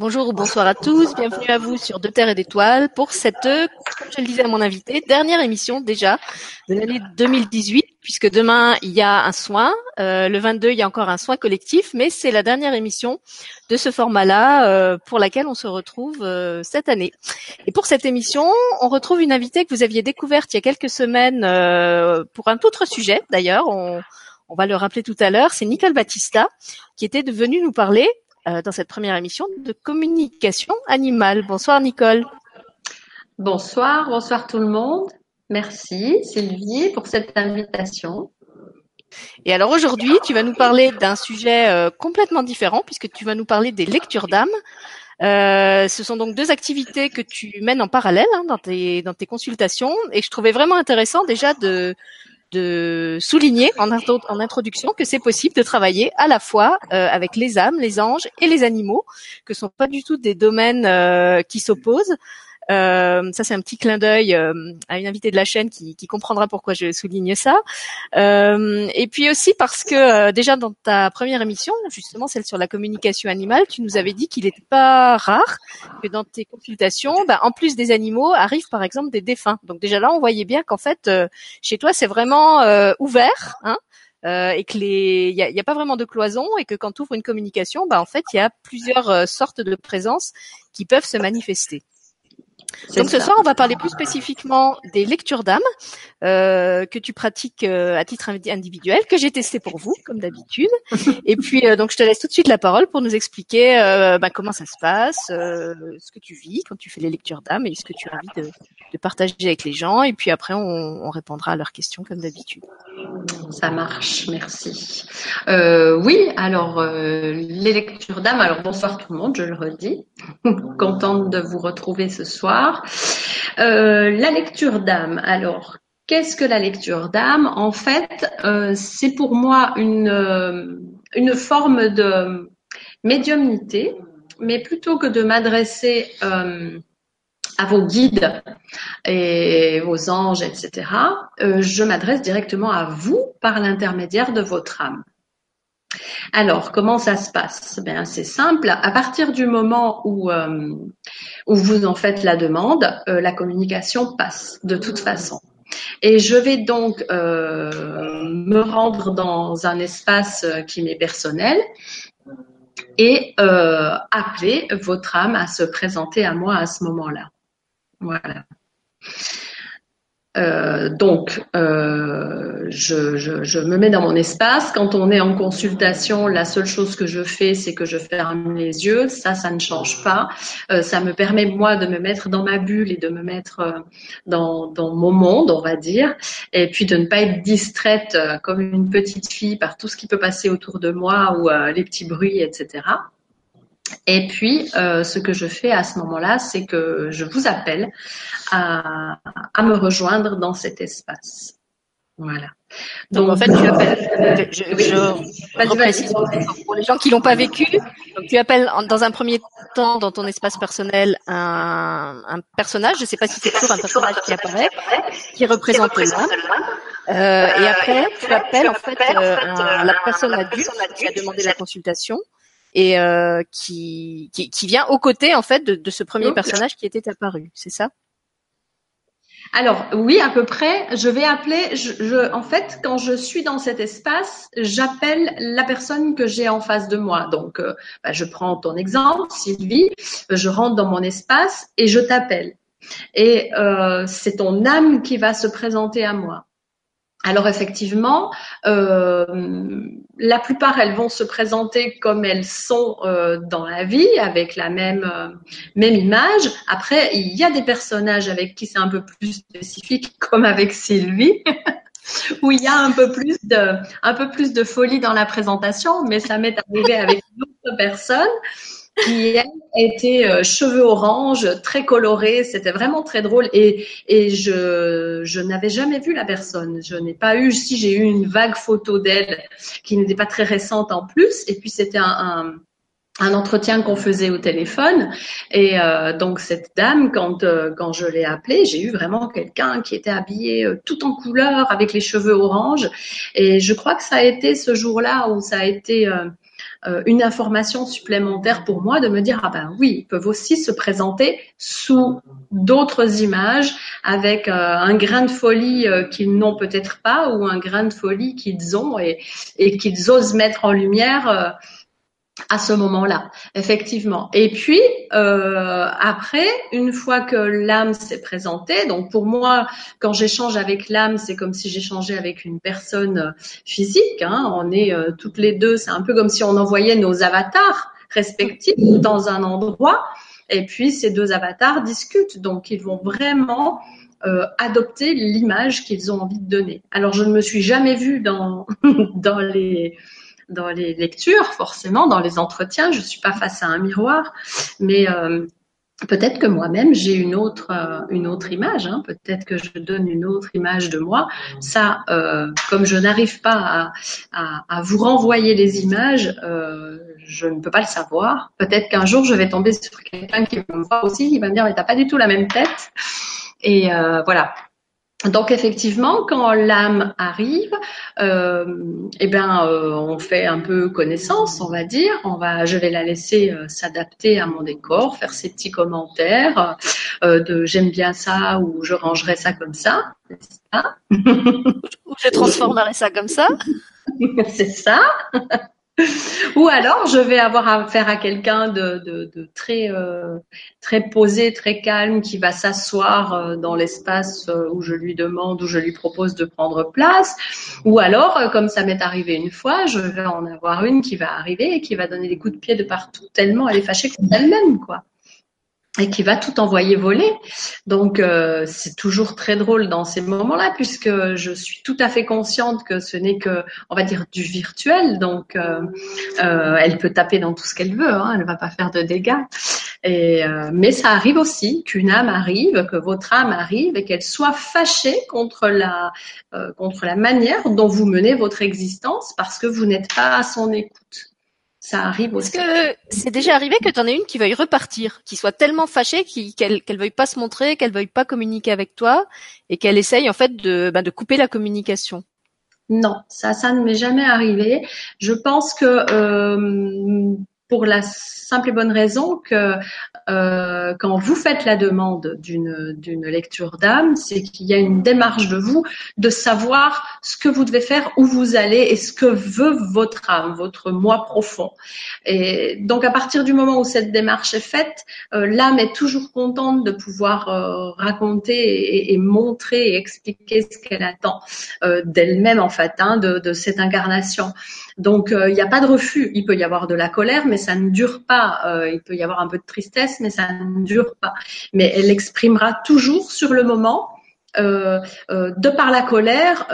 Bonjour ou bonsoir à tous, bienvenue à vous sur De Terre et d'Étoiles pour cette, comme je le disais à mon invité, dernière émission déjà de l'année 2018, puisque demain il y a un soin, euh, le 22 il y a encore un soin collectif, mais c'est la dernière émission de ce format-là euh, pour laquelle on se retrouve euh, cette année. Et pour cette émission, on retrouve une invitée que vous aviez découverte il y a quelques semaines pour un autre sujet d'ailleurs. On, on va le rappeler tout à l'heure, c'est Nicole Battista qui était venue nous parler euh, dans cette première émission de communication animale. Bonsoir Nicole. Bonsoir, bonsoir tout le monde. Merci Sylvie pour cette invitation. Et alors aujourd'hui, tu vas nous parler d'un sujet euh, complètement différent puisque tu vas nous parler des lectures d'âme. Euh, ce sont donc deux activités que tu mènes en parallèle hein, dans, tes, dans tes consultations et je trouvais vraiment intéressant déjà de, de souligner en, introduction que c'est possible de travailler à la fois euh, avec les âmes, les anges et les animaux, que ce sont pas du tout des domaines euh, qui s'opposent. Euh, ça, c'est un petit clin d'œil euh, à une invitée de la chaîne qui, qui comprendra pourquoi je souligne ça. Euh, et puis aussi parce que déjà dans ta première émission, justement celle sur la communication animale, tu nous avais dit qu'il n'était pas rare que dans tes consultations, bah, en plus des animaux, arrivent par exemple des défunts. Donc déjà là, on voyait bien qu'en fait, chez toi, c'est vraiment ouvert. Hein euh, et que les, il y a, pas vraiment de cloison et que quand tu ouvres une communication, bah en fait il y a plusieurs sortes de présences qui peuvent se manifester. Donc ce soir, on va parler plus spécifiquement des lectures d'âme euh, que tu pratiques euh, à titre individuel, que j'ai testé pour vous, comme d'habitude. et puis euh, donc je te laisse tout de suite la parole pour nous expliquer bah, comment ça se passe, ce que tu vis quand tu fais les lectures d'âme et ce que tu as envie de, de, partager avec les gens. Et puis après, on, on répondra à leurs questions comme d'habitude. Ça marche, merci. oui, alors les lectures d'âme. Alors bonsoir tout le monde, je le redis. Contente de vous retrouver ce soir. Euh, la lecture d'âme. Alors, qu'est-ce que la lecture d'âme? En fait, euh, c'est pour moi une, euh, une forme de médiumnité, mais plutôt que de m'adresser à vos guides et vos anges, etc., je m'adresse directement à vous par l'intermédiaire de votre âme. Alors, comment ça se passe? Ben, C'est simple. À partir du moment où, euh, vous en faites la demande, euh, la communication passe de toute façon. Et je vais donc euh, me rendre dans un espace qui m'est personnel et appeler votre âme à se présenter à moi à ce moment-là. Voilà. Euh, donc, euh, je, me mets dans mon espace. Quand on est en consultation, la seule chose que je fais, c'est que je ferme les yeux. Ça, ça ne change pas. Euh, ça me permet moi de me mettre dans ma bulle et de me mettre dans, dans mon monde, on va dire, et puis de ne pas être distraite comme une petite fille par tout ce qui peut passer autour de moi ou les petits bruits, etc. Et puis, euh, ce que je fais à ce moment-là, c'est que je vous appelle à, à, me rejoindre dans cet espace. Voilà. Donc, en fait, tu appelles. Je, je, pour les gens qui l'ont pas vécu. Donc tu appelles dans un premier temps dans ton espace personnel un, un personnage. Je ne sais pas si c'est toujours un personnage qui apparaît, qui représente l'âme. Euh, et après, tu appelles en fait euh, la personne adulte qui a demandé la consultation et euh, qui, qui, qui vient aux côtés en fait de, de ce premier personnage qui était apparu, c'est ça? Alors oui, à peu près. Je vais appeler. Je, je, en fait, quand je suis dans cet espace, j'appelle la personne que j'ai en face de moi. Donc, euh, bah, je prends ton exemple, Sylvie. Je rentre dans mon espace et je t'appelle. Et euh, c'est ton âme qui va se présenter à moi. Alors effectivement, euh, la plupart elles vont se présenter comme elles sont euh, dans la vie, avec la même euh, même image. Après, il y a des personnages avec qui c'est un peu plus spécifique, comme avec Sylvie, où il y a un peu plus de un peu plus de folie dans la présentation, mais ça m'est arrivé avec d'autres personnes qui elle était euh, cheveux orange, très coloré, c'était vraiment très drôle. Et et je je n'avais jamais vu la personne, je n'ai pas eu si j'ai eu une vague photo d'elle qui n'était pas très récente en plus. Et puis c'était un, un un entretien qu'on faisait au téléphone. Et euh, donc cette dame quand euh, quand je l'ai appelée j'ai eu vraiment quelqu'un qui était habillé tout en couleur avec les cheveux orange. Et je crois que ça a été ce jour-là où ça a été euh, une information supplémentaire pour moi de me dire ah ben oui, ils peuvent aussi se présenter sous d'autres images avec euh, un grain de folie euh, qu'ils n'ont peut-être pas ou un grain de folie qu'ils ont et, et qu'ils osent mettre en lumière à ce moment-là, effectivement. Et puis euh, après, une fois que l'âme s'est présentée, donc pour moi, quand j'échange avec l'âme, c'est comme si j'échangeais avec une personne physique. Hein. On est euh, toutes les deux, c'est un peu comme si on envoyait nos avatars respectifs dans un endroit, et puis ces deux avatars discutent. Donc ils vont vraiment euh, adopter l'image qu'ils ont envie de donner. Alors je ne me suis jamais vue dans dans les dans les lectures, forcément, dans les entretiens. Je suis pas face à un miroir, mais euh, peut-être que moi-même j'ai une autre euh, une autre image. Hein. Peut-être que je donne une autre image de moi. Ça, euh, comme je n'arrive pas à, vous renvoyer les images, je ne peux pas le savoir. Peut-être qu'un jour je vais tomber sur quelqu'un qui me voir aussi, il va me dire mais t'as pas du tout la même tête. Et voilà, donc effectivement, quand l'âme arrive, euh, eh bien, euh, on fait un peu connaissance, on va dire. On va, je vais la laisser euh, s'adapter à mon décor, faire ses petits commentaires euh, de j'aime bien ça ou je rangerai ça comme ça, ou je transformerai ça comme ça? C'est ça. Ou alors, je vais avoir affaire à quelqu'un de, très euh, très posé, très calme, qui va s'asseoir euh, dans l'espace euh, où je lui demande, où je lui propose de prendre place. Ou alors, comme ça m'est arrivé une fois, je vais en avoir une qui va arriver et qui va donner des coups de pied de partout, tellement elle est fâchée contre elle-même, quoi et qui va tout envoyer voler. Donc euh, c'est toujours très drôle dans ces moments-là puisque je suis tout à fait consciente que ce n'est que, on va dire, du virtuel. Donc euh, euh, elle peut taper dans tout ce qu'elle veut, hein, elle ne va pas faire de dégâts. Et, mais ça arrive aussi qu'une âme arrive, que votre âme arrive et qu'elle soit fâchée contre la contre la manière dont vous menez votre existence parce que vous n'êtes pas à son écoute. Ça arrive aussi. Est-ce que c'est déjà arrivé que tu en aies une qui veuille repartir, qui soit tellement fâchée qu'elle qu'elle veuille pas se montrer, qu'elle veuille pas communiquer avec toi et qu'elle essaye en fait de, ben, de couper la communication Non, ça, ça ne m'est jamais arrivé. Je pense que euh, pour la simple et bonne raison que euh, quand vous faites la demande d'une d'une lecture d'âme, c'est qu'il y a une démarche de vous de savoir ce que vous devez faire, où vous allez et ce que veut votre âme, votre moi profond. Et donc à partir du moment où cette démarche est faite, euh, l'âme est toujours contente de pouvoir euh, raconter et, et, montrer et expliquer ce qu'elle attend euh, d'elle-même en fait, hein, de, de, cette incarnation. Donc euh, il n'y a pas de refus. Il peut y avoir de la colère, mais ça ne dure pas. Euh, il peut y avoir un peu de tristesse, mais ça ne dure pas. Mais elle exprimera toujours sur le moment. Euh, de par la colère,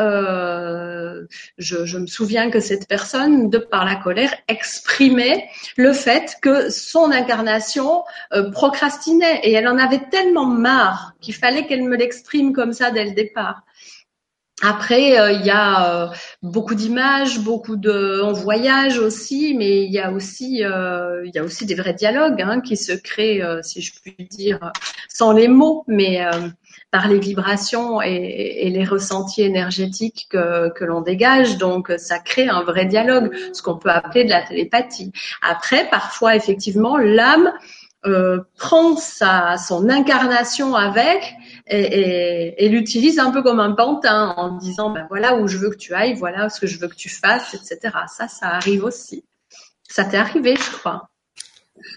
je, me souviens que cette personne, de par la colère, exprimait le fait que son incarnation procrastinait et elle en avait tellement marre qu'il fallait qu'elle me l'exprime comme ça dès le départ. Après, euh, il y a euh, beaucoup d'images, beaucoup de, on voyage aussi, mais il y a aussi, euh, il y a aussi des vrais dialogues hein, qui se créent, si je puis dire, sans les mots, mais par les vibrations et, et, les ressentis énergétiques que, que l'on dégage. Donc, ça crée un vrai dialogue, ce qu'on peut appeler de la télépathie. Après, parfois, effectivement, l'âme euh, prend sa, son incarnation avec et, et, l'utilise un peu comme un pantin en disant ben voilà où je veux que tu ailles, voilà ce que je veux que tu fasses, etc. Ça, ça arrive aussi. Ça t'est arrivé, je crois.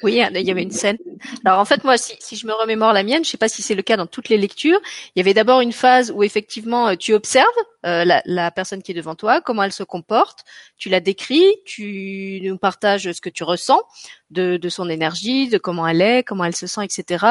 Oui, il y avait une scène. Alors en fait, moi, si, si je me remémore la mienne, je sais pas si c'est le cas dans toutes les lectures. Il y avait d'abord une phase où effectivement euh, tu observes euh, la, la, personne qui est devant toi, comment elle se comporte, tu la décris, tu nous partages ce que tu ressens de, de son énergie, de comment elle est, comment elle se sent, etc.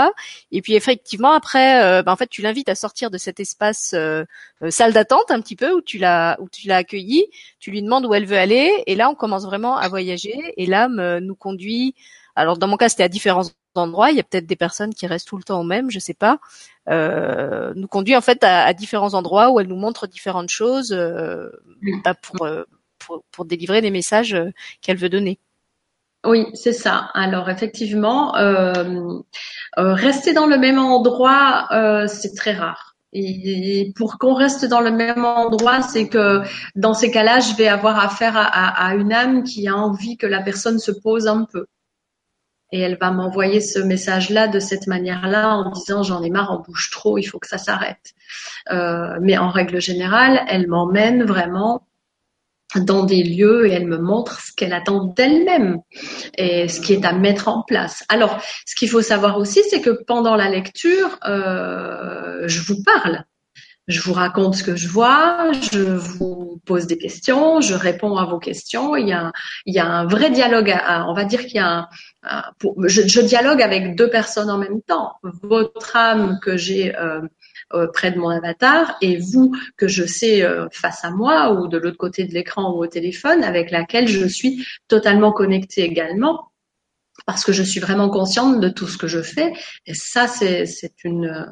Et puis effectivement après, euh, ben, en fait, tu l'invites à sortir de cet espace euh, euh, salle d'attente un petit peu où tu l'as où tu l'as accueillie. Tu lui demandes où elle veut aller, et là on commence vraiment à voyager. Et l'âme nous conduit alors dans mon cas, c'était à différents endroits. Il y a peut-être des personnes qui restent tout le temps au même, je sais pas. Euh, nous conduit en fait à, à, différents endroits où elle nous montre différentes choses euh, bah, pour, euh, pour, pour délivrer des messages qu'elle veut donner. Oui, c'est ça. Alors effectivement, rester dans le même endroit, c'est très rare. Et pour qu'on reste dans le même endroit, c'est que dans ces cas-là, je vais avoir affaire à, à, une âme qui a envie que la personne se pose un peu. Et elle va m'envoyer ce message-là de cette manière-là en disant j'en ai marre, on bouge trop, il faut que ça s'arrête. Euh, mais en règle générale, elle m'emmène vraiment dans des lieux et elle me montre ce qu'elle attend d'elle-même et ce qui est à mettre en place. Alors, ce qu'il faut savoir aussi, c'est que pendant la lecture, euh, je vous parle. Je vous raconte ce que je vois, je vous pose des questions, je réponds à vos questions. Il y a, il y a un vrai dialogue. on va dire qu'il y a un, je, je, dialogue avec deux personnes en même temps. Votre âme que j'ai euh, euh, près de mon avatar et vous que je sais euh, face à moi ou de l'autre côté de l'écran ou au téléphone avec laquelle je suis totalement connectée également parce que je suis vraiment consciente de tout ce que je fais et ça c'est une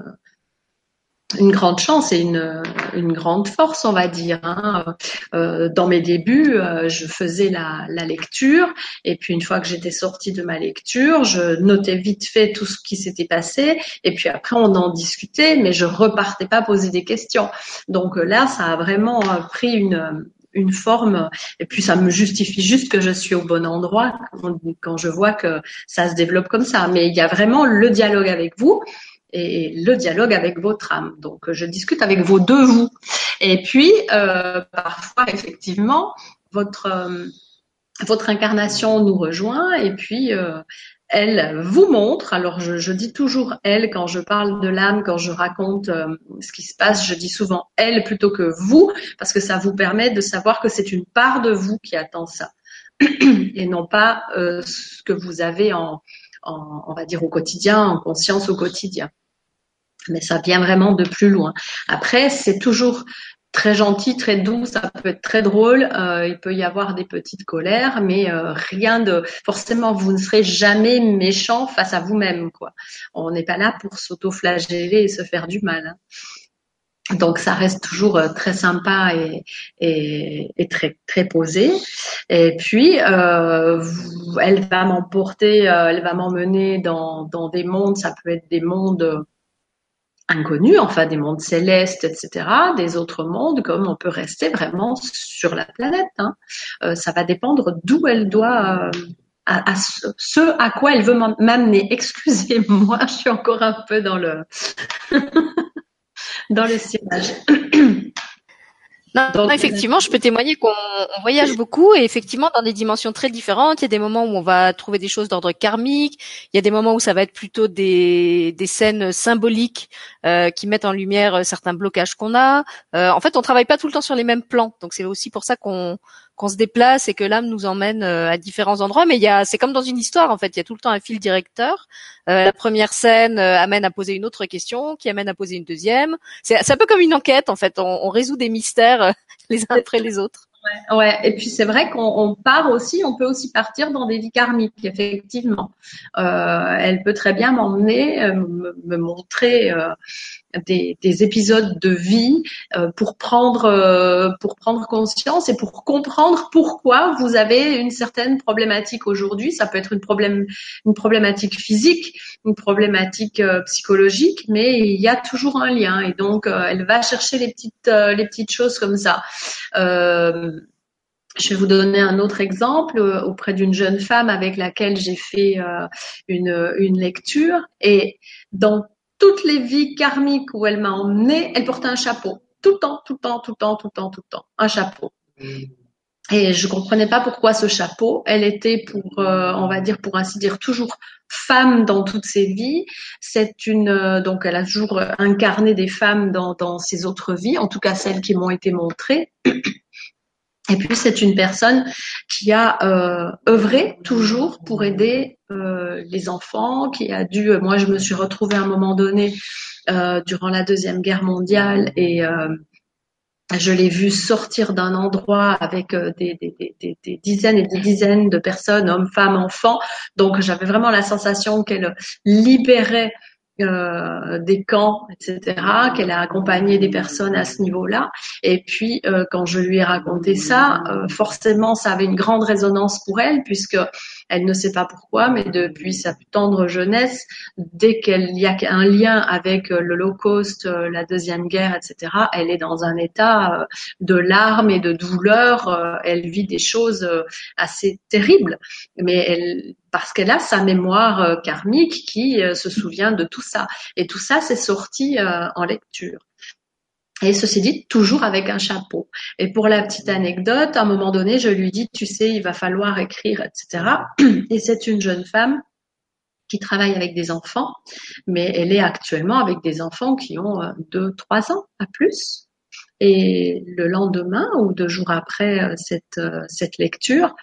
une grande chance et une, une grande force, on va dire. Hein. Euh, dans mes débuts, euh, je faisais la, la, lecture et puis une fois que j'étais sortie de ma lecture, je notais vite fait tout ce qui s'était passé et puis après on en discutait, mais je repartais pas poser des questions. Donc euh, là, ça a vraiment euh, pris une une forme et puis ça me justifie juste que je suis au bon endroit quand je vois que ça se développe comme ça. Mais il y a vraiment le dialogue avec vous et le dialogue avec votre âme. Donc, je discute avec vos deux vous. Et puis, euh, parfois, effectivement, votre euh, votre incarnation nous rejoint et puis euh, elle vous montre. Alors, je, dis toujours elle quand je parle de l'âme, quand je raconte ce qui se passe, je dis souvent elle plutôt que vous parce que ça vous permet de savoir que c'est une part de vous qui attend ça et non pas ce que vous avez en, on va dire au quotidien, en conscience au quotidien mais ça vient vraiment de plus loin. Après, c'est toujours très gentil, très doux, ça peut être très drôle, euh, il peut y avoir des petites colères, mais euh, rien de forcément vous ne serez jamais méchant face à vous-même quoi. On n'est pas là pour s'auto-flageller et se faire du mal. Hein. Donc ça reste toujours euh, très sympa et, et, très très posé. Et puis euh, elle va m'emporter, elle va m'emmener dans, dans des mondes. Ça peut être des mondes inconnus, enfin des mondes célestes, etc., des autres mondes, comme on peut rester vraiment sur la planète. Hein. Euh, ça va dépendre d'où elle doit, euh, à, ce à quoi elle veut m'amener. Excusez-moi, je suis encore un peu dans le dans le sillage. Non, effectivement, je peux témoigner qu'on voyage beaucoup et effectivement dans des dimensions très différentes. Il y a des moments où on va trouver des choses d'ordre karmique. Il y a des moments où ça va être plutôt des, des scènes symboliques euh, qui mettent en lumière certains blocages qu'on a. Euh, en fait, on travaille pas tout le temps sur les mêmes plans, donc c'est aussi pour ça qu'on qu'on se déplace et que l'âme nous emmène euh, à différents endroits. Mais il y a, c'est comme dans une histoire en fait. Il y a tout le temps un fil directeur. Euh, la première scène euh, amène à poser une autre question, qui amène à poser une deuxième. C'est, un peu comme une enquête en fait. On, on résout des mystères les uns après les autres. Ouais, et puis c'est vrai qu'on part aussi, on peut aussi partir dans des vies karmiques, effectivement. Euh, elle peut très bien m'emmener, me, me, montrer euh, des, des, épisodes de vie euh, pour prendre euh, pour prendre conscience et pour comprendre pourquoi vous avez une certaine problématique aujourd'hui. Ça peut être une problème une problématique physique, une problématique euh, psychologique, mais il y a toujours un lien et donc elle va chercher les petites les petites choses comme ça. Je vais vous donner un autre exemple auprès d'une jeune femme avec laquelle j'ai fait une, une lecture et dans toutes les vies karmiques où elle m'a emmenée, elle portait un chapeau. Tout le temps, tout le temps, tout le temps, tout le temps, tout le temps. Un chapeau. Et je comprenais pas pourquoi ce chapeau. Elle était pour, euh, on va dire, pour ainsi dire, toujours femme dans toutes ses vies. C'est une, euh, donc elle a toujours incarné des femmes dans, dans ses autres vies, en tout cas celles qui m'ont été montrées. Et puis c'est une personne qui a euh, œuvré toujours pour aider euh, les enfants, qui a dû. Euh, moi, je me suis retrouvée à un moment donné durant la deuxième guerre mondiale et je l'ai vue sortir d'un endroit avec des, dizaines et des dizaines de personnes, hommes, femmes, enfants. Donc j'avais vraiment la sensation qu'elle libérait euh, des camps, etc., qu'elle a accompagné des personnes à ce niveau-là. Et puis, euh, quand je lui ai raconté ça, euh, forcément, ça avait une grande résonance pour elle, puisque Elle ne sait pas pourquoi, mais depuis sa tendre jeunesse, dès qu'il y a un lien avec euh, l'Holocauste, euh, la deuxième guerre, etc., elle est dans un état euh, de larmes et de douleur. Elle vit des choses assez terribles, mais elle, parce qu'elle a sa mémoire karmique qui se souvient de tout ça. Et tout ça, c'est sorti en lecture. Et ceci dit, toujours avec un chapeau. Et pour la petite anecdote, à un moment donné, je lui dis, tu sais, il va falloir écrire, etc. Et c'est une jeune femme qui travaille avec des enfants, mais elle est actuellement avec des enfants qui ont euh, deux, trois ans à plus. Et le lendemain ou deux jours après euh, cette, euh, cette lecture,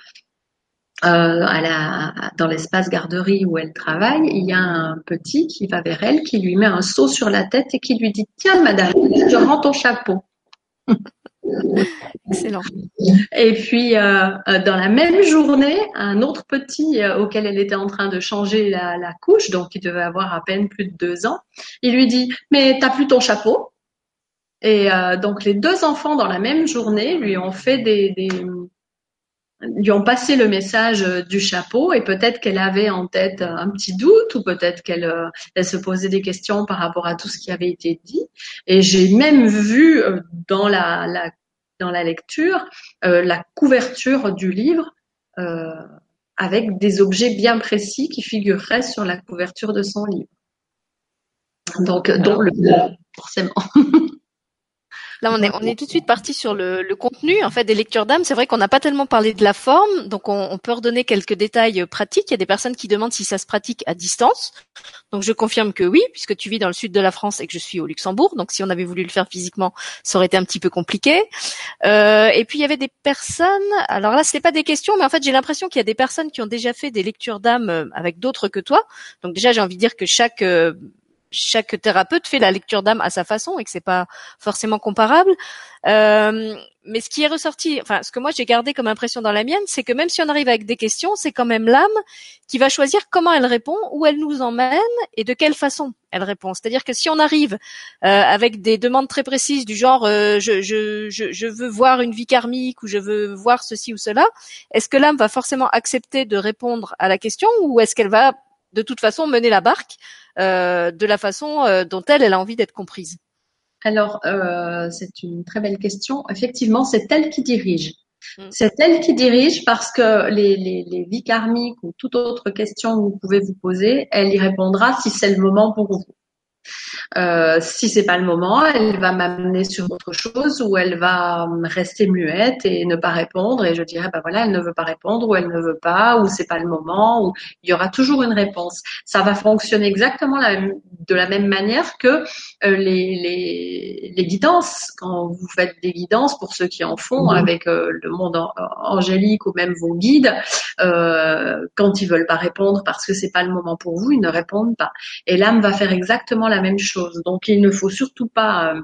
euh, à la, dans l'espace garderie où elle travaille, il y a un petit qui va vers elle, qui lui met un seau sur la tête et qui lui dit Tiens, madame, je rends ton chapeau. Excellent. Et puis, euh, euh, dans la même journée, un autre petit auquel elle était en train de changer la, la, couche, donc il devait avoir à peine plus de deux ans, il lui dit Mais t'as plus ton chapeau Et donc, les deux enfants, dans la même journée, lui ont fait des, des lui ont passé le message euh, du chapeau et peut-être qu'elle avait en tête euh, un petit doute ou peut-être qu'elle euh, elle se posait des questions par rapport à tout ce qui avait été dit. Et j'ai même vu dans la, la, dans la lecture la couverture du livre euh, avec des objets bien précis qui figureraient sur la couverture de son livre. Donc, dont le forcément. Là, on est, tout de suite parti sur le, contenu en fait des lectures d'âme. C'est vrai qu'on n'a pas tellement parlé de la forme, donc on, peut redonner quelques détails euh, pratiques. Il y a des personnes qui demandent si ça se pratique à distance. Donc je confirme que oui, puisque tu vis dans le sud de la France et que je suis au Luxembourg. Donc si on avait voulu le faire physiquement, ça aurait été un petit peu compliqué. Euh, et puis il y avait des personnes. Alors là, ce n'est pas des questions, mais en fait j'ai l'impression qu'il y a des personnes qui ont déjà fait des lectures d'âme euh, avec d'autres que toi. Donc déjà j'ai envie de dire que chaque chaque thérapeute fait la lecture d'âme à sa façon et que c'est pas forcément comparable. Euh, mais ce qui est ressorti, enfin ce que moi j'ai gardé comme impression dans la mienne, c'est que même si on arrive avec des questions, c'est quand même l'âme qui va choisir comment elle répond, où elle nous emmène et de quelle façon elle répond. C'est-à-dire que si on arrive euh, avec des demandes très précises du genre euh, je, je, je, je, veux voir une vie karmique ou je veux voir ceci ou cela, est-ce que l'âme va forcément accepter de répondre à la question ou est-ce qu'elle va de toute façon mener la barque de la façon euh, dont elle, elle a envie d'être comprise Alors, euh, c'est une très belle question. Effectivement, c'est elle qui dirige. Mm. C'est elle qui dirige parce que les, les, les vies karmiques ou toute autre question que vous pouvez vous poser, elle y répondra si c'est le moment pour vous. Euh, si c'est pas le moment, elle va m'amener sur autre chose ou elle va rester muette et ne pas répondre et je dirais bah voilà elle ne veut pas répondre ou elle ne veut pas ou c'est pas le moment ou il y aura toujours une réponse. Ça va fonctionner exactement de la même manière que euh, les, les, les, guidances quand vous faites des guidances pour ceux qui en font mhm. avec euh, le monde angélique ou même vos guides euh, quand ils veulent pas répondre parce que c'est pas le moment pour vous ils ne répondent pas et l'âme va faire exactement la même chose donc il ne faut surtout pas euh,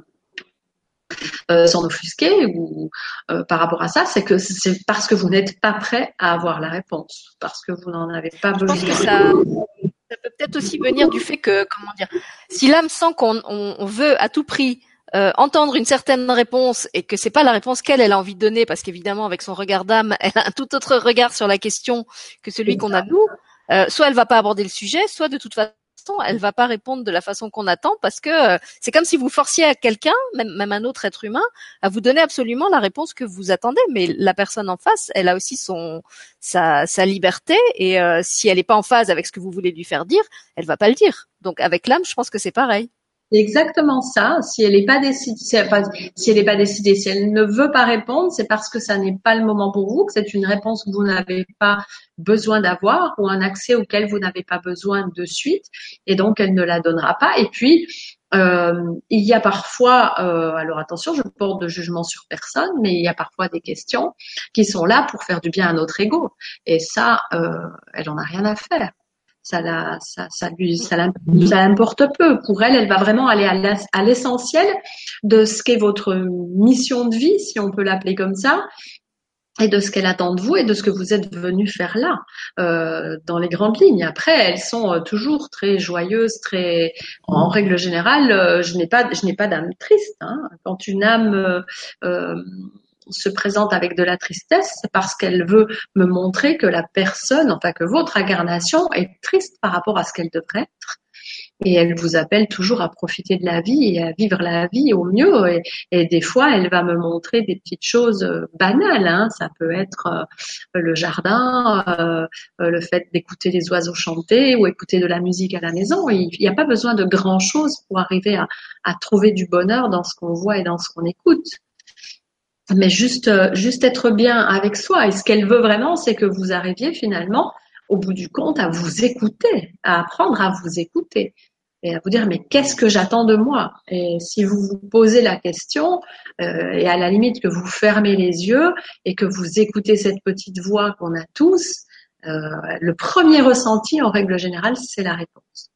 euh, s'en offusquer ou euh, par rapport à ça, c'est que c'est parce que vous n'êtes pas prêt à avoir la réponse, parce que vous n'en avez pas besoin. ça, peut peut-être aussi venir du fait que, comment dire, si l'âme sent qu'on veut à tout prix entendre une certaine réponse et que c'est pas la réponse qu'elle elle a envie de donner, parce qu'évidemment avec son regard d'âme, elle a un tout autre regard sur la question que celui qu'on a nous. soit elle va pas aborder le sujet, soit de toute façon elle va pas répondre de la façon qu'on attend parce que euh, c'est comme si vous forciez à quelqu'un, même, même un autre être humain, à vous donner absolument la réponse que vous attendez. Mais la personne en face, elle a aussi son sa, liberté et euh, si elle n'est pas en phase avec ce que vous voulez lui faire dire, elle va pas le dire. Donc avec l'âme, je pense que c'est pareil exactement ça. Si elle n'est pas décidée, si elle, elle pas décidée, si elle ne veut pas répondre, c'est parce que ça n'est pas le moment pour vous, que c'est une réponse que vous n'avez pas besoin d'avoir ou un accès auquel vous n'avez pas besoin de suite, et donc elle ne la donnera pas. Et puis euh, il y a parfois, euh, alors attention, je porte de jugement sur personne, mais il y a parfois des questions qui sont là pour faire du bien à notre ego, et ça, euh, elle en a rien à faire ça la, ça, ça lui, ça l'importe peu. Pour elle, elle va vraiment aller à l'essentiel de ce qu'est votre mission de vie, si on peut l'appeler comme ça, et de ce qu'elle attend de vous et de ce que vous êtes venu faire là, euh, dans les grandes lignes. Après, elles sont euh, toujours très joyeuses, très. En règle générale, euh, je n'ai pas, je n'ai pas d'âme triste. Hein. Quand une âme euh, se présente avec de la tristesse, parce qu'elle veut me montrer que la personne, enfin que votre incarnation est triste par rapport à ce qu'elle devrait être et elle vous appelle toujours à profiter de la vie et à vivre la vie au mieux. Et, des fois, elle va me montrer des petites choses euh, banales. Hein. Ça peut être euh, le jardin, euh, le fait d'écouter les oiseaux chanter ou écouter de la musique à la maison. Il n'y a pas besoin de grand chose pour arriver à trouver du bonheur dans ce qu'on voit et dans ce qu'on écoute mais juste juste être bien avec soi. Et ce qu'elle veut vraiment, c'est que vous arriviez finalement, au bout du compte, à vous écouter, à apprendre à vous écouter et à vous dire mais qu'est-ce que j'attends de moi? Et si vous vous posez la question euh, et à la limite que vous fermez les yeux et que vous écoutez cette petite voix qu'on a tous, euh, le premier ressenti en règle générale c'est la réponse.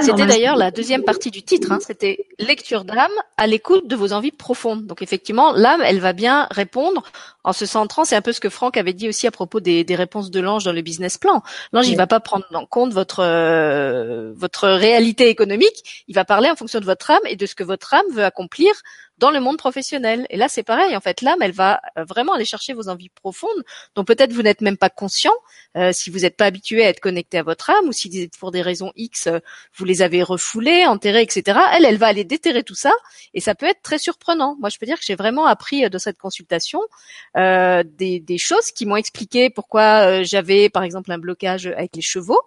C'était d'ailleurs la deuxième partie du titre. Hein, C'était lecture d'âme à l'écoute de vos envies profondes. Donc effectivement, l'âme, elle va bien répondre en se centrant. C'est un peu ce que Franck avait dit aussi à propos des, des réponses de l'ange dans le business plan. L'ange, il va pas prendre en compte votre euh, votre réalité économique. Il va parler en fonction de votre âme et de ce que votre âme veut accomplir dans le monde professionnel. Et là, c'est pareil. En fait, l'âme, elle va euh, vraiment aller chercher vos envies profondes, dont peut-être vous n'êtes même pas conscient euh, si vous n'êtes pas habitué à être connecté à votre âme ou si pour des raisons X, euh, vous les avez refoulées, enterrées, etc. Elle, elle va aller déterrer tout ça et ça peut être très surprenant. Moi, je peux dire que j'ai vraiment appris de cette consultation des, des, choses qui m'ont expliqué pourquoi j'avais, par exemple, un blocage avec les chevaux.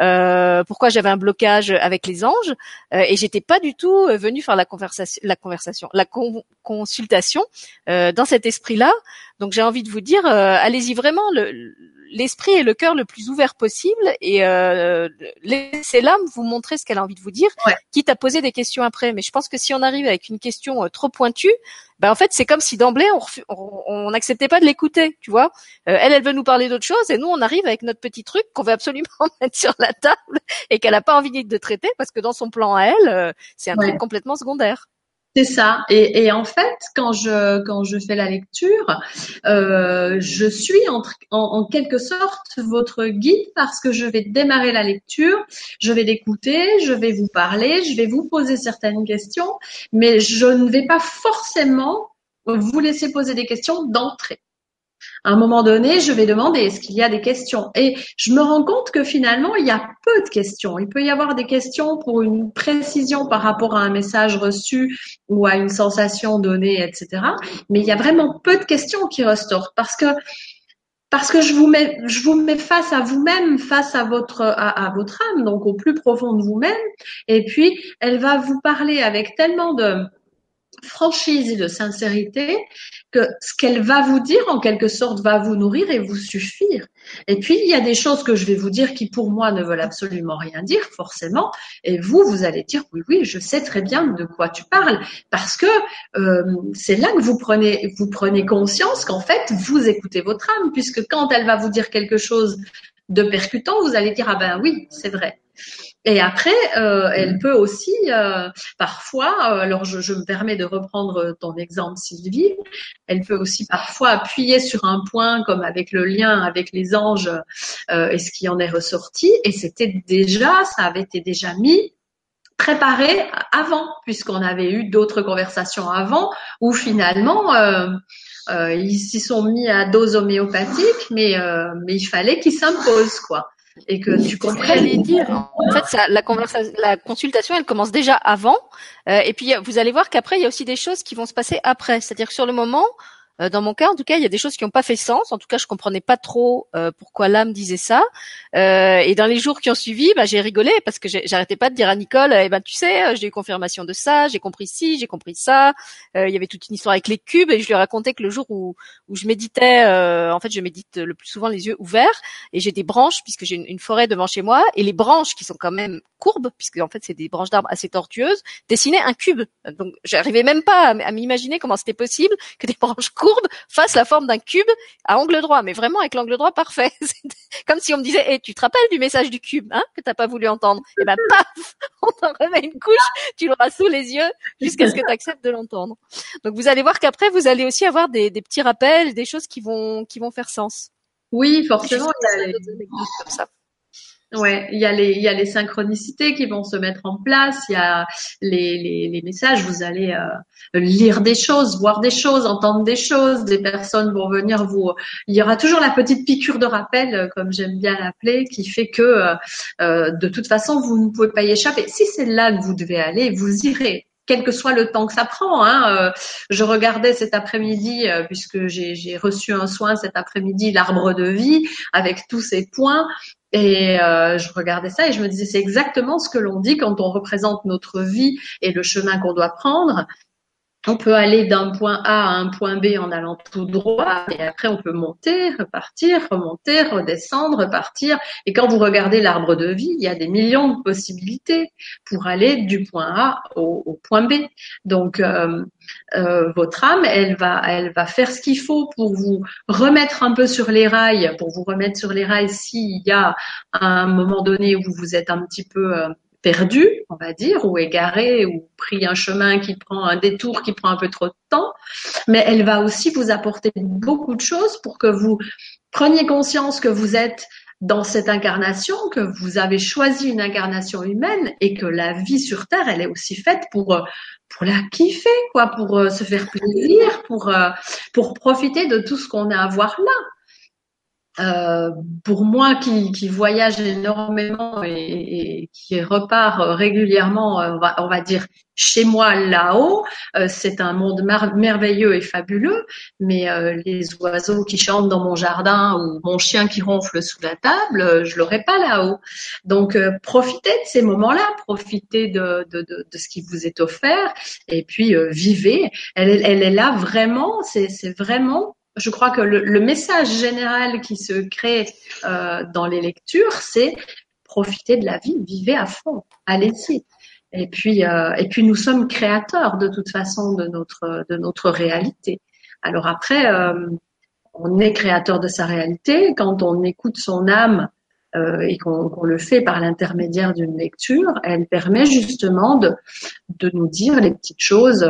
Euh, pourquoi j'avais un blocage avec les anges euh, et j'étais pas du tout euh, venue faire la conversation, la conversation, la consultation dans cet esprit-là. Donc j'ai envie de vous dire, allez-y vraiment le l'esprit et le cœur le plus ouvert possible et euh, laissez l'âme vous montrer ce qu'elle a envie de vous dire, quitte à poser des questions après. Mais je pense que si on arrive avec une question euh, trop pointue, ben en fait c'est comme si d'emblée on n'acceptait pas de l'écouter, tu vois. Euh, elle, elle veut nous parler d'autre chose et nous on arrive avec notre petit truc qu'on veut absolument mettre sur la table et qu'elle a pas envie de traiter parce que dans son plan à elle, euh, c'est un truc complètement secondaire. C'est ça. Et, en fait, quand je quand je fais la lecture, euh, je suis en, quelque sorte votre guide parce que je vais démarrer la lecture, je vais l'écouter, je vais vous parler, je vais vous poser certaines questions, mais je ne vais pas forcément vous laisser poser des questions d'entrée à un moment donné, je vais demander est-ce qu'il y a des questions? Et je me rends compte que finalement, il y a peu de questions. Il peut y avoir des questions pour une précision par rapport à un message reçu ou à une sensation donnée, etc. Mais il y a vraiment peu de questions qui ressortent parce que parce que je vous mets, je vous mets face à vous-même, face à votre, à, à, votre âme, donc au plus profond de vous-même. Et puis, elle va vous parler avec tellement de, franchise et de sincérité ce qu'elle va vous dire, en quelque sorte, va vous nourrir et vous suffire. Et puis, il y a des choses que je vais vous dire qui, pour moi, ne veulent absolument rien dire, forcément. Et vous, vous allez dire, oui, oui, je sais très bien de quoi tu parles. Parce que euh, c'est là que vous prenez, vous prenez conscience qu'en fait, vous écoutez votre âme, puisque quand elle va vous dire quelque chose de percutant, vous allez dire, ah ben oui, c'est vrai. Et après, euh, elle peut aussi euh, parfois, euh, alors je, je, me permets de reprendre ton exemple Sylvie, elle peut aussi parfois appuyer sur un point comme avec le lien avec les anges et ce qui en est ressorti. Et c'était déjà, ça avait été déjà mis préparé avant, puisqu'on avait eu d'autres conversations avant où finalement ils s'y sont mis à dose homéopathique, mais mais il fallait qu'ils s'imposent quoi et que tu comprennes. dire. En fait, ça, la, la consultation, elle commence déjà avant, euh, et puis vous allez voir qu'après, il y a aussi des choses qui vont se passer après. C'est-à-dire que sur le moment, euh, dans mon cas, en tout cas, il y a des choses qui n'ont pas fait sens. En tout cas, je comprenais pas trop euh, pourquoi l'âme disait ça. Euh, et dans les jours qui ont suivi, bah, j'ai rigolé parce que j'arrêtais pas de dire à Nicole, eh ben tu sais, j'ai eu confirmation de ça, j'ai compris ci, j'ai compris ça. il y avait toute une histoire avec les cubes et je lui ai raconté que le jour où, où je méditais, en fait, je médite le plus souvent les yeux ouverts et j'ai des branches puisque j'ai une, forêt devant chez moi et les branches qui sont quand même courbes puisque en fait c'est des branches d'arbres assez tortueuses dessinaient un cube. Donc j'arrivais même pas à m'imaginer comment c'était possible que des branches courbe fasse la forme d'un cube à angle droit, mais vraiment avec l'angle droit parfait. Comme si on me disait, hey, tu te rappelles du message du cube, hein, que t'as pas voulu entendre? Et eh ben paf, on t'en remet une couche, tu l'auras sous les yeux jusqu'à ce que tu acceptes de l'entendre. Donc vous allez voir qu'après vous allez aussi avoir des, petits rappels, des choses qui vont qui vont faire sens. Oui, forcément. comme ça. Ouais, il y a les il y a les synchronicités qui vont se mettre en place, il y a les les, les messages, vous allez euh, lire des choses, voir des choses, entendre des choses, des personnes vont venir vous il y aura toujours la petite piqûre de rappel euh, comme j'aime bien l'appeler qui fait que euh, euh, de toute façon vous ne pouvez pas y échapper. Si c'est là que vous devez aller, vous irez quel que soit le temps que ça prend. Hein. je regardais cet après-midi, puisque j'ai reçu un soin cet après-midi, l'arbre de vie, avec tous ces points. Et euh, je regardais ça et je me disais, c'est exactement ce que l'on dit quand on représente notre vie et le chemin qu'on doit prendre. On peut aller d'un point A à un point B en allant tout droit, et après on peut monter, repartir, remonter, redescendre, repartir. Et quand vous regardez l'arbre de vie, il y a des millions de possibilités pour aller du point A au, point B. Donc euh, euh, votre âme, elle va, elle va faire ce qu'il faut pour vous remettre un peu sur les rails, pour vous remettre sur les rails s'il y a un moment donné où vous êtes un petit peu euh, perdu, on va dire, ou égaré, ou pris un chemin qui prend un détour qui prend un peu trop de temps, mais elle va aussi vous apporter beaucoup de choses pour que vous preniez conscience que vous êtes dans cette incarnation, que vous avez choisi une incarnation humaine et que la vie sur Terre, elle est aussi faite pour pour la kiffer, quoi, pour euh, se faire plaisir, pour euh, pour profiter de tout ce qu'on a à voir là. Euh, pour moi qui, qui, voyage énormément et, qui repart régulièrement, on va, on va dire chez moi là-haut, euh, c'est un monde merveilleux et fabuleux, mais euh, les oiseaux qui chantent dans mon jardin ou mon chien qui ronfle sous la table, je l'aurai pas là-haut. Donc profitez de ces moments-là, profitez de, de, de, de, ce qui vous est offert et puis vivez. Elle, elle est là vraiment, c'est vraiment je crois que le, message général qui se crée euh, dans les lectures, c'est profiter de la vie, vivez à fond, allez-y. Et puis, euh, et puis nous sommes créateurs de toute façon de notre de notre réalité. Alors après, euh, on est créateur de sa réalité quand on écoute son âme et qu'on le fait par l'intermédiaire d'une lecture, elle permet justement de de nous dire les petites choses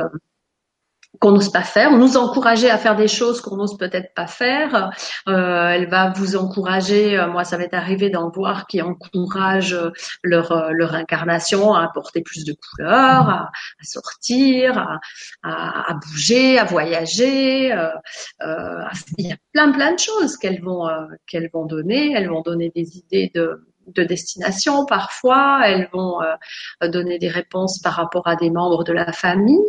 qu'on n'ose pas faire, on nous encourager à faire des choses qu'on n'ose peut-être pas faire. Euh, elle va vous encourager, euh, moi ça m'est arrivé d'en voir qui encouragent leur euh, leur incarnation à apporter plus de couleurs, à, à sortir, à, bouger, à voyager. Il y a plein plein de choses qu'elles vont qu'elles vont donner. Elles vont donner des idées de de destination parfois, elles vont donner des réponses par rapport à des membres de la famille.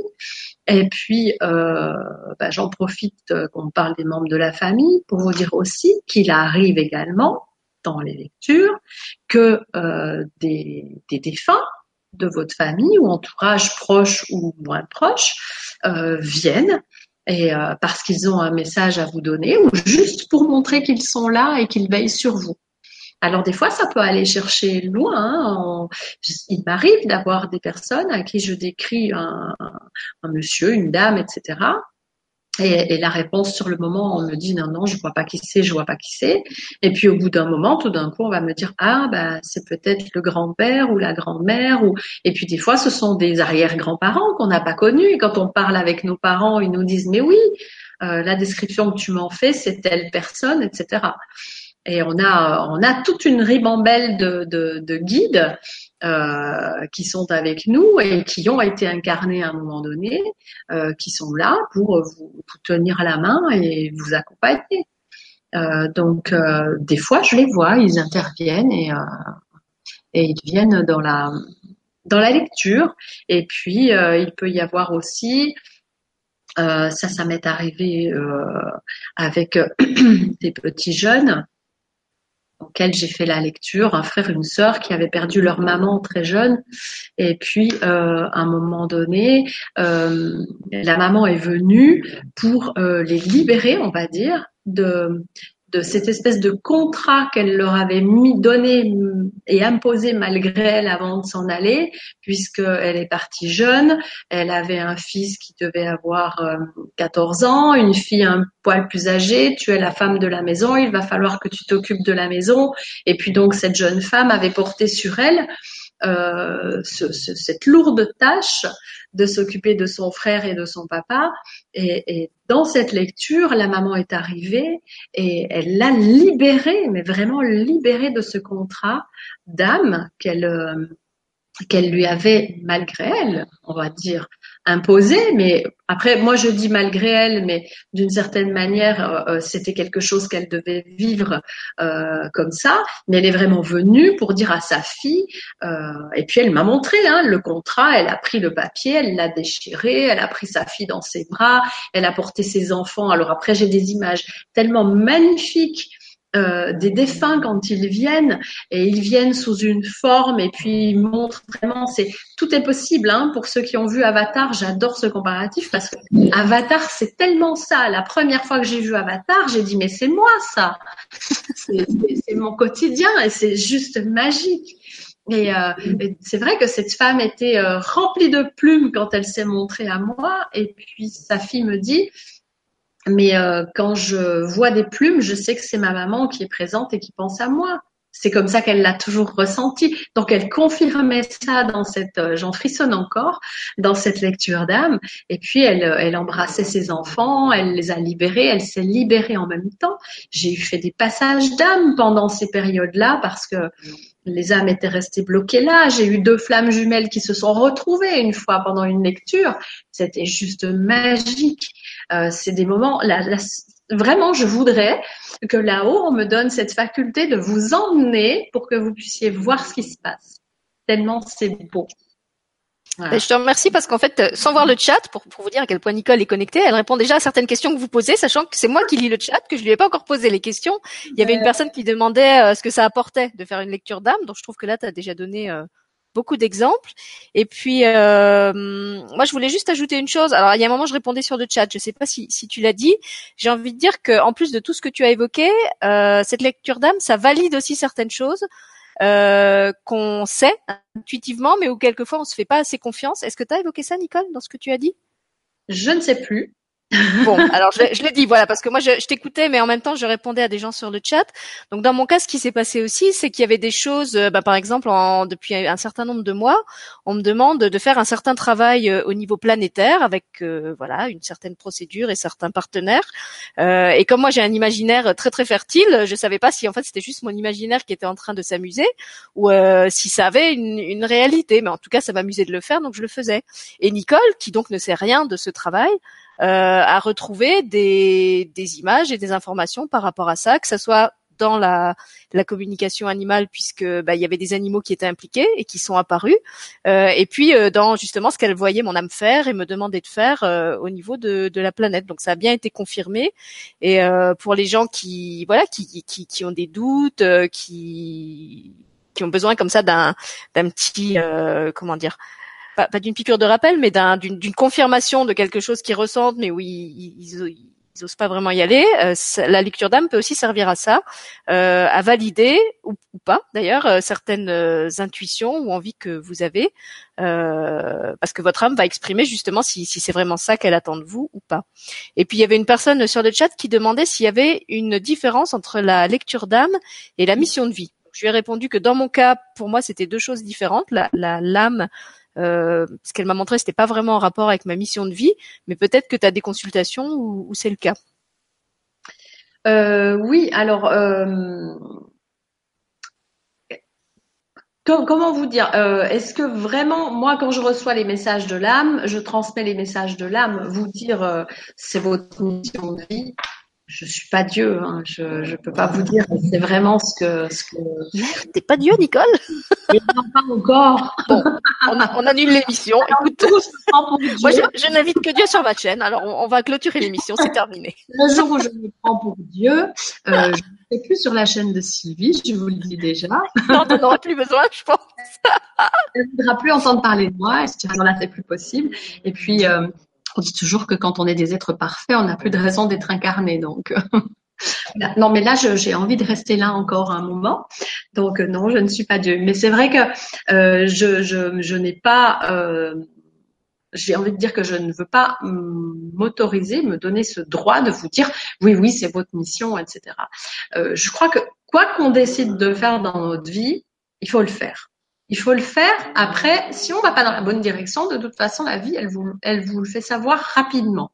Et puis, euh, bah, j'en profite euh, qu'on parle des membres de la famille pour vous dire aussi qu'il arrive également dans les lectures que euh, des, des, défunts de votre famille ou entourage proche ou moins proche euh, viennent et euh, parce qu'ils ont un message à vous donner ou juste pour montrer qu'ils sont là et qu'ils veillent sur vous. Alors des fois, ça peut aller chercher loin. Hein. Il m'arrive d'avoir des personnes à qui je décris un, monsieur, une dame, etc. Et, la réponse sur le moment, on me dit non, non, je vois pas qui c'est, je vois pas qui c'est. Et puis au bout d'un moment, tout d'un coup, on va me dire ah bah c'est peut-être le grand-père ou la grand-mère ou et puis des fois, ce sont des arrière-grands-parents qu'on n'a pas connus. Et quand on parle avec nos parents, ils nous disent mais oui, euh, la description que tu m'en fais, c'est telle personne, etc. Et on a, on a toute une ribambelle de, de, de guides euh, qui sont avec nous et qui ont été incarnés à un moment donné, euh, qui sont là pour vous, tenir la main et vous accompagner. Euh, donc, euh, des fois, je les vois, ils interviennent et, euh, et ils viennent dans la dans la lecture. Et puis, euh, il peut y avoir aussi ça, ça m'est arrivé avec des petits jeunes auquel j'ai fait la lecture, un frère, une sœur qui avaient perdu leur maman très jeune. Et puis, euh, à un moment donné, euh, la maman est venue pour euh, les libérer, on va dire, de, de cette espèce de contrat qu'elle leur avait mis, donné et imposé malgré elle avant de s'en aller, puisqu'elle est partie jeune. Elle avait un fils qui devait avoir 14 euh, ans, une fille un poil plus âgée. Tu es la femme de la maison, il va falloir que tu t'occupes de la maison. Et puis donc cette jeune femme avait porté sur elle euh, ce, cette lourde tâche de s'occuper de son frère et de son papa. Et, et, dans cette lecture, la maman est arrivée et elle l'a libérée, mais vraiment libérée de ce contrat d'âme qu'elle euh, qu'elle lui avait, malgré elle, on va dire, imposé, mais après, moi je dis malgré elle, mais d'une certaine manière, euh, euh, c'était quelque chose qu'elle devait vivre euh, comme ça. Mais elle est vraiment venue pour dire à sa fille, et puis elle m'a montré hein, le contrat, elle a pris le papier, elle l'a déchiré, elle a pris sa fille dans ses bras, elle a porté ses enfants. Alors après, j'ai des images tellement magnifiques euh, des défunts quand ils viennent et ils viennent sous une forme et puis ils montrent vraiment c'est tout est possible hein, pour ceux qui ont vu Avatar j'adore ce comparatif parce que Avatar c'est tellement ça. La première fois que j'ai vu Avatar j'ai dit mais c'est moi ça. C'est mon quotidien et c'est juste magique. Et, euh, c'est vrai que cette femme était euh, remplie de plumes quand elle s'est montrée à moi et puis sa fille me dit mais euh, quand je vois des plumes, je sais que c'est ma maman qui est présente et qui pense à moi. C'est comme ça qu'elle l'a toujours ressenti. Donc elle confirmait ça dans cette, euh, j'en frissonne encore, dans cette lecture d'âme. Et puis elle, euh, elle embrassait ses enfants, elle les a libérés, elle s'est libérée en même temps. J'ai eu fait des passages d'âme pendant ces périodes-là parce que les âmes étaient restées bloquées là. J'ai eu deux flammes jumelles qui se sont retrouvées une fois pendant une lecture. C'était juste magique. Euh, c'est des moments. vraiment, je voudrais que là-haut, on me donne cette faculté de vous emmener pour que vous puissiez voir ce qui se passe. Tellement c'est beau. Je te remercie parce qu'en fait, euh, sans voir le chat, pour, pour, vous dire à quel point Nicole est connectée, elle répond déjà à certaines questions que vous posez, sachant que c'est moi qui lis le chat, que je lui ai pas encore posé les questions. Il y avait une personne qui demandait euh, ce que ça apportait de faire une lecture d'âme, donc je trouve que là, tu as déjà donné euh, beaucoup d'exemples. Et puis, euh, moi, je voulais juste ajouter une chose. Alors, il y a un moment, je répondais sur le chat. Je sais pas si, si tu l'as dit. J'ai envie de dire que, en plus de tout ce que tu as évoqué, euh, cette lecture d'âme, ça valide aussi certaines choses euh, qu'on sait intuitivement, mais où quelquefois on se fait pas assez confiance. Est-ce que tu as évoqué ça, Nicole, dans ce que tu as dit? Je ne sais plus. Bon, alors je, je l'ai dit, voilà, parce que moi je, je t'écoutais, mais en même temps je répondais à des gens sur le chat. Donc dans mon cas, ce qui s'est passé aussi, c'est qu'il y avait des choses, euh, bah, par exemple, en, depuis un certain nombre de mois, on me demande de faire un certain travail euh, au niveau planétaire avec euh, voilà une certaine procédure et certains partenaires. Euh, et comme moi j'ai un imaginaire très très fertile, je savais pas si en fait c'était juste mon imaginaire qui était en train de s'amuser ou si ça avait une, une réalité. Mais en tout cas, ça m'amusait de le faire, donc je le faisais. Et Nicole, qui donc ne sait rien de ce travail, euh, à retrouver des, des images et des informations par rapport à ça, que ce soit dans la, la, communication animale puisque bah, il y avait des animaux qui étaient impliqués et qui sont apparus euh, et puis euh, dans justement ce qu'elle voyait mon âme faire et me demandait de faire euh, au niveau de, de, la planète. Donc ça a bien été confirmé. Et euh, pour les gens qui voilà qui, qui, qui ont des doutes euh, qui qui ont besoin comme ça d'un d'un petit comment dire pas, d'une piqûre de rappel, mais d'une confirmation de quelque chose qu'ils ressentent, mais où ils, ils, osent pas vraiment y aller. Euh, la lecture d'âme peut aussi servir à ça, euh, à valider ou, pas d'ailleurs euh, certaines intuitions ou envies que vous avez, parce que votre âme va exprimer justement si, si c'est vraiment ça qu'elle attend de vous ou pas. Et puis il y avait une personne sur le chat qui demandait s'il y avait une différence entre la lecture d'âme et la mission de vie. Je lui ai répondu que dans mon cas, pour moi, c'était deux choses différentes. La l'âme euh, ce qu'elle m'a montré, c'était pas vraiment en rapport avec ma mission de vie, mais peut-être que tu as des consultations où, c'est le cas. Euh, oui, alors euh, comment vous dire Est-ce que vraiment, moi, quand je reçois les messages de l'âme, je transmets les messages de l'âme Vous dire, c'est votre mission de vie je suis pas Dieu, hein. je je peux pas vous dire. C'est vraiment ce que ce que. T'es pas Dieu, Nicole? Non, pas encore. Bon, on, annule l'émission. Écoute, moi je, je n'invite que Dieu sur ma chaîne. Alors on, va clôturer l'émission, c'est terminé. Le jour où je me prends pour Dieu, euh, je ne serai plus sur la chaîne de Sylvie, je vous le dis déjà. Non, tu n'auras plus besoin, je pense. Elle ne voudra plus entendre parler de moi. Et ce là c'est plus possible. Et puis. Euh, on dit toujours que quand on est des êtres parfaits, on n'a plus de raison d'être incarné. Donc, non, mais là, j'ai envie de rester là encore un moment. Donc, non, je ne suis pas Dieu. Mais c'est vrai que euh, je, je, je n'ai pas. Euh, j'ai envie de dire que je ne veux pas m'autoriser, me donner ce droit de vous dire oui, oui, c'est votre mission, etc. Euh, je crois que quoi qu'on décide de faire dans notre vie, il faut le faire. Il faut le faire. Après, si on va pas dans la bonne direction, de toute façon, la vie, elle vous, elle vous le fait savoir rapidement.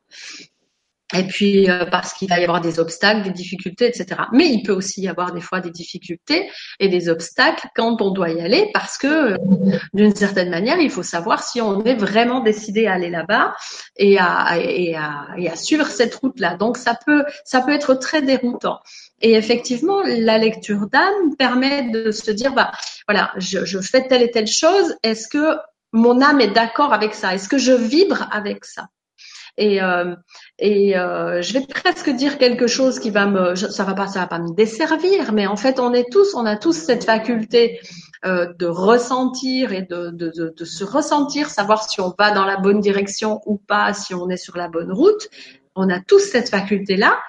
Et puis euh, parce qu'il va y avoir des obstacles, des difficultés, etc. Mais il peut aussi y avoir des fois des difficultés et des obstacles quand on doit y aller, parce que euh, d'une certaine manière, il faut savoir si on est vraiment décidé à aller là-bas et à, et à, et à suivre cette route-là. Donc ça peut ça peut être très déroutant. Et effectivement, la lecture d'âme permet de se dire, bah voilà, je, je fais telle et telle chose. Est-ce que mon âme est d'accord avec ça? Est-ce que je vibre avec ça? Et, euh, et euh, je vais presque dire quelque chose qui va me, ça va pas, ça va pas me desservir, mais en fait, on est tous, on a tous cette faculté euh, de ressentir et de, de, de, de, se ressentir, savoir si on va dans la bonne direction ou pas, si on est sur la bonne route. On a tous cette faculté-là,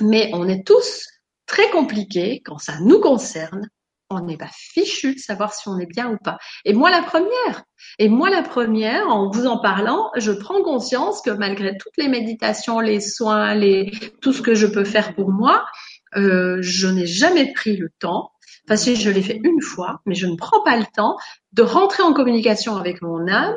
mais on est tous très compliqués quand ça nous concerne on n'est pas fichu de savoir si on est bien ou pas. Et moi la première. Et moi la première, en vous en parlant, je prends conscience que malgré toutes les méditations, les soins, les tout ce que je peux faire pour moi, euh, je n'ai jamais pris le temps. Enfin, si je l'ai fait une fois, mais je ne prends pas le temps de rentrer en communication avec mon âme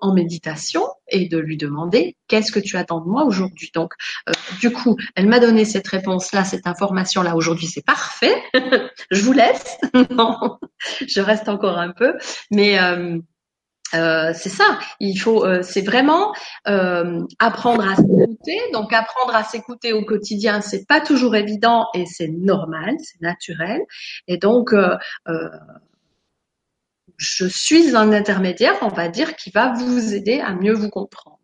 en méditation et de lui demander qu'est-ce que tu attends de moi aujourd'hui? Donc, euh, du coup, elle m'a donné cette réponse-là, cette information-là aujourd'hui, c'est parfait. je vous laisse. non, je reste encore un peu, mais euh, euh, c'est ça. Il faut, c'est vraiment apprendre à s'écouter. Donc, apprendre à s'écouter au quotidien, c'est pas toujours évident et c'est normal, c'est naturel. Et donc je suis un intermédiaire, on va dire, qui va vous aider à mieux vous comprendre.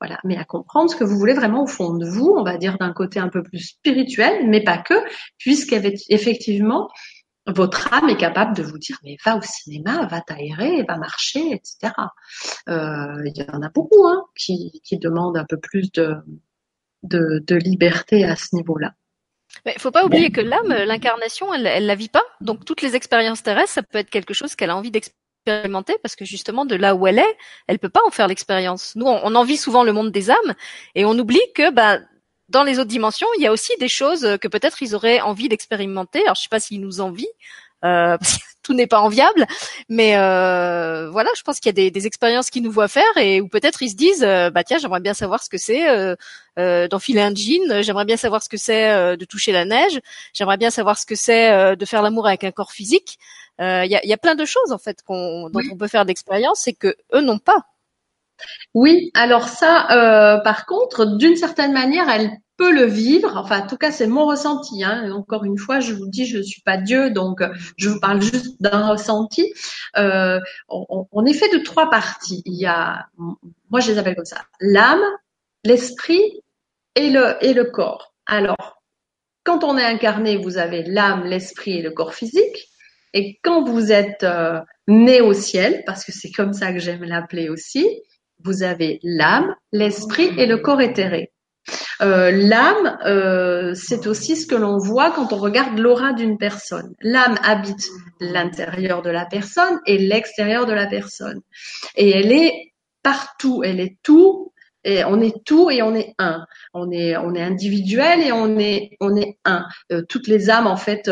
Voilà, mais à comprendre ce que vous voulez vraiment au fond de vous, on va dire d'un côté un peu plus spirituel, mais pas que, puisqu'effectivement, votre âme est capable de vous dire mais va au cinéma, va t'aérer, va marcher, etc. Euh, il y en a beaucoup hein, qui, qui demandent un peu plus de, liberté à ce niveau-là. Mais faut pas oublier que l'âme, l'incarnation, elle, elle la vit pas. Donc toutes les expériences terrestres, ça peut être quelque chose qu'elle a envie d'expérimenter parce que justement de là où elle est, elle peut pas en faire l'expérience. Nous, on, en vit souvent le monde des âmes et on oublie que bah dans les autres dimensions, il y a aussi des choses que peut-être ils auraient envie d'expérimenter. Alors je sais pas s'ils nous envient, euh, tout n'est pas enviable, mais euh, voilà, je pense qu'il y a des, des, expériences qu'ils nous voient faire et où peut-être ils se disent, euh, bah tiens, j'aimerais bien savoir ce que c'est euh, d'enfiler un jean, j'aimerais bien savoir ce que c'est de toucher la neige, j'aimerais bien savoir ce que c'est de faire l'amour avec un corps physique. Il y a, y, a, plein de choses en fait qu'on, dont on peut faire d'expérience et que eux n'ont pas. Oui, alors ça, par contre, d'une certaine manière, elle peut le vivre. Enfin, en tout cas, c'est mon ressenti. Hein. Encore une fois, je vous dis, je ne suis pas Dieu, donc je vous parle juste d'un ressenti. Euh, on, on, est fait de trois parties. Il y a, moi, je les appelle comme ça, l'âme, l'esprit et le et le corps. Alors, quand on est incarné, vous avez l'âme, l'esprit et le corps physique. Et quand vous êtes euh, né au ciel, parce que c'est comme ça que j'aime l'appeler aussi, vous avez l'âme, l'esprit et le corps éthéré. Euh, l'âme, euh, c'est aussi ce que l'on voit quand on regarde l'aura d'une personne. L'âme habite l'intérieur de la personne et l'extérieur de la personne. Et elle est partout, elle est tout, et on est tout et on est un. On est, on est individuel et on est, on est un. Euh, toutes les âmes, en fait,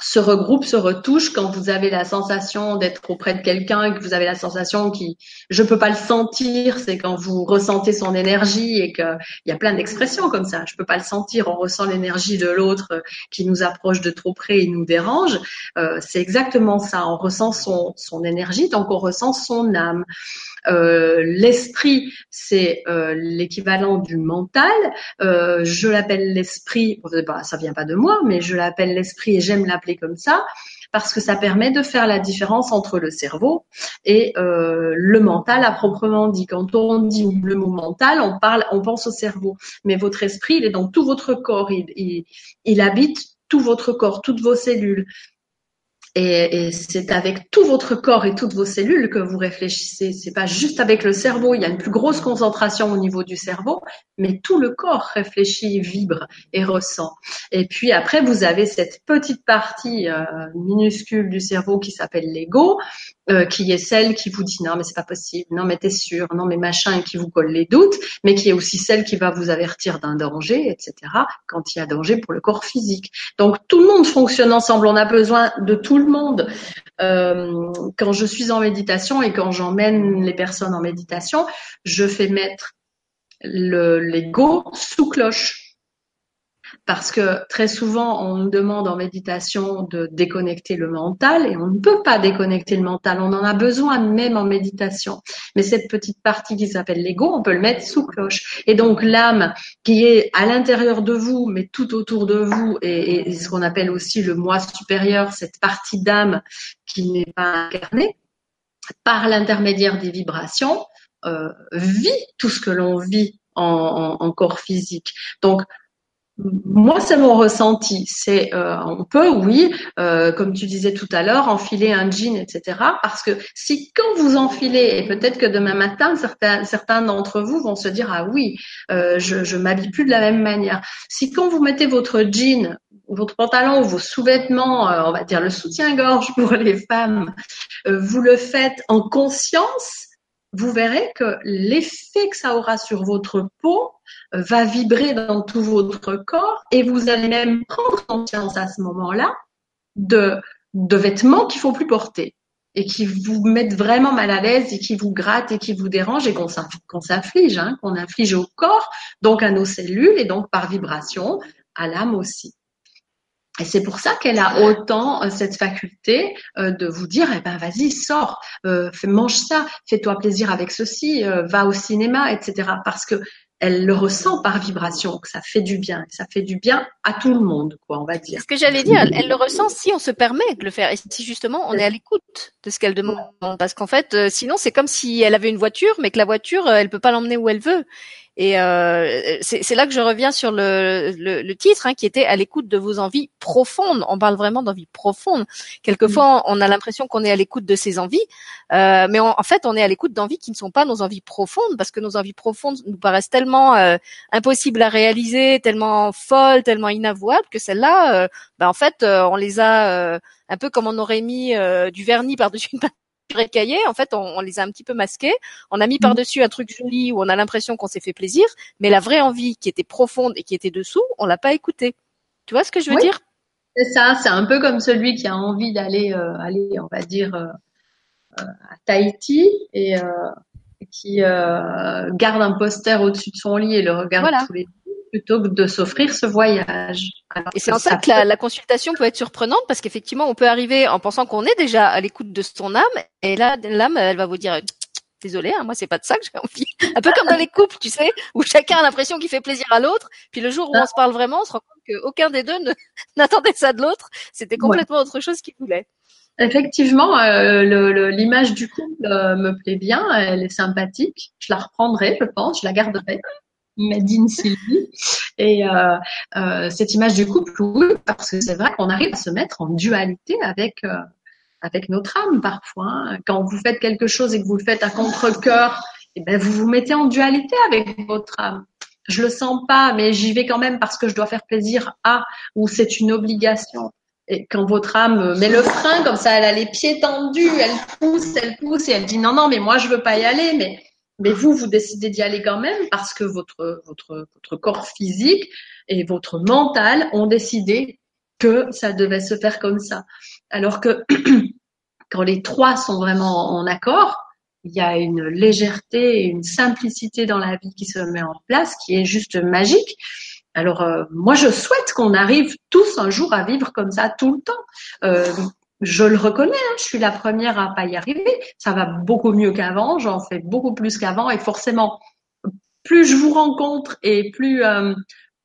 se regroupent, se retouchent quand vous avez la sensation d'être auprès de quelqu'un et que vous avez la sensation qui, je peux pas le sentir, c'est quand vous ressentez son énergie et que il y a plein d'expressions comme ça. Je peux pas le sentir, on ressent l'énergie de l'autre qui nous approche de trop près et nous dérange. Euh, c'est exactement ça. On ressent son, son énergie, donc on ressent son âme. Euh, l'esprit, c'est euh, l'équivalent du mental. Euh, je l'appelle l'esprit, bah, ça vient pas de moi, mais je l'appelle l'esprit et j'aime l'appeler comme ça parce que ça permet de faire la différence entre le cerveau et le mental à proprement dit. Quand on dit le mot mental, on parle, on pense au cerveau, mais votre esprit, il est dans tout votre corps, il, il habite tout votre corps, toutes vos cellules. Et, et c'est avec tout votre corps et toutes vos cellules que vous réfléchissez. C'est pas juste avec le cerveau. Il y a une plus grosse concentration au niveau du cerveau, mais tout le corps réfléchit, vibre et ressent. Et puis après, vous avez cette petite partie euh, minuscule du cerveau qui s'appelle l'ego, euh, qui est celle qui vous dit non mais c'est pas possible, non mais t'es sûr, non mais machin, qui vous colle les doutes, mais qui est aussi celle qui va vous avertir d'un danger, etc. Quand il y a danger pour le corps physique. Donc tout le monde fonctionne ensemble. On a besoin de tout le monde. euh, quand je suis en méditation et quand j'emmène les personnes en méditation, je fais mettre l'ego sous cloche parce que très souvent, on nous demande en méditation de déconnecter le mental et on ne peut pas déconnecter le mental. On en a besoin même en méditation. Mais cette petite partie qui s'appelle l'ego, on peut le mettre sous cloche. Et donc l'âme qui est à l'intérieur de vous, mais tout autour de vous, et, ce qu'on appelle aussi le moi supérieur, cette partie d'âme qui n'est pas incarnée, par l'intermédiaire des vibrations, euh, vit tout ce que l'on vit en, en corps physique. Donc, moi, c'est mon ressenti. C'est, euh, on peut, oui, euh, comme tu disais tout à l'heure, enfiler un jean, etc. Parce que si quand vous enfilez, et peut-être que demain matin, certains, d'entre vous vont se dire ah oui, euh, je, je m'habille plus de la même manière. Si quand vous mettez votre jean, votre pantalon vos sous-vêtements, on va dire le soutien-gorge pour les femmes, vous le faites en conscience, vous verrez que l'effet que ça aura sur votre peau va vibrer dans tout votre corps et vous allez même prendre conscience à ce moment-là de, de vêtements qu'il faut plus porter et qui vous mettent vraiment mal à l'aise et qui vous grattent et qui vous dérangent et qu'on s'afflige, hein, qu'on inflige au corps, donc à nos cellules et donc par vibration à l'âme aussi. Et c'est pour ça qu'elle a autant euh, cette faculté euh, de vous dire, eh ben vas-y, sors, euh, mange ça, fais-toi plaisir avec ceci, va au cinéma, etc. Parce que elle le ressent par vibration, que ça fait du bien, ça fait du bien à tout le monde, quoi, on va dire. Ce que j'allais dire, elle, le ressent si on se permet de le faire, et si justement on est à l'écoute de ce qu'elle demande, parce qu'en fait, sinon c'est comme si elle avait une voiture, mais que la voiture, elle peut pas l'emmener où elle veut. Et euh, c'est là que je reviens sur le, le, le titre, hein, qui était à l'écoute de vos envies profondes. On parle vraiment d'envies profondes. Quelquefois, mm. on a l'impression qu'on est à l'écoute de ces envies, euh, mais en fait, on est à l'écoute d'envies qui ne sont pas nos envies profondes, parce que nos envies profondes nous paraissent tellement euh, impossibles à réaliser, tellement folles, tellement inavouables, que celles-là, euh, ben, en fait, euh, on les a un peu comme on aurait mis du vernis par-dessus une cahier, en fait, on, les a un petit peu masqués. On a mis mmh. par-dessus un truc joli où on a l'impression qu'on s'est fait plaisir, mais la vraie envie qui était profonde et qui était dessous, on l'a pas écoutée. Tu vois ce que je veux dire? C'est ça. C'est un peu comme celui qui a envie d'aller, euh, aller, on va dire, euh, euh, à Tahiti et qui garde un poster au-dessus de son lit et le regarde tous les plutôt que de s'offrir ce voyage. et c'est en ça que la, consultation peut être surprenante parce qu'effectivement, on peut arriver en pensant qu'on est déjà à l'écoute de son âme et là, l'âme, elle va vous dire désolé, hein, moi c'est pas de ça que j'ai envie. Un peu comme dans les couples, tu sais, où chacun a l'impression qu'il fait plaisir à l'autre, puis le jour où on se parle vraiment, on se rend compte qu'aucun des deux n'attendait ça de l'autre. C'était complètement autre chose qu'il voulait. Effectivement, euh, l'image du couple euh, me plaît bien, elle est sympathique. Je la reprendrai, je pense, je la garderai. Madine Sylvie. Et euh, euh, cette image du couple, oui, parce que c'est vrai qu'on arrive à se mettre en dualité avec euh, avec notre âme parfois. Hein. Quand vous faites quelque chose et que vous le faites à contre-cœur, eh ben vous vous mettez en dualité avec votre âme. Je le sens pas, mais j'y vais quand même parce que je dois faire plaisir à ou c'est une obligation. Et quand votre âme met le frein comme ça, elle a les pieds tendus, elle pousse, elle pousse et elle dit non non mais moi je veux pas y aller, mais mais vous, vous décidez d'y aller quand même parce que votre, votre, votre corps physique et votre mental ont décidé que ça devait se faire comme ça. Alors que quand les trois sont vraiment en accord, il y a une légèreté et une simplicité dans la vie qui se met en place qui est juste magique. Alors euh, moi je souhaite qu'on arrive tous un jour à vivre comme ça tout le temps. Euh, je le reconnais, hein, je suis la première à pas y arriver. Ça va beaucoup mieux qu'avant, j'en fais beaucoup plus qu'avant et forcément, plus je vous rencontre et plus euh,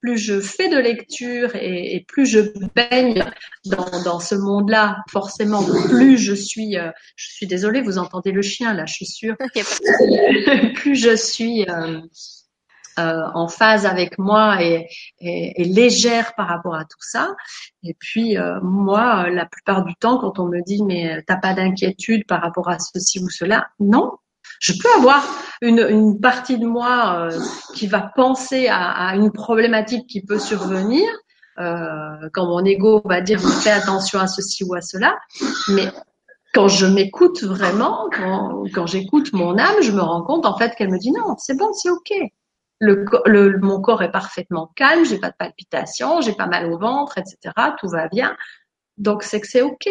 plus je fais de lecture et, plus je baigne dans, dans ce monde-là, forcément, plus je suis, euh, je suis désolée, vous entendez le chien là, je suis sûre. plus je suis euh, euh, en phase avec moi et, et, légère par rapport à tout ça. Et puis euh, moi, la plupart du temps, quand on me dit mais t'as pas d'inquiétude par rapport à ceci ou cela, non. Je peux avoir une, une partie de moi euh, qui va penser à, à, une problématique qui peut survenir, quand mon ego va dire fais attention à ceci ou à cela, mais quand je m'écoute vraiment, quand, quand j'écoute mon âme, je me rends compte en fait qu'elle me dit non, c'est bon, c'est ok le, mon corps est parfaitement calme, j'ai pas de palpitations, j'ai pas mal au ventre, etc. Tout va bien. Donc c'est que c'est ok.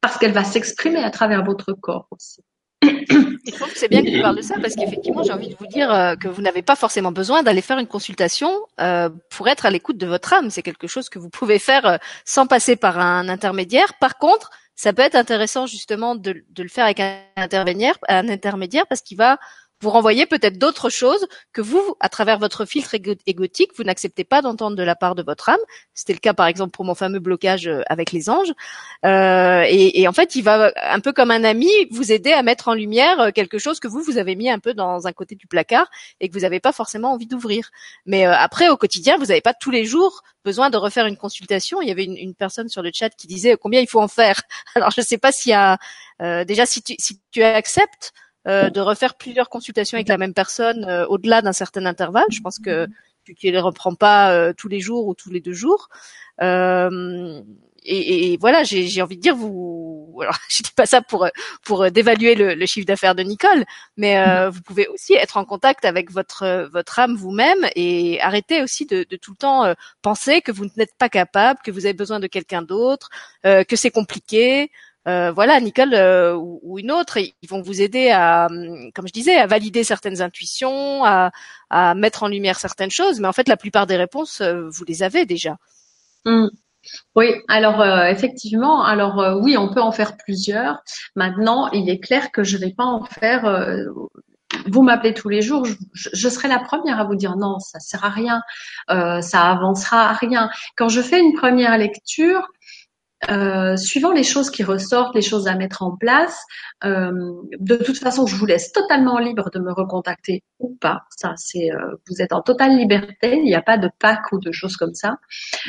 parce qu'elle va s'exprimer à travers votre corps aussi. Je trouve que c'est bien que tu parles de ça parce qu'effectivement, j'ai envie de vous dire euh, que vous n'avez pas forcément besoin d'aller faire une consultation euh, pour être à l'écoute de votre âme. C'est quelque chose que vous pouvez faire euh, sans passer par un intermédiaire. Par contre, ça peut être intéressant justement de, de le faire avec un intermédiaire, un intermédiaire parce qu'il va vous renvoyez peut-être d'autres choses que vous, à travers votre filtre égotique, vous n'acceptez pas d'entendre de la part de votre âme. C'était le cas, par exemple, pour mon fameux blocage euh, avec les anges. Euh, et, en fait, il va un peu comme un ami vous aider à mettre en lumière euh, quelque chose que vous vous avez mis un peu dans un côté du placard et que vous n'avez pas forcément envie d'ouvrir. Mais après, au quotidien, vous n'avez pas tous les jours besoin de refaire une consultation. Il y avait une, personne sur le chat qui disait combien il faut en faire? Alors, je ne sais pas s'il y a déjà si tu, si tu acceptes euh, de refaire plusieurs consultations avec la même personne euh, au-delà d'un certain intervalle. Je pense que tu ne les reprends pas euh, tous les jours ou tous les deux jours. Et, et, voilà, j'ai envie de dire, vous, alors je dis pas ça pour pour dévaluer le, le chiffre d'affaires de Nicole, mais euh, vous pouvez aussi être en contact avec votre votre âme vous-même et arrêter aussi de, de, tout le temps penser que vous n'êtes pas capable, que vous avez besoin de quelqu'un d'autre, que c'est compliqué. Euh, voilà, Nicole euh, ou, une autre, ils vont vous aider à, comme je disais, à valider certaines intuitions, à, mettre en lumière certaines choses. Mais en fait, la plupart des réponses, euh, vous les avez déjà. Mmh. Oui, alors effectivement, alors oui, on peut en faire plusieurs. Maintenant, il est clair que je ne vais pas en faire. vous m'appelez tous les jours, je, serai la première à vous dire non, ça sert à rien, ça avancera à rien. Quand je fais une première lecture, euh, suivant les choses qui ressortent, les choses à mettre en place, euh, de toute façon, je vous laisse totalement libre de me recontacter ou pas. Ça, c'est euh, vous êtes en totale liberté. Il n'y a pas de pack ou de choses comme ça.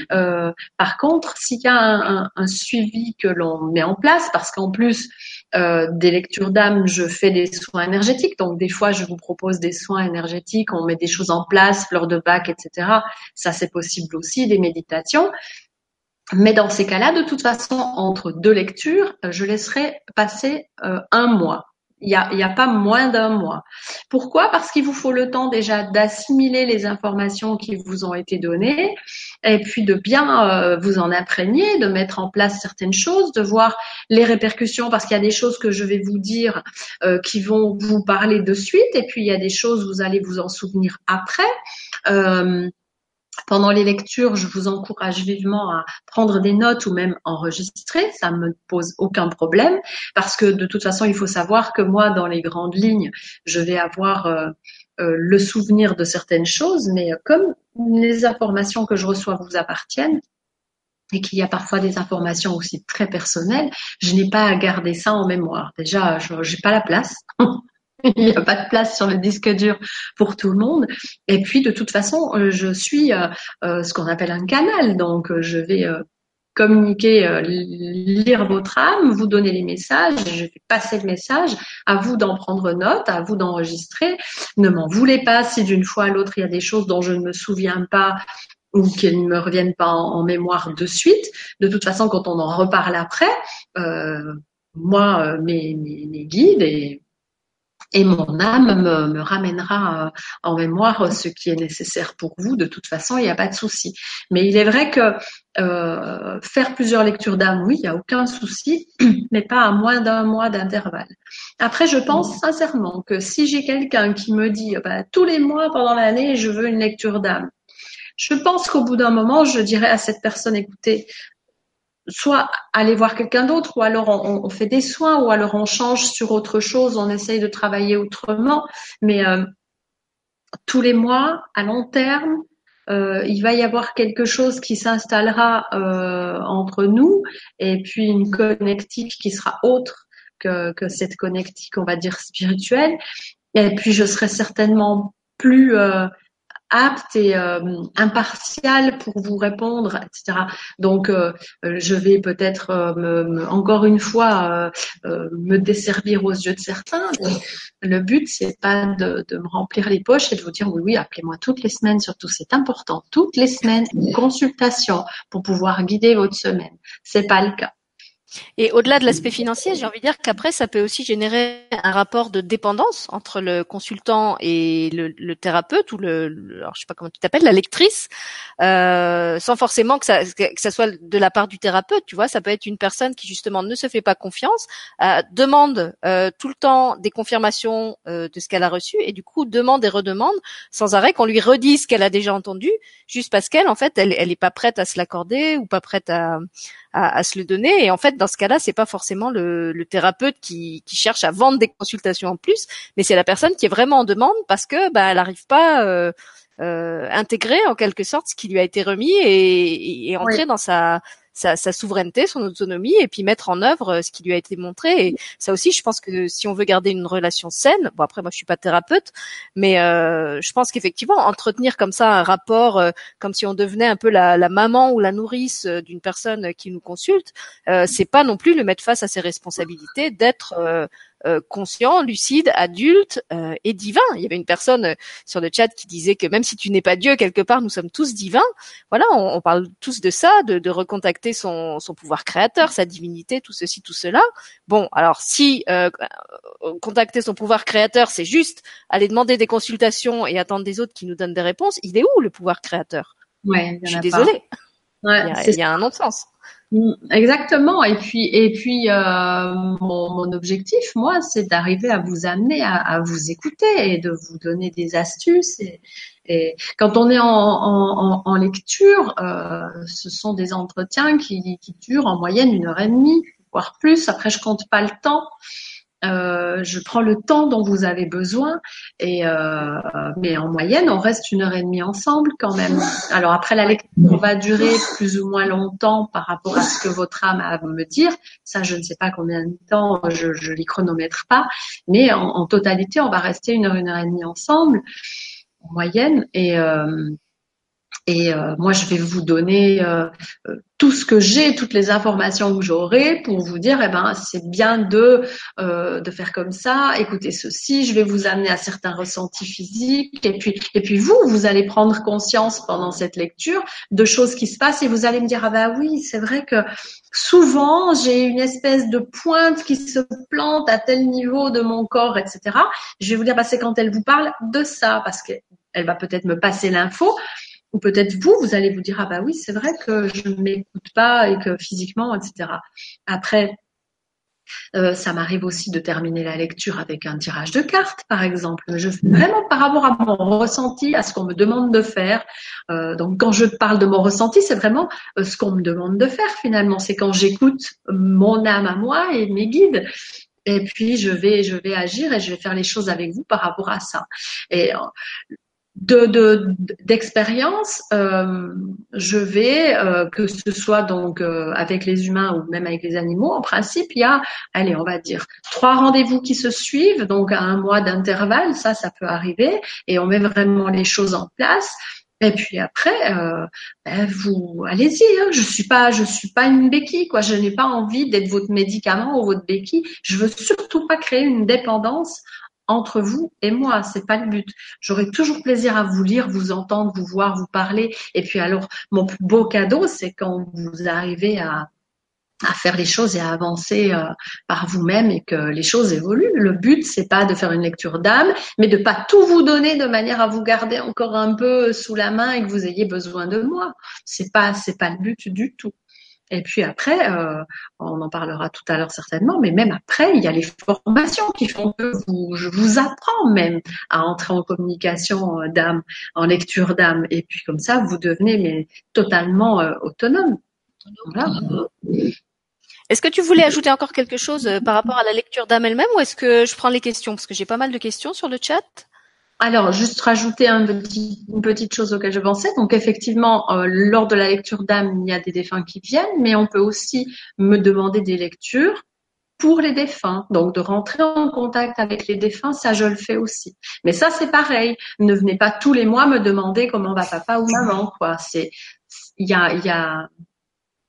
par contre, s'il y a un, un, suivi que l'on met en place, parce qu'en plus des lectures d'âme, je fais des soins énergétiques. Donc des fois, je vous propose des soins énergétiques. On met des choses en place, fleurs de bac, etc. Ça, c'est possible aussi. Des méditations. Mais dans ces cas-là, de toute façon, entre deux lectures, euh, je laisserai passer euh, un mois. Il n'y a, a, pas moins d'un mois. Pourquoi? Parce qu'il vous faut le temps déjà d'assimiler les informations qui vous ont été données et puis de bien euh, vous en imprégner, de mettre en place certaines choses, de voir les répercussions parce qu'il y a des choses que je vais vous dire qui vont vous parler de suite et puis il y a des choses vous allez vous en souvenir après. Pendant les lectures, je vous encourage vivement à prendre des notes ou même enregistrer. Ça ne me pose aucun problème parce que de toute façon, il faut savoir que moi, dans les grandes lignes, je vais avoir euh, euh, le souvenir de certaines choses, mais comme les informations que je reçois vous appartiennent, et qu'il y a parfois des informations aussi très personnelles, je n'ai pas à garder ça en mémoire. Déjà, je n'ai pas la place. il n'y a pas de place sur le disque dur pour tout le monde. Et puis, de toute façon, euh, je suis euh, euh, ce qu'on appelle un canal. Donc, je vais communiquer, lire votre âme, vous donner les messages, je vais passer le message, à vous d'en prendre note, à vous d'enregistrer. Ne m'en voulez pas si d'une fois à l'autre il y a des choses dont je ne me souviens pas ou qu'elles ne me reviennent pas en, mémoire de suite. De toute façon, quand on en reparle après, moi, mes, mes guides et et mon âme me, ramènera euh, en mémoire ce qui est nécessaire pour vous. De toute façon, il n'y a pas de souci. Mais il est vrai que euh, faire plusieurs lectures d'âme, oui, il n'y a aucun souci, mais pas à moins d'un mois d'intervalle. Après, je pense sincèrement que si j'ai quelqu'un qui me dit bah, tous les mois pendant l'année, je veux une lecture d'âme, je pense qu'au bout d'un moment, je dirais à cette personne, écoutez, soit aller voir quelqu'un d'autre, ou alors on, fait des soins, ou alors on change sur autre chose, on essaye de travailler autrement. Mais euh, tous les mois, à long terme, euh, il va y avoir quelque chose qui s'installera euh, entre nous, et puis une connectique qui sera autre que, que cette connectique, on va dire, spirituelle. Et puis je serai certainement plus apte et euh, impartial pour vous répondre, etc. Donc, euh, je vais peut-être euh, encore une fois me desservir aux yeux de certains. le but, c'est pas de, de, me remplir les poches et de vous dire oui, oui, appelez-moi toutes les semaines. Surtout, c'est important. Toutes les semaines, une consultation pour pouvoir guider votre semaine. C'est pas le cas. Et au-delà de l'aspect financier, j'ai envie de dire qu'après, ça peut aussi générer un rapport de dépendance entre le consultant et le, le thérapeute ou le, le, alors je sais pas comment tu t'appelles, la lectrice, euh, sans forcément que ça, que ça soit de la part du thérapeute. Tu vois, ça peut être une personne qui justement ne se fait pas confiance, euh, demande euh, tout le temps des confirmations euh, de ce qu'elle a reçu et du coup demande et redemande sans arrêt qu'on lui redise ce qu'elle a déjà entendu, juste parce qu'elle, en fait, elle, elle est pas prête à se l'accorder ou pas prête à à, à, se le donner. Et en fait, dans ce cas-là, c'est pas forcément le, le thérapeute qui, qui, cherche à vendre des consultations en plus, mais c'est la personne qui est vraiment en demande parce que bah, elle n'arrive pas euh, euh, intégrer en quelque sorte ce qui lui a été remis et, et entrer oui. dans sa sa, souveraineté, son autonomie, et puis mettre en œuvre euh, ce qui lui a été montré. Et ça aussi, je pense que si on veut garder une relation saine, bon après moi je suis pas thérapeute, mais euh, je pense qu'effectivement entretenir comme ça un rapport, euh, comme si on devenait un peu la, maman ou la nourrice d'une personne qui nous consulte, euh, c'est pas non plus le mettre face à ses responsabilités d'être euh, euh, conscient, lucide, adulte euh, et divin. Il y avait une personne euh, sur le chat qui disait que même si tu n'es pas Dieu quelque part, nous sommes tous divins. Voilà, on, on parle tous de ça, de, de recontacter son, son, pouvoir créateur, sa divinité, tout ceci, tout cela. Bon, alors si euh, contacter son pouvoir créateur, c'est juste aller demander des consultations et attendre des autres qui nous donnent des réponses, il est où le pouvoir créateur? Ouais, je suis désolée. Ouais, il, y a, il y a un autre sens. Mm, exactement. Et puis, et puis, euh, mon, mon, objectif, moi, c'est d'arriver à vous amener à, à, vous écouter et de vous donner des astuces. Et, et quand on est en, en, en lecture, euh, ce sont des entretiens qui, qui, durent en moyenne une heure et demie, voire plus. Après, je compte pas le temps. Euh, je prends le temps dont vous avez besoin, et euh, mais en moyenne, on reste une heure et demie ensemble quand même. Alors après, la lecture va durer plus ou moins longtemps par rapport à ce que votre âme a à me dire. Ça, je ne sais pas combien de temps, je, je les chronomètre pas, mais en, en, totalité, on va rester une heure, une heure et demie ensemble en moyenne, et euh, et euh, moi, je vais vous donner euh, euh, tout ce que j'ai, toutes les informations que j'aurai pour vous dire, eh ben, c'est bien de euh, de faire comme ça. Écoutez ceci, je vais vous amener à certains ressentis physiques. Et puis et puis vous, vous allez prendre conscience pendant cette lecture de choses qui se passent et vous allez me dire, ah ben oui, c'est vrai que souvent j'ai une espèce de pointe qui se plante à tel niveau de mon corps, etc. Je vais vous dire, bah, c'est quand elle vous parle de ça, parce qu'elle va peut-être me passer l'info, ou peut-être vous, vous allez vous dire ah bah oui, c'est vrai que je ne m'écoute pas et que physiquement, etc. Après, euh, ça m'arrive aussi de terminer la lecture avec un tirage de cartes, par exemple. Je fais vraiment par rapport à mon ressenti, à ce qu'on me demande de faire. Euh, donc, quand je parle de mon ressenti, c'est vraiment euh, ce qu'on me demande de faire finalement. C'est quand j'écoute mon âme à moi et mes guides. Et puis je vais, je vais agir et je vais faire les choses avec vous par rapport à ça. De d'expérience, de, euh, je vais euh, que ce soit donc euh, avec les humains ou même avec les animaux. En principe, il y a, allez, on va dire trois rendez-vous qui se suivent, donc à un mois d'intervalle, ça, ça peut arriver, et on met vraiment les choses en place. Et puis après, euh, ben vous allez-y. Hein. Je suis pas, je suis pas une béquille, quoi. Je n'ai pas envie d'être votre médicament ou votre béquille. Je veux surtout pas créer une dépendance entre vous et moi, c'est pas le but. J'aurai toujours plaisir à vous lire, vous entendre, vous voir, vous parler. Et puis alors, mon beau cadeau, c'est quand vous arrivez à, à faire les choses et à avancer euh, par vous-même et que les choses évoluent. Le but, c'est pas de faire une lecture d'âme, mais de pas tout vous donner de manière à vous garder encore un peu sous la main et que vous ayez besoin de moi. C'est pas, c'est pas le but du tout. Et puis après, euh, on en parlera tout à l'heure certainement, mais même après, il y a les formations qui font que vous, je vous apprends même à entrer en communication euh, d'âme, en lecture d'âme. Et puis comme ça, vous devenez totalement euh, autonome. Est-ce que tu voulais ajouter encore quelque chose par rapport à la lecture d'âme elle-même ou est-ce que je prends les questions? Parce que j'ai pas mal de questions sur le chat. Alors, juste rajouter une petite chose auquel je pensais. Donc, effectivement, euh, lors de la lecture d'âme, il y a des défunts qui viennent, mais on peut aussi me demander des lectures pour les défunts. Donc, de rentrer en contact avec les défunts, ça, je le fais aussi. Mais ça, c'est pareil. Ne venez pas tous les mois me demander comment va papa ou maman, quoi. C'est, il y a, il y a,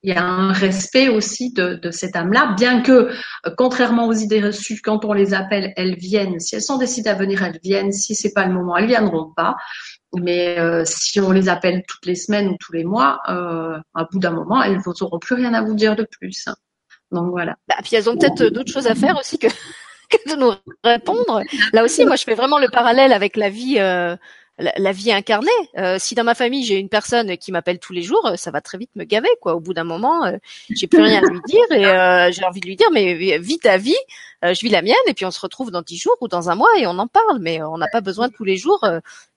il y a un respect aussi de, cette âme-là, bien que, euh, contrairement aux idées reçues, quand on les appelle, elles viennent. Si elles sont décidées à venir, elles viennent. Si c'est pas le moment, elles viendront pas. Mais euh, si on les appelle toutes les semaines ou tous les mois, euh, à bout d'un moment, elles n'auront plus rien à vous dire de plus. Donc voilà. Bah, puis elles ont peut-être d'autres choses à faire aussi que, de nous répondre. Là aussi, moi, je fais vraiment le parallèle avec la vie. La, vie incarnée. Euh, si dans ma famille j'ai une personne qui m'appelle tous les jours, ça va très vite me gaver quoi. Au bout d'un moment, euh, j'ai plus rien à lui dire et euh, j'ai envie de lui dire mais vis ta vie, je vis la mienne et puis on se retrouve dans dix jours ou dans un mois et on en parle. Mais on n'a pas besoin tous les jours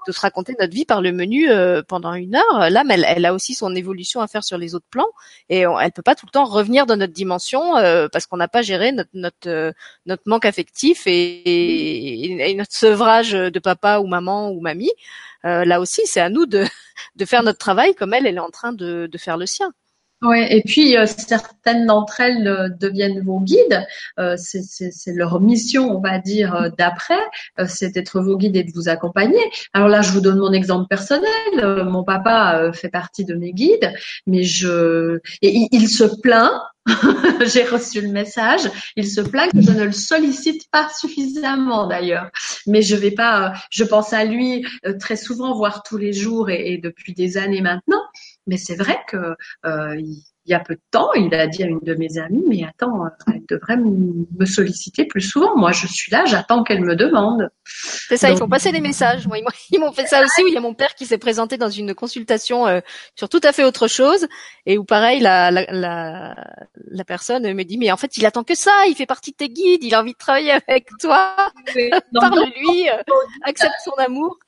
de se raconter notre vie par le menu pendant une heure. Là, elle, elle, a aussi son évolution à faire sur les autres plans et on, elle peut pas tout le temps revenir dans notre dimension parce qu'on n'a pas géré notre notre, notre manque affectif et, et, notre sevrage de papa ou maman ou mamie. Euh, là aussi, c'est à nous de, de faire notre travail comme elle, elle est en train de, de faire le sien. Ouais, et puis euh, certaines d'entre elles euh, deviennent vos guides. Euh, c'est leur mission, on va dire, d'après, c'est d'être vos guides et de vous accompagner. Alors là, je vous donne mon exemple personnel. mon papa fait partie de mes guides, mais je et il se plaint J'ai reçu le message. Il se plaint que je ne le sollicite pas suffisamment d'ailleurs. Mais je vais pas. Je pense à lui très souvent, voire tous les jours et, et depuis des années maintenant. Mais c'est vrai que euh, il y a peu de temps, il a dit à une de mes amies, mais attends, elle devrait me solliciter plus souvent. Moi, je suis là, j'attends qu'elle me demande. C'est ça, ils font passer des messages. ils m'ont fait ça aussi. Où il y a mon père qui s'est présenté dans une consultation euh, sur tout à fait autre chose, et où pareil, la, la, la, la, personne me dit, mais en fait, il attend que ça. Il fait partie de tes guides. Il a envie de travailler avec toi. Parle-lui, euh, accepte son amour.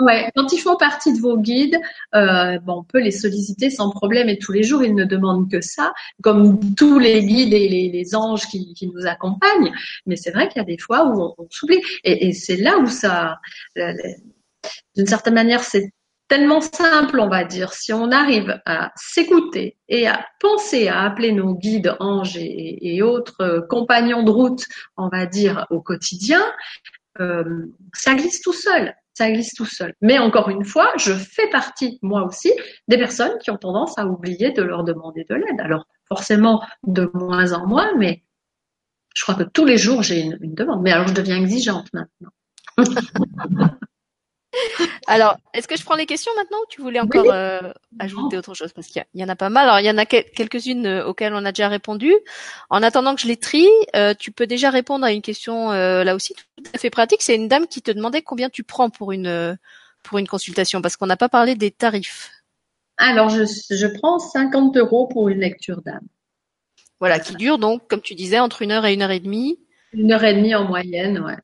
Ouais, quand ils font partie de vos guides, euh, bon, on peut les solliciter sans problème et tous les jours, ils ne demandent que ça, comme tous les guides et les, anges qui, nous accompagnent. Mais c'est vrai qu'il y a des fois où on, s'oublie. Et, c'est là où ça, d'une certaine manière, c'est tellement simple, on va dire. Si on arrive à s'écouter et à penser à appeler nos guides, anges et, autres compagnons de route, on va dire, au quotidien, euh, ça glisse tout seul ça glisse tout seul. Mais encore une fois, je fais partie, moi aussi, des personnes qui ont tendance à oublier de leur demander de l'aide. Alors, forcément, de moins en moins, mais je crois que tous les jours, j'ai une, une demande. Mais alors, je deviens exigeante maintenant. Alors, est-ce que je prends les questions maintenant ou tu voulais encore euh, ajouter autre chose? Parce qu'il y, en a pas mal. Alors, il y en a quelques-unes euh, auxquelles on a déjà répondu. En attendant que je les trie, euh, tu peux déjà répondre à une question là aussi tout à fait pratique. C'est une dame qui te demandait combien tu prends pour une pour une consultation, parce qu'on n'a pas parlé des tarifs. Alors, je, je prends 50 euros pour une lecture d'âme. Voilà, qui dure donc, comme tu disais, entre une heure et une heure et demie. Une heure et demie en moyenne, ouais.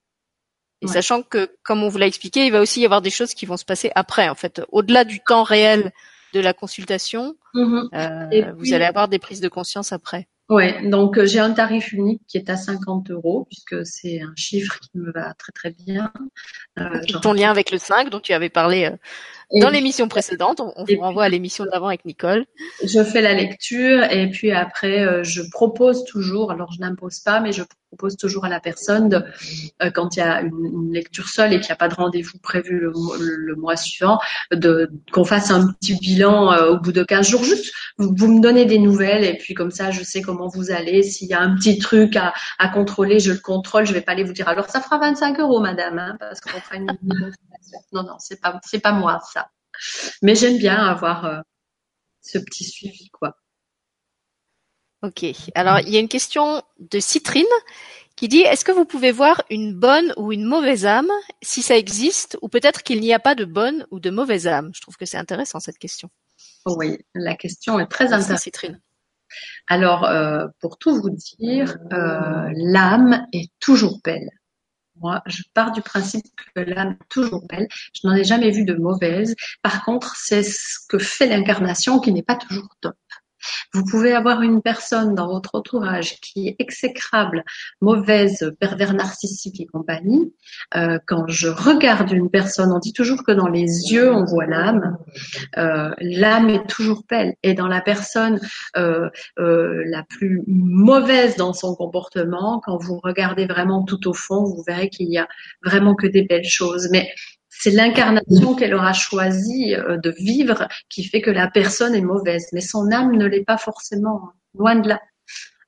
Et sachant que, comme on vous l'a expliqué, il va aussi y avoir des choses qui vont se passer après, en fait, au-delà du temps réel de la consultation, mm-hmm. euh, vous allez avoir des prises de conscience après. Ouais, donc euh, j'ai un tarif unique qui est à 50 euros puisque c'est un chiffre qui me va très très bien. Euh, ton lien avec le 5 dont tu avais parlé euh, dans l'émission précédente, on, vous renvoie à l'émission d'avant avec Nicole. Je fais la lecture et puis après je propose toujours, alors je n'impose pas, mais je propose toujours à la personne de, euh, quand il y a une, lecture seule et qu'il n'y a pas de rendez-vous prévu le, mois suivant, de qu'on fasse un petit bilan euh, au bout de 15 jours. Juste, vous, me donnez des nouvelles et puis comme ça je sais comment vous allez. S'il y a un petit truc à, à contrôler, je le contrôle. Je vais pas aller vous dire alors ça fera 25 euros, madame, hein, parce qu'on fera une Non, non, c'est pas c'est pas moi ça. Mais j'aime bien avoir euh, ce petit suivi, quoi. Ok. Alors, il y a une question de Citrine qui dit est-ce que vous pouvez voir une bonne ou une mauvaise âme, si ça existe, ou peut-être qu'il n'y a pas de bonne ou de mauvaise âme? Je trouve que c'est intéressant cette question. Oui, la question est très intéressante. Citrine. Alors, euh, pour tout vous dire, euh, l'âme est toujours belle. Moi, je pars du principe que l'âme est toujours belle. Je n'en ai jamais vu de mauvaise. Par contre, c'est ce que fait l'incarnation qui n'est pas toujours top. Vous pouvez avoir une personne dans votre entourage qui est exécrable, mauvaise, pervers narcissique et compagnie. Euh, quand je regarde une personne, on dit toujours que dans les yeux on voit l'âme. Euh, l'âme est toujours belle. Et dans la personne euh, la plus mauvaise dans son comportement, quand vous regardez vraiment tout au fond, vous verrez qu'il y a vraiment que des belles choses. Mais c'est l'incarnation qu'elle aura choisi euh, de vivre qui fait que la personne est mauvaise, mais son âme ne l'est pas forcément, loin de là.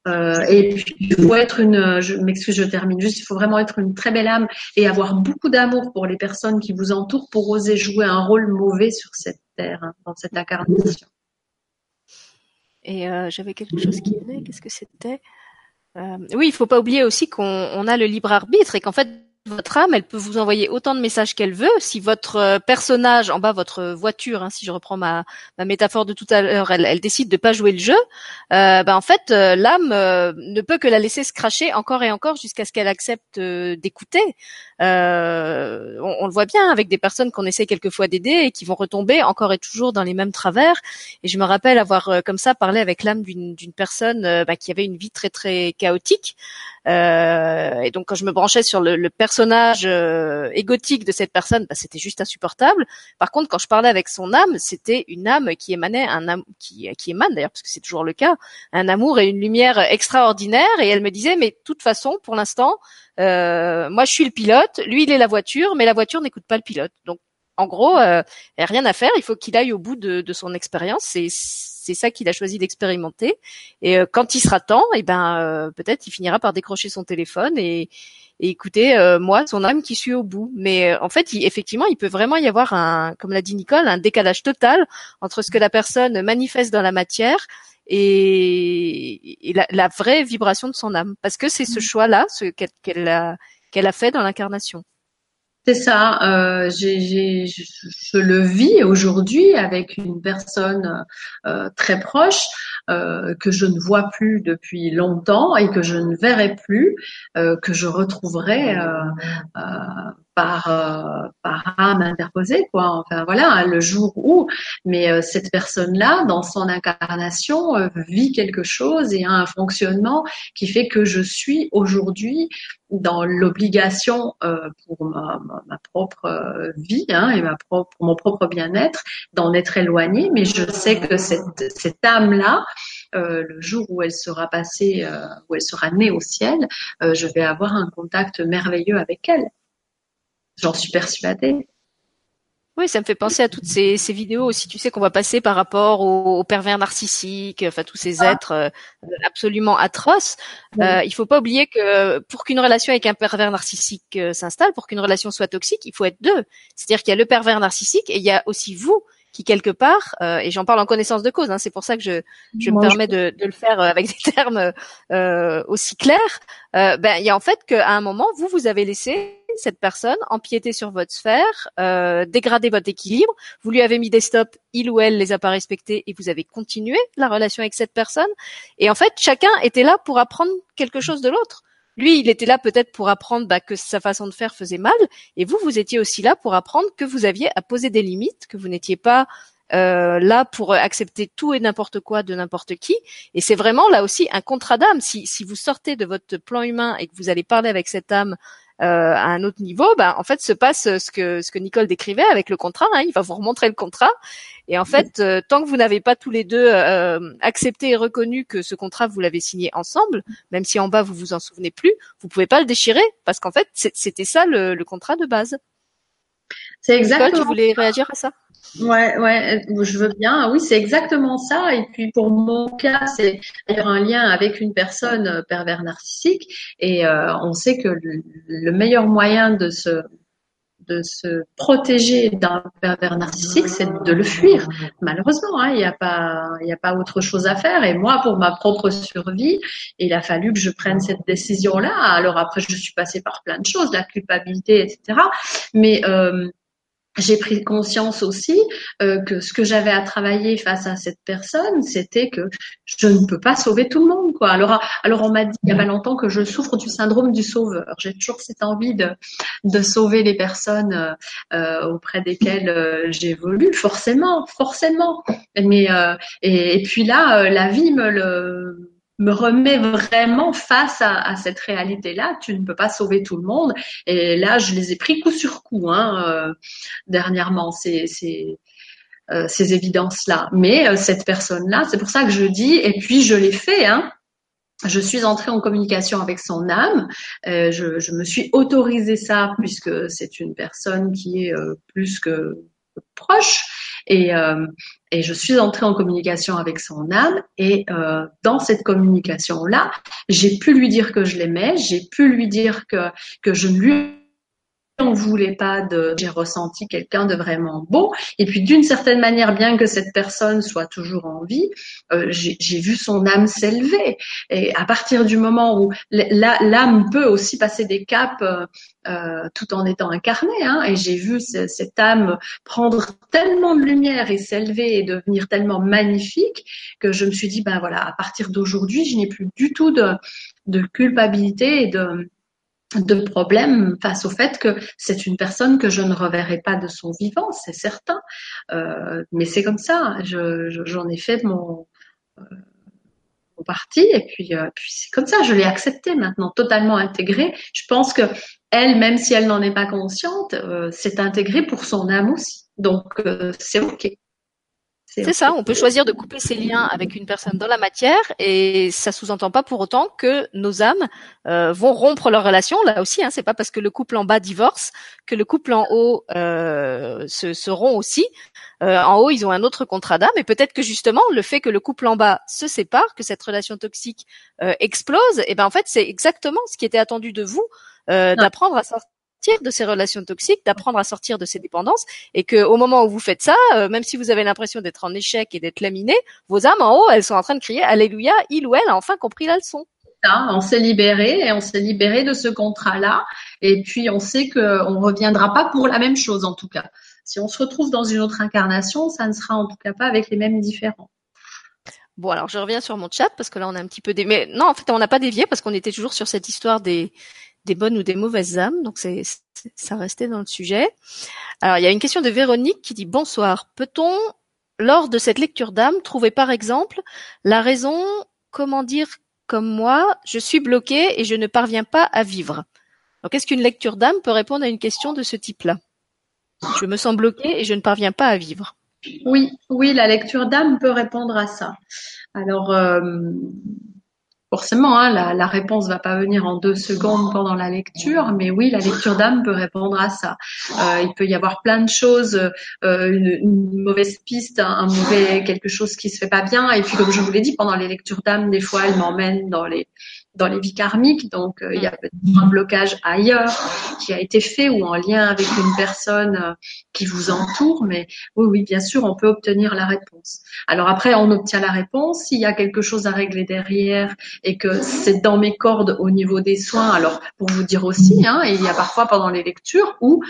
Euh, et puis il faut être une, je m'excuse, je termine juste, il faut vraiment être une très belle âme et avoir beaucoup d'amour pour les personnes qui vous entourent pour oser jouer un rôle mauvais sur cette terre, hein, dans cette incarnation. Et euh, j'avais quelque chose qui venait, qu'est-ce que c'était? Oui, il faut pas oublier aussi qu'on a le libre arbitre et qu'en fait votre âme, elle peut vous envoyer autant de messages qu'elle veut. Si votre euh, personnage, en bas, votre voiture, hein, si je reprends ma, métaphore de tout à l'heure, elle, décide de pas jouer le jeu, euh, ben en fait, euh, l'âme euh, ne peut que la laisser se cracher encore et encore jusqu'à ce qu'elle accepte d'écouter. On, le voit bien avec des personnes qu'on essaie quelquefois d'aider et qui vont retomber encore et toujours dans les mêmes travers. Et je me rappelle avoir comme ça parlé avec l'âme d'une personne ben, qui avait une vie très très chaotique. et donc quand je me branchais sur le personnage personnage euh, égotique de cette personne, bah, c'était juste insupportable. Par contre, quand je parlais avec son âme, c'était une âme qui émanait un qui émane d'ailleurs, parce que c'est toujours le cas, un amour et une lumière extraordinaire. Et elle me disait, mais de toute façon, pour l'instant, euh, moi je suis le pilote, lui il est la voiture, mais la voiture n'écoute pas le pilote. Donc en gros, euh, il n'y a rien à faire. Il faut qu'il aille au bout de, de son expérience. C'est c'est ça qu'il a choisi d'expérimenter. Et euh, quand il sera temps, et eh ben euh, peut-être il finira par décrocher son téléphone et, et écouter euh, moi, son âme qui suit au bout. Mais en fait, effectivement, il peut vraiment y avoir un, comme l'a dit Nicole, un décalage total entre ce que la personne manifeste dans la matière et, la, la, vraie vibration de son âme, parce que c'est ce mmh. choix-là, ce qu'elle a, qu'elle a fait dans l'incarnation. C'est ça. Euh, je, le vis aujourd'hui avec une personne euh, très proche euh, que je ne vois plus depuis longtemps et que je ne verrai plus, euh, que je retrouverai euh, euh, par par âme interposée, quoi. Enfin voilà, le jour où. Mais cette personne-là, dans son incarnation, vit quelque chose et a un fonctionnement qui fait que je suis aujourd'hui dans l'obligation euh, pour ma, ma, propre euh, vie hein, et ma propre, mon propre bien-être d'en être éloignée, mais je sais que cette, cette âme-là, euh, le jour où elle sera passée, euh, où elle sera née au ciel, euh, je vais avoir un contact merveilleux avec elle. J'en suis persuadée. Oui, ça me fait penser à toutes ces, ces vidéos aussi, tu sais, qu'on va passer par rapport aux, pervers narcissiques, enfin tous ces ah. êtres euh, absolument atroces. Euh, il faut pas oublier que pour qu'une relation avec un pervers narcissique euh, s'installe, pour qu'une relation soit toxique, il faut être deux. C'est-à-dire qu'il y a le pervers narcissique et il y a aussi vous qui quelque part, euh, et j'en parle en connaissance de cause, hein, c'est pour ça que je, je me permets de, de, le faire euh, avec des termes euh, aussi clairs, euh, ben il y a en fait qu'à un moment, vous, vous avez laissé cette personne empiéter sur votre sphère, euh, dégrader votre équilibre, vous lui avez mis des stops, il ou elle les a pas respectés et vous avez continué la relation avec cette personne. Et en fait, chacun était là pour apprendre quelque chose de l'autre. Lui, il était là peut-être pour apprendre bah, que sa façon de faire faisait mal, et vous, vous étiez aussi là pour apprendre que vous aviez à poser des limites, que vous n'étiez pas euh, là pour accepter tout et n'importe quoi de n'importe qui. Et c'est vraiment là aussi un contrat d'âme. Si, si vous sortez de votre plan humain et que vous allez parler avec cette âme euh, à un autre niveau, bah, en fait se passe ce que ce que Nicole décrivait avec le contrat. Hein, il va vous remontrer le contrat, et en fait, euh, tant que vous n'avez pas tous les deux euh, accepté et reconnu que ce contrat vous l'avez signé ensemble, même si en bas vous vous en souvenez plus, vous pouvez pas le déchirer parce qu'en fait c'était ça le, le, contrat de base. C'est exactement. Nicole, tu voulais réagir à ça? Ouais, ouais, je veux bien. Oui, c'est exactement ça. Et puis pour mon cas, c'est d'ailleurs un lien avec une personne euh, pervers narcissique. Et euh, on sait que le, meilleur moyen de se de se protéger d'un pervers narcissique, c'est de le fuir. Malheureusement, hein, il n'y a pas, il a pas autre chose à faire. Et moi, pour ma propre survie, il a fallu que je prenne cette décision-là. Alors après, je suis passée par plein de choses, la culpabilité, etc. Mais euh, j'ai pris conscience aussi euh, que ce que j'avais à travailler face à cette personne, c'était que je ne peux pas sauver tout le monde, quoi. Alors, alors on m'a dit il y a pas longtemps que je souffre du syndrome du sauveur. J'ai toujours cette envie de, de sauver les personnes euh, euh auprès desquelles euh, j'évolue, forcément, forcément. Mais et, et, puis là, la vie me le me remet vraiment face à, cette réalité-là. Tu ne peux pas sauver tout le monde. Et là, je les ai pris coup sur coup hein, euh, dernièrement, ces, ces, euh, ces évidences-là. Mais euh, cette personne-là, c'est pour ça que je dis, et puis je l'ai fait. Hein, je suis entrée en communication avec son âme. Je, je, me suis autorisé ça puisque c'est une personne qui est plus que proche. Et, euh, et je suis entrée en communication avec son âme. Et euh, dans cette communication-là, j'ai pu lui dire que je l'aimais, j'ai pu lui dire que, que je ne lui on voulait pas de j'ai ressenti quelqu'un de vraiment beau. Et puis d'une certaine manière bien que cette personne soit toujours en vie euh, j'ai vu son âme s'élever. Et à partir du moment où l'âme peut aussi passer des caps euh, euh, tout en étant incarnée hein, et j'ai vu cette âme prendre tellement de lumière et s'élever et devenir tellement magnifique que je me suis dit ben voilà à partir d'aujourd'hui je n'ai plus du tout de, de culpabilité et de de problème face au fait que c'est une personne que je ne reverrai pas de son vivant, c'est certain. Euh, mais c'est comme ça. J'en ai fait mon, euh, mon parti et puis, euh, puis c'est comme ça. Je l'ai accepté maintenant, totalement intégré. Je pense que elle, même si elle n'en est pas consciente, c'est intégré pour son âme aussi. Donc c'est ok. C'est ça, on peut choisir de couper ses liens avec une personne dans la matière et ça sous-entend pas pour autant que nos âmes euh, vont rompre leur relation. Là aussi, hein, c'est pas parce que le couple en bas divorce que le couple en haut euh, se, se, rompt aussi. Euh, en haut, ils ont un autre contrat d'âme et peut-être que justement le fait que le couple en bas se sépare, que cette relation toxique euh, explose, et eh ben en fait c'est exactement ce qui était attendu de vous, euh, d'apprendre à sortir de ces relations toxiques, d'apprendre à sortir de ces dépendances, et que au moment où vous faites ça, euh, même si vous avez l'impression d'être en échec et d'être laminé, vos âmes en haut, elles sont en train de crier Alléluia, il ou elle a enfin compris la leçon. on s'est libéré et on s'est libéré de ce contrat-là, et puis on sait qu'on reviendra pas pour la même chose en tout cas. Si on se retrouve dans une autre incarnation, ça ne sera en tout cas pas avec les mêmes différents. Bon, alors je reviens sur mon chat parce que là on a un petit peu des. Mais non, en fait, on n'a pas dévié parce qu'on était toujours sur cette histoire des des bonnes ou des mauvaises âmes. Donc ça restait dans le sujet. Alors il y a une question de Véronique qui dit bonsoir. Peut-on lors de cette lecture d'âme trouver par exemple la raison comment dire comme moi je suis bloqué et je ne parviens pas à vivre? Donc est-ce qu'une lecture d'âme peut répondre à une question de ce type-là? Je me sens bloqué et je ne parviens pas à vivre. Oui, oui, la lecture d'âme peut répondre à ça. Alors, euh, forcément, hein, la, la, réponse va pas venir en deux secondes pendant la lecture, mais oui, la lecture d'âme peut répondre à ça. Euh, il peut y avoir plein de choses, euh, une, mauvaise piste, un, mauvais quelque chose qui se fait pas bien, et puis comme je vous l'ai dit, pendant les lectures d'âme, des fois, elles m'emmènent dans les dans les vies karmiques, donc euh, il y a un blocage ailleurs qui a été fait ou en lien avec une personne euh, qui vous entoure, mais oui, oui, bien sûr, on peut obtenir la réponse. Alors après, on obtient la réponse. S'il y a quelque chose à régler derrière et que c'est dans mes cordes au niveau des soins, alors pour vous dire aussi, hein, il y a parfois pendant les lectures où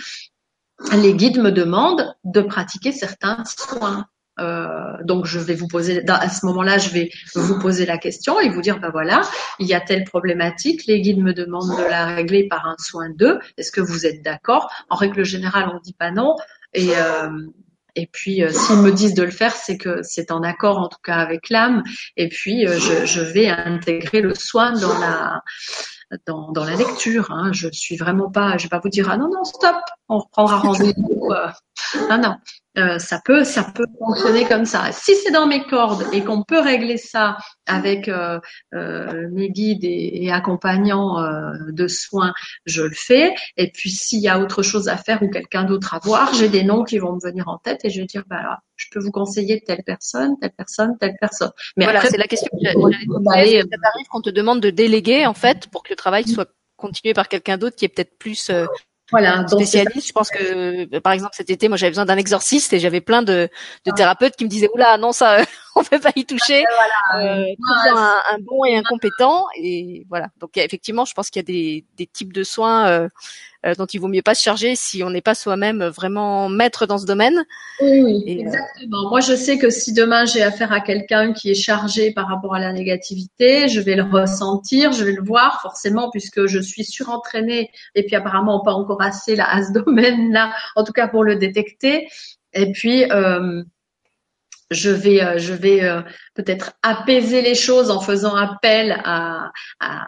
les guides me demandent de pratiquer certains soins. Euh, donc je vais vous poser à ce moment-là, je vais vous poser la question et vous dire ben voilà, il y a telle problématique, les guides me demandent de la régler par un soin d'eux. Est-ce que vous êtes d'accord? En règle générale, on dit pas non. Et euh, et puis euh, s'ils me disent de le faire, c'est que c'est en accord en tout cas avec l'âme. Et puis euh, je, je, vais intégrer le soin dans la dans, dans la lecture. Hein. Je suis vraiment pas, je vais pas vous dire ah non non stop, on reprendra rendez-vous. Non non, euh, ça peut, ça peut fonctionner comme ça. Si c'est dans mes cordes et qu'on peut régler ça avec euh, euh, mes guides et, accompagnants de soins, je le fais. Et puis s'il y a autre chose à faire ou quelqu'un d'autre à voir, j'ai des noms qui vont me venir en tête et je vais dire bah alors, je peux vous conseiller telle personne, telle personne, telle personne. Mais voilà, c'est la question que j'allais Ça t'arrive qu'on te demande de déléguer en fait pour que le travail soit continué par quelqu'un d'autre qui est peut-être plus voilà, spécialiste. Je pense que, par exemple, cet été, moi, j'avais besoin d'un exorciste et j'avais plein de, de thérapeutes qui me disaient, oula, non, ça, on peut pas y toucher. Voilà. Euh, un, un, bon et un compétent. Et voilà. Donc, effectivement, je pense qu'il y a des, des types de soins euh, euh, dont il vaut mieux pas se charger si on n'est pas soi-même vraiment maître dans ce domaine. Oui, oui euh, exactement. Moi, je sais que si demain j'ai affaire à quelqu'un qui est chargé par rapport à la négativité, je vais le ressentir, je vais le voir forcément puisque je suis surentraînée et puis apparemment pas encore assez là à ce domaine-là, en tout cas pour le détecter. Et puis euh, je vais, je vais peut-être apaiser les choses en faisant appel à, à,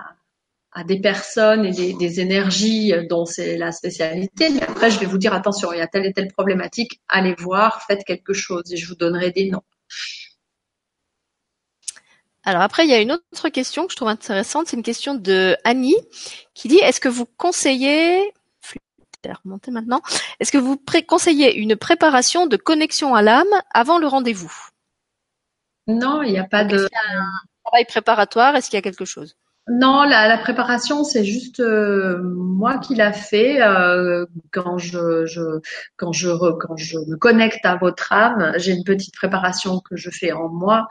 à des personnes et des, des énergies dont c'est la spécialité. Mais après, je vais vous dire, attention, il y a telle et telle problématique, allez voir, faites quelque chose et je vous donnerai des noms. Alors après, il y a une autre question que je trouve intéressante. C'est une question de Annie qui dit, est-ce que vous conseillez, maintenant, est-ce que vous conseillez une préparation de connexion à l'âme avant le rendez-vous? Non, il n'y a pas de... un travail préparatoire? Est-ce qu'il y a quelque chose? Non, la, préparation, c'est juste euh, moi qui l'a fait. Euh, quand je, quand je quand je me connecte à votre âme, j'ai une petite préparation que je fais en moi,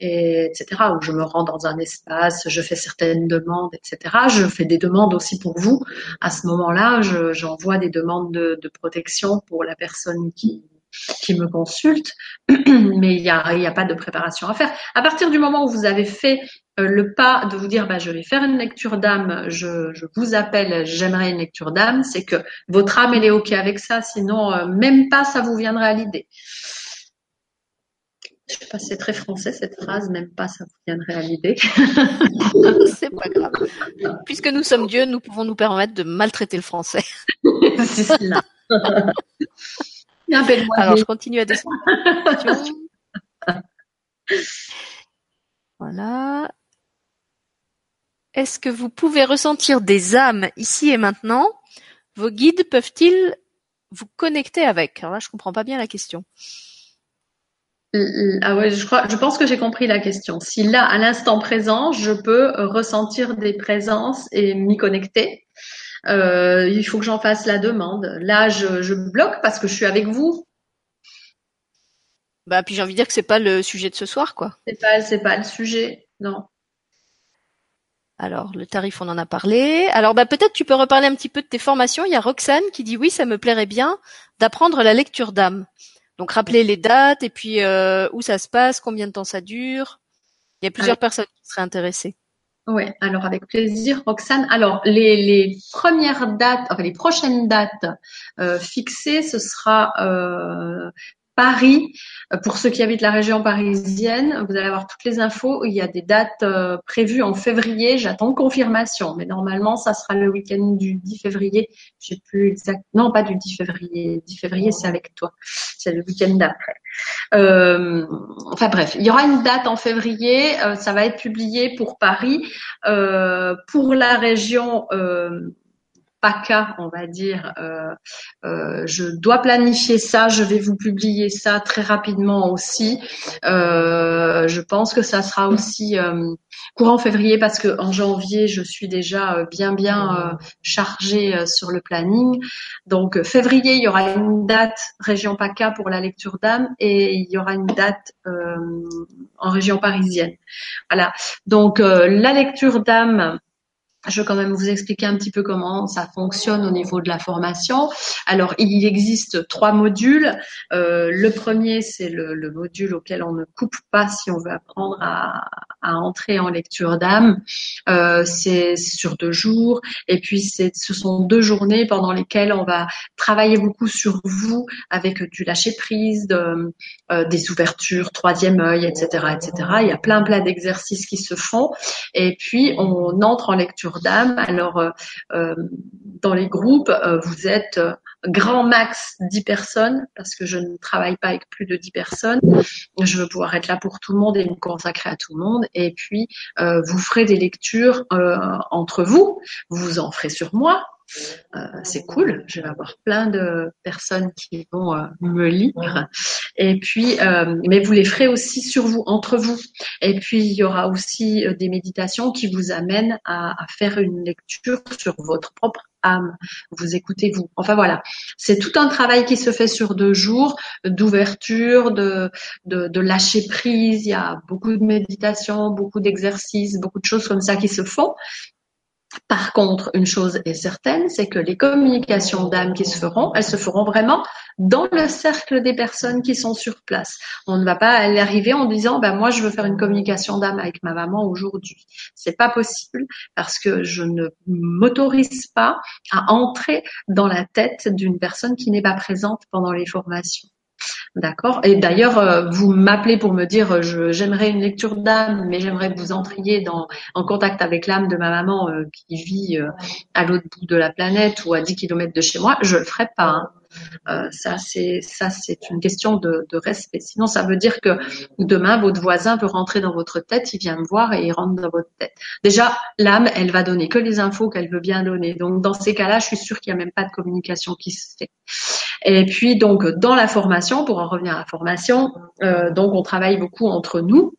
et etc. Où je me rends dans un espace, je fais certaines demandes, etc. Je fais des demandes aussi pour vous. À ce moment-là, j'envoie des demandes de, de protection pour la personne qui qui me consulte, mais il n'y a, y a pas de préparation à faire. À partir du moment où vous avez fait euh, le pas de vous dire bah, je vais faire une lecture d'âme, je, je, vous appelle, j'aimerais une lecture d'âme, c'est que votre âme elle est ok avec ça, sinon euh, même pas ça vous viendrait à l'idée. Je sais pas, c'est très français cette phrase, même pas ça vous viendrait à l'idée. c'est pas grave. Puisque nous sommes Dieu, nous pouvons nous permettre de maltraiter le français. c'est cela. Alors je continue à descendre. voilà. Est-ce que vous pouvez ressentir des âmes ici et maintenant? Vos guides peuvent-ils vous connecter avec? Alors là, je comprends pas bien la question. Ah ouais, je crois, je pense que j'ai compris la question. Si là, à l'instant présent, je peux ressentir des présences et m'y connecter, euh, il faut que j'en fasse la demande. Là, je, je bloque parce que je suis avec vous. Bah, puis j'ai envie de dire que c'est pas le sujet de ce soir, quoi. C'est pas, c'est pas le sujet, non. Alors, le tarif, on en a parlé. Alors, bah, peut-être tu peux reparler un petit peu de tes formations. Il y a Roxane qui dit oui, ça me plairait bien d'apprendre la lecture d'âme. Donc, rappeler les dates et puis euh, où ça se passe, combien de temps ça dure. Il y a plusieurs personnes qui seraient intéressées. Oui, alors avec plaisir, Roxane. Alors, les, premières dates, enfin les prochaines dates euh, fixées, ce sera euh, Paris, euh, pour ceux qui habitent la région parisienne, vous allez avoir toutes les infos. Il y a des dates euh, prévues en février. J'attends confirmation, mais normalement, ça sera le week-end du 10 février. Je sais plus exact. Non, pas du 10 février. 10 février, c'est avec toi. C'est le week-end d'après. Euh, enfin bref, il y aura une date en février. ça va être publié pour Paris. pour la région On va dire, euh, euh, je dois planifier ça, je vais vous publier ça très rapidement aussi. Euh, je pense que ça sera aussi courant février parce que en janvier, je suis déjà bien bien chargée sur le planning. Donc février, il y aura une date région PACA pour la lecture d'âme et il y aura une date en région parisienne. Voilà. Donc la lecture d'âme je vais quand même vous expliquer un petit peu comment ça fonctionne au niveau de la formation. Alors, il existe trois modules. Euh, le premier, c'est le, le, module auquel on ne coupe pas si on veut apprendre à, à entrer en lecture d'âme. Euh, c'est sur deux jours. Et puis, ce sont deux journées pendant lesquelles on va travailler beaucoup sur vous avec du lâcher prise, de, euh, des ouvertures, troisième œil, etc., etc. Il y a plein plein d'exercices qui se font. Et puis, on entre en lecture d'âme. Alors, euh, euh, dans les groupes, euh, vous êtes grand max 10 personnes parce que je ne travaille pas avec plus de 10 personnes. Je veux pouvoir être là pour tout le monde et me consacrer à tout le monde. Et puis, vous ferez des lectures entre vous. Vous en ferez sur moi. Euh, c'est cool, je vais avoir plein de personnes qui vont euh, me lire. Et puis, euh, mais vous les ferez aussi sur vous, entre vous. Et puis, il y aura aussi des méditations qui vous amènent à, faire une lecture sur votre propre âme. Vous écoutez vous. Enfin voilà, c'est tout un travail qui se fait sur deux jours d'ouverture, de, lâcher prise. Il y a beaucoup de méditation, beaucoup d'exercices, beaucoup de choses comme ça qui se font. Par contre, une chose est certaine, c'est que les communications d'âme qui se feront, elles se feront vraiment dans le cercle des personnes qui sont sur place. On ne va pas aller arriver en disant, ben moi je veux faire une communication d'âme avec ma maman aujourd'hui. C'est pas possible parce que je ne m'autorise pas à entrer dans la tête d'une personne qui n'est pas présente pendant les formations. D'accord. Et d'ailleurs, euh, vous m'appelez pour me dire, euh, j'aimerais une lecture d'âme, mais j'aimerais que vous entriez dans, en contact avec l'âme de ma maman euh, qui vit à l'autre bout de la planète ou à 10 kilomètres de chez moi. Je le ferai pas. Hein. Ça, c'est une question de, de, respect. Sinon, ça veut dire que demain, votre voisin veut rentrer dans votre tête, il vient me voir et il rentre dans votre tête. Déjà, l'âme, elle va donner que les infos qu'elle veut bien donner. Donc, dans ces cas-là, je suis sûre qu'il n'y a même pas de communication qui se fait. Et puis, donc, dans la formation, pour en revenir à la formation, euh, donc, on travaille beaucoup entre nous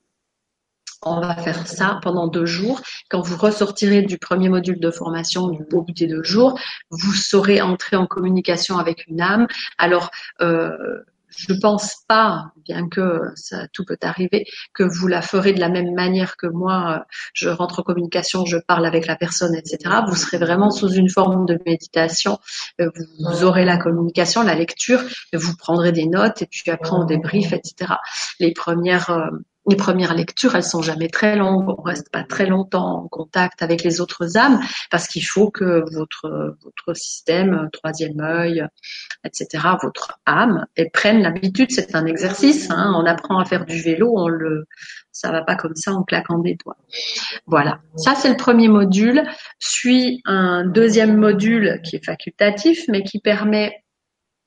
On va faire ça pendant deux jours. Quand vous ressortirez du premier module de formation du beau des deux jours, vous saurez entrer en communication avec une âme. Alors, euh, je pense pas, bien que ça tout peut arriver, que vous la ferez de la même manière que moi. Je rentre en communication, je parle avec la personne, etc. Vous serez vraiment sous une forme de méditation. Euh, vous aurez la communication, la lecture, vous prendrez des notes et puis après on débrief, etc. Les premières euh, les premières lectures, elles sont jamais très longues. On reste pas très longtemps en contact avec les autres âmes parce qu'il faut que votre votre système, troisième œil, etc., votre âme, et prenne l'habitude. C'est un exercice. Hein. On apprend à faire du vélo, on le, ça va pas comme ça en claquant des doigts. Voilà. Ça c'est le premier module. Suit un deuxième module qui est facultatif, mais qui permet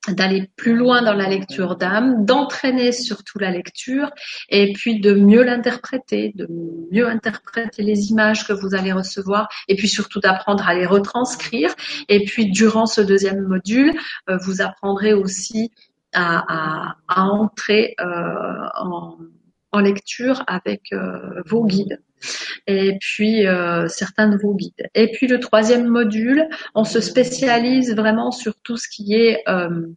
d'aller plus loin dans la lecture d'âme, d'entraîner surtout la lecture et puis de mieux l'interpréter, de mieux interpréter les images que vous allez recevoir et puis surtout d'apprendre à les retranscrire. Et puis durant ce deuxième module, euh, vous apprendrez aussi à, entrer euh, en, lecture avec euh, vos guides et puis euh, certains vos guides. Et puis le troisième module, on se spécialise vraiment sur tout ce qui est euh,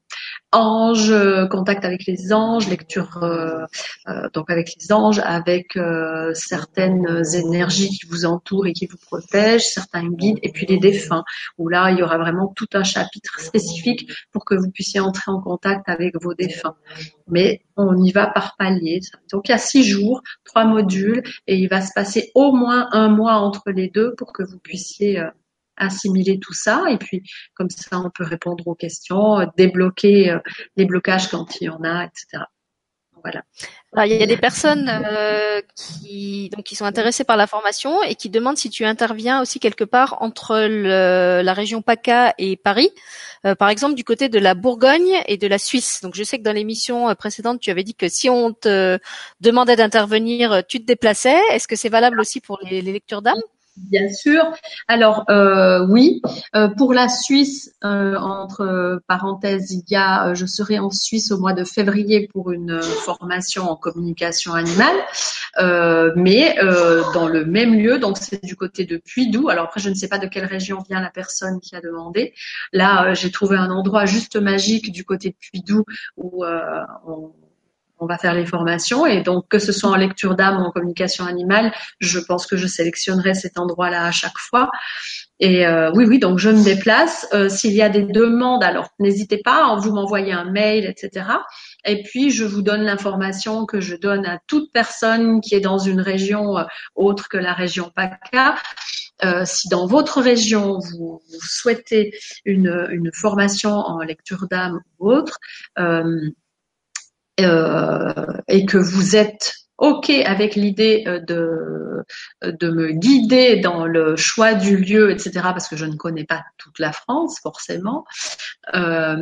anges, contact avec les anges, lecture euh, euh, donc avec les anges, avec euh, certaines énergies qui vous entourent et qui vous protègent, certains guides, et puis les défunts, où là il y aura vraiment tout un chapitre spécifique pour que vous puissiez entrer en contact avec vos défunts. Mais on y va par palier. Donc il y a six jours, trois modules, et il va se passer au moins un mois entre les deux pour que vous puissiez assimiler tout ça et puis comme ça on peut répondre aux questions, euh, débloquer euh, les blocages quand il y en a, etc. Voilà. il y a des personnes euh, qui donc qui sont intéressées par la formation et qui demandent si tu interviens aussi quelque part entre le, la région PACA et Paris, par exemple du côté de la Bourgogne et de la Suisse. Donc je sais que dans l'émission précédente tu avais dit que si on te demandait d'intervenir, tu te déplaçais. Est-ce que c'est valable aussi pour les, les lectures d'âme? Bien sûr. Alors euh, oui, euh, pour la Suisse, euh, entre parenthèses, il y a, je serai en Suisse au mois de février pour une formation en communication animale, mais dans le même lieu, donc c'est du côté de Puydou. Alors après, je ne sais pas de quelle région vient la personne qui a demandé. Là, j'ai trouvé un endroit juste magique du côté de Puydou où on on va faire les formations et donc que ce soit en lecture d'âme ou en communication animale, je pense que je sélectionnerai cet endroit-là à chaque fois. Et euh, oui, oui, donc je me déplace. Euh, s'il y a des demandes, alors n'hésitez pas, vous m'envoyez un mail, etc. Et puis je vous donne l'information que je donne à toute personne qui est dans une région euh, autre que la région PACA. si dans votre région vous, souhaitez une, formation en lecture d'âme ou autre, et que vous êtes OK avec l'idée euh, de, de me guider dans le choix du lieu, etc., parce que je ne connais pas toute la France, forcément, euh,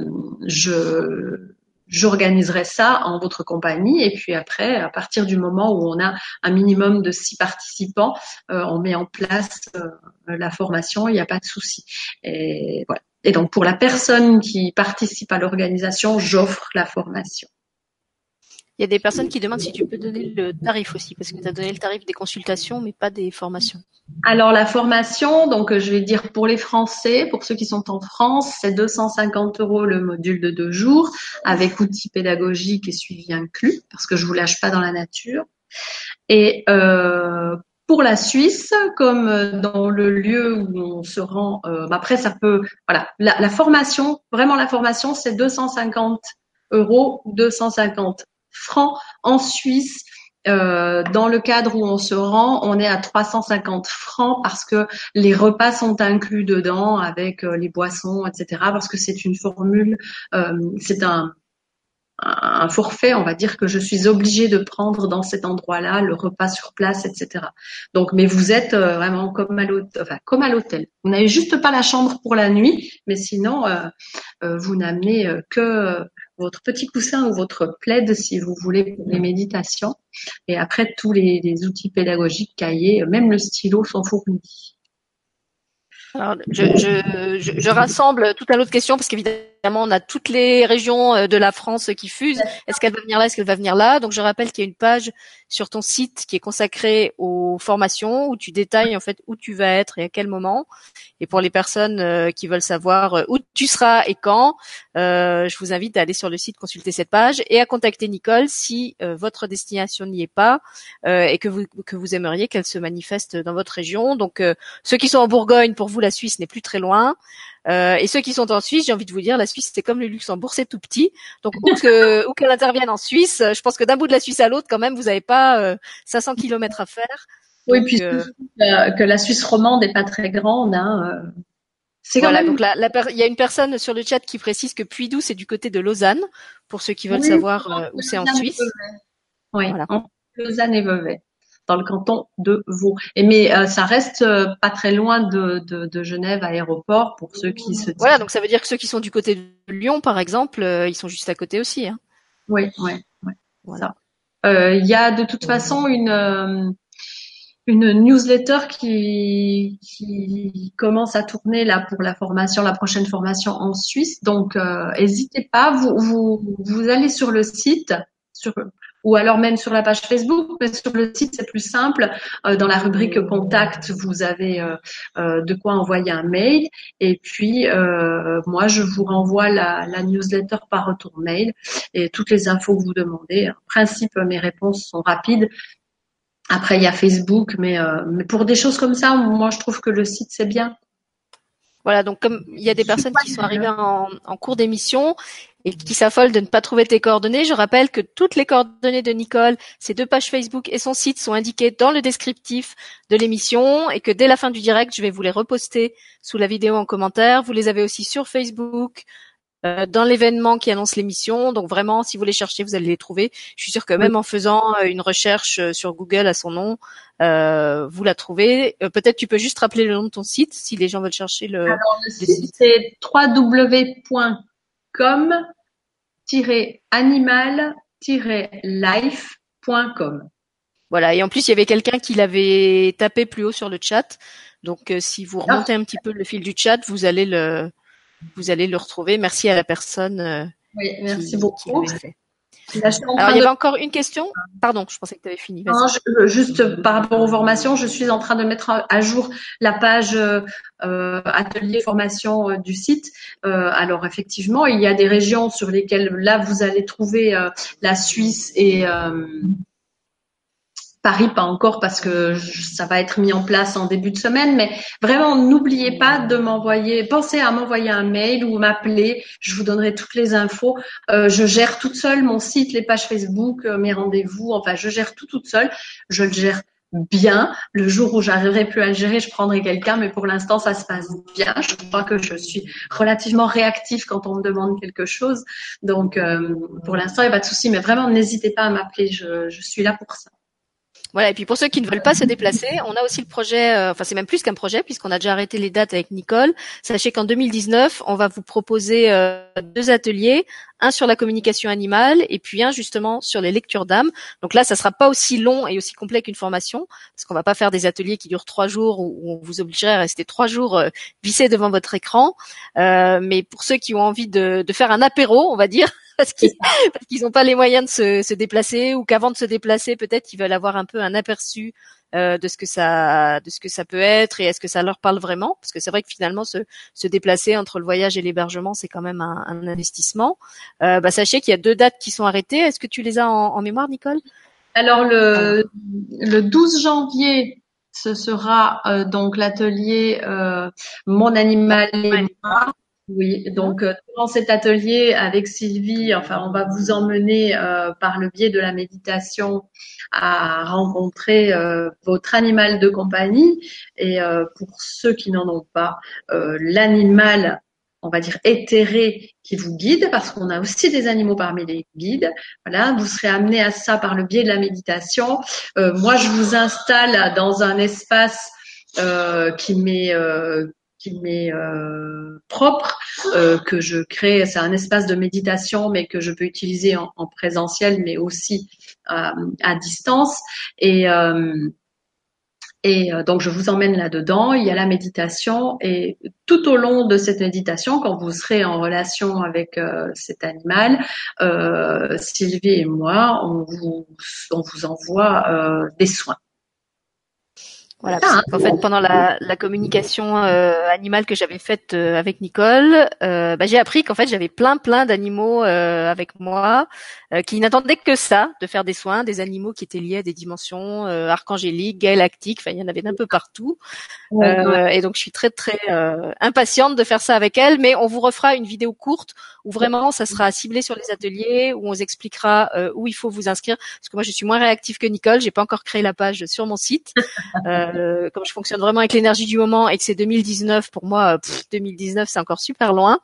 je, j'organiserai ça en votre compagnie. Et puis après, à partir du moment où on a un minimum de six participants, euh, on met en place euh, la formation, il n'y a pas de souci. Et voilà. Et donc pour la personne qui participe à l'organisation, j'offre la formation. Il y a des personnes qui demandent si tu peux donner le tarif aussi, parce que tu as donné le tarif des consultations, mais pas des formations. Alors la formation, donc je vais dire pour les Français, pour ceux qui sont en France, c'est 250 euros le module de deux jours, avec outils pédagogiques et suivi inclus, parce que je vous lâche pas dans la nature. Et euh, pour la Suisse, comme dans le lieu où on se rend, euh, après ça peut, voilà, la, la formation, vraiment la formation, c'est 250 euros, 250 francs en Suisse. Euh, dans le cadre où on se rend, on est à 350 francs parce que les repas sont inclus dedans avec euh, les boissons, etc. Parce que c'est une formule, euh, c'est un, un forfait, on va dire que je suis obligée de prendre dans cet endroit-là le repas sur place, etc. Donc, mais vous êtes vraiment comme à l'hôtel, enfin comme à l'hôtel. Vous n'avez juste pas la chambre pour la nuit, mais sinon vous n'amenez que votre petit coussin ou votre plaid si vous voulez pour les méditations. Et après, tous les, outils pédagogiques, cahiers, même le stylo sont fournis. Alors, je, rassemble tout un lot de questions parce qu'évidemment, on a toutes les régions euh, de la France qui fusent. Est-ce qu'elle va venir là? Est-ce qu'elle va venir là? Donc, je rappelle qu'il y a une page sur ton site qui est consacrée aux formations où tu détailles en fait où tu vas être et à quel moment. Et pour les personnes euh, qui veulent savoir euh, où tu seras et quand, je vous invite à aller sur le site consulter cette page et à contacter Nicole si votre destination n'y est pas et que vous que vous aimeriez qu'elle se manifeste dans votre région. Donc, ceux qui sont en Bourgogne, pour vous, la Suisse n'est plus très loin. Euh, et ceux qui sont en Suisse, j'ai envie de vous dire, la Suisse c'est comme le Luxembourg, c'est tout petit. Donc où que où qu'elle intervienne en Suisse, je pense que d'un bout de la Suisse à l'autre, quand même, vous n'avez pas euh, 500 kilomètres à faire. Oui, puis euh, que la Suisse romande n'est pas très grande. Hein, euh. c'est voilà, donc la, il y a une personne sur le chat qui précise que Puydou c'est du côté de Lausanne, pour ceux qui veulent savoir où c'est en Suisse. Oui, voilà. Lausanne et Vevey dans le canton de Vaud. Et mais euh, ça reste euh, pas très loin de, de, de, Genève aéroport pour ceux qui se. Voilà, donc ça veut dire que ceux qui sont du côté de Lyon, par exemple, euh, ils sont juste à côté aussi. Hein. Oui, oui, oui. Voilà. Il y a de toute façon une une newsletter qui, qui commence à tourner là pour la formation, la prochaine formation en Suisse. Donc, n'hésitez pas. Vous, vous, vous allez sur le site, sur ou alors même sur la page Facebook, mais sur le site c'est plus simple. Euh, dans la rubrique contact, vous avez euh, euh, de quoi envoyer un mail et puis moi je vous renvoie la, la, newsletter par retour mail et toutes les infos que vous demandez. En principe, mes réponses sont rapides. Après, il y a Facebook, mais, mais pour des choses comme ça, moi je trouve que le site c'est bien. Voilà, donc comme il y a des personnes qui sont arrivées en, en cours d'émission et qui s'affolent de ne pas trouver tes coordonnées, je rappelle que toutes les coordonnées de Nicole, ses deux pages Facebook et son site sont indiquées dans le descriptif de l'émission et que dès la fin du direct, je vais vous les reposter sous la vidéo en commentaire. Vous les avez aussi sur Facebook, euh, dans l'événement qui annonce l'émission. Donc vraiment, si vous les cherchez, vous allez les trouver. Je suis sûre que même en faisant euh, une recherche euh, sur Google à son nom, vous la trouvez. Peut-être tu peux juste rappeler le nom de ton site si les gens veulent chercher le. Alors le site, c'est www.com-animal-life.com. Voilà. Et en plus, il y avait quelqu'un qui l'avait tapé plus haut sur le chat. Donc, si vous remontez un petit peu le fil du chat, vous allez le, vous allez le retrouver. Merci à la personne. Euh, oui, merci beaucoup. Alors, il y avait encore une question. Pardon, je pensais que tu avais fini. Non, juste par rapport aux formations, je suis en train de mettre à jour la page euh, atelier formation euh, du site. alors, effectivement, il y a des régions sur lesquelles là, vous allez trouver la Suisse et Paris, pas encore parce que ça va être mis en place en début de semaine, mais vraiment n'oubliez pas de m'envoyer, pensez à m'envoyer un mail ou m'appeler, je vous donnerai toutes les infos. Euh, je gère toute seule mon site, les pages Facebook, euh, mes rendez-vous, enfin je gère tout toute seule. Je le gère bien. Le jour où j'arriverai plus à le gérer, je prendrai quelqu'un, mais pour l'instant ça se passe bien. Je crois que je suis relativement réactive quand on me demande quelque chose, donc euh, pour l'instant il n'y a pas de souci, mais vraiment n'hésitez pas à m'appeler, je suis là pour ça. Voilà, et puis pour ceux qui ne veulent pas se déplacer, on a aussi le projet, euh, enfin c'est même plus qu'un projet puisqu'on a déjà arrêté les dates avec Nicole. Sachez qu'en 2019, on va vous proposer euh, deux ateliers, un sur la communication animale et puis un justement sur les lectures d'âme. Donc là, ça sera pas aussi long et aussi complet qu'une formation parce qu'on va pas faire des ateliers qui durent trois jours où on vous obligerait à rester trois jours euh, vissé devant votre écran. mais pour ceux qui ont envie de faire un apéro, on va dire, parce qu'ils n'ont pas les moyens de se, se déplacer ou qu'avant de se déplacer, peut-être ils veulent avoir un peu un aperçu euh, de ce que ça de ce que ça peut être et est-ce que ça leur parle vraiment? Parce que c'est vrai que finalement se, se déplacer entre le voyage et l'hébergement c'est quand même un, un investissement. Euh, bah, sachez qu'il y a deux dates qui sont arrêtées. Est-ce que tu les as en, en mémoire, Nicole? Alors le le 12 janvier ce sera euh, donc l'atelier euh, Mon animal et moi oui, donc euh, dans cet atelier avec Sylvie, enfin, on va vous emmener euh, par le biais de la méditation à rencontrer euh, votre animal de compagnie. Et pour ceux qui n'en ont pas, l'animal, on va dire éthéré, qui vous guide, parce qu'on a aussi des animaux parmi les guides. Voilà, vous serez amené à ça par le biais de la méditation. moi, je vous installe dans un espace qui m'est qui m'est euh, propre, euh, que je crée. C'est un espace de méditation, mais que je peux utiliser en, en présentiel, mais aussi euh, à distance. Et Et donc, je vous emmène là-dedans. Il y a la méditation. Et tout au long de cette méditation, quand vous serez en relation avec cet animal, Sylvie et moi, on vous, on vous envoie des soins. Voilà, en fait, pendant la, la communication euh, animale que j'avais faite euh, avec Nicole, euh, bah, j'ai appris qu'en fait j'avais plein plein d'animaux euh, avec moi qui n'attendaient que ça, de faire des soins, des animaux qui étaient liés à des dimensions archangéliques, galactiques, enfin il y en avait d'un peu partout. et donc je suis très très impatiente de faire ça avec elle, mais on vous refera une vidéo courte où vraiment ça sera ciblé sur les ateliers, où on vous expliquera où il faut vous inscrire, parce que moi je suis moins réactive que Nicole, j'ai pas encore créé la page sur mon site. Euh, comme je fonctionne vraiment avec l'énergie du moment et que c'est 2019 pour moi, 2019 c'est encore super loin.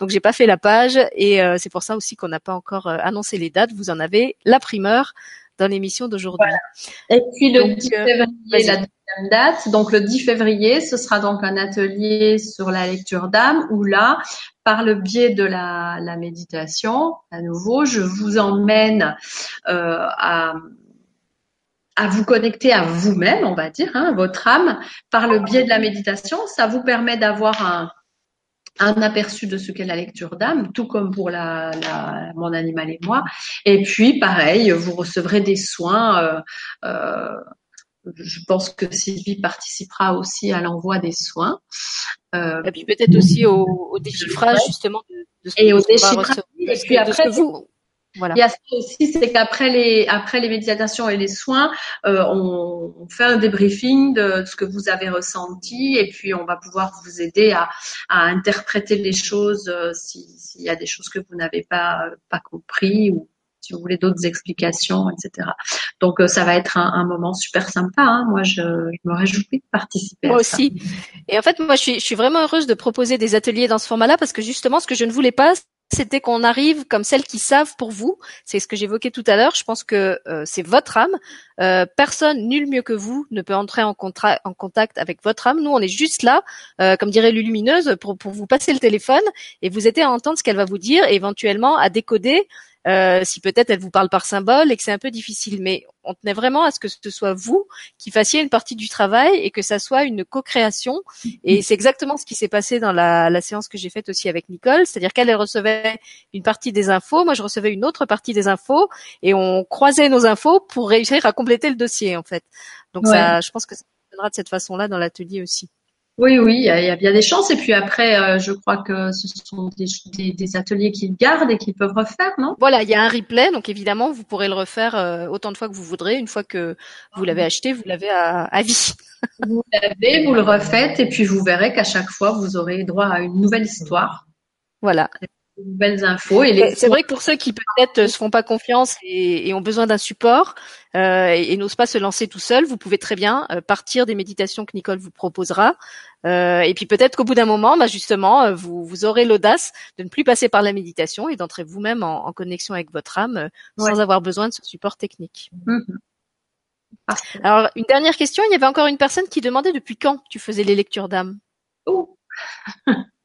Donc j'ai pas fait la page et euh, c'est pour ça aussi qu'on n'a pas encore euh, annoncé les dates. Vous en avez la primeur dans l'émission d'aujourd'hui. Et puis le 10 février, la deuxième date. Donc le 10 février, ce sera donc un atelier sur la lecture d'âme où là, par le biais de la, la méditation, à nouveau, je vous emmène euh, à à vous connecter à vous-même, on va dire, hein, votre âme, par le biais de la méditation. Ça vous permet d'avoir un, un aperçu de ce qu'est la lecture d'âme, tout comme pour la, la, mon animal et moi. Et puis, pareil, vous recevrez des soins. Euh, euh, je pense que Sylvie participera aussi à l'envoi des soins. Euh, et puis peut-être aussi au, au déchiffrage justement de, de ce et au déchiffrage. Et puis après, vous, voilà. Il y a ça aussi, c'est qu'après les après les méditations et les soins, euh, on, on, fait un débriefing de ce que vous avez ressenti et puis on va pouvoir vous aider à, à interpréter les choses euh, s'il y a des choses que vous n'avez pas pas compris ou si vous voulez d'autres explications, etc. Donc euh, ça va être un, un moment super sympa. Hein. Moi, je, je, me réjouis de participer. Moi à aussi. Et en fait, moi, je suis, je suis vraiment heureuse de proposer des ateliers dans ce format-là parce que justement, ce que je ne voulais pas, c'était qu'on arrive comme celles qui savent pour vous. C'est ce que j'évoquais tout à l'heure. Je pense que euh, c'est votre âme. Euh, personne, nul mieux que vous, ne peut entrer en, contact avec votre âme. Nous, on est juste là, euh, comme dirait Lulumineuse, pour, pour vous passer le téléphone et vous aider à entendre ce qu'elle va vous dire et éventuellement à décoder euh, si peut-être elle vous parle par symbole et que c'est un peu difficile. Mais on tenait vraiment à ce que ce soit vous qui fassiez une partie du travail et que ça soit une co-création. Et c'est exactement ce qui s'est passé dans la, la séance que j'ai faite aussi avec Nicole, c'est-à-dire qu'elle recevait une partie des infos, moi je recevais une autre partie des infos et on croisait nos infos pour réussir à compléter le dossier en fait. Donc ouais. ça, je pense que ça fonctionnera de cette façon-là dans l'atelier aussi. Oui, oui, il y, a, bien des chances. Et puis après, euh, je crois que ce sont des, des, des ateliers qu'ils gardent et qu'ils peuvent refaire, non? Voilà, il y a un replay, donc évidemment, vous pourrez le refaire euh, autant de fois que vous voudrez. Une fois que vous l'avez acheté, vous l'avez à, à, vie. vous l'avez, vous le refaites, et puis vous verrez qu'à chaque fois, vous aurez droit à une nouvelle histoire. Voilà nouvelles infos. Et c'est vrai que pour ceux qui peut-être se font pas confiance et, et ont besoin d'un support euh, et, et n'osent pas se lancer tout seul, vous pouvez très bien euh, partir des méditations que Nicole vous proposera. Euh, et puis peut-être qu'au bout d'un moment, bah justement, vous, vous aurez l'audace de ne plus passer par la méditation et d'entrer vous-même en, en, connexion avec votre âme ouais. sans avoir besoin de ce support technique. Mmh. Alors, une dernière question. Il y avait encore une personne qui demandait depuis quand tu faisais les lectures d'âme? Oh.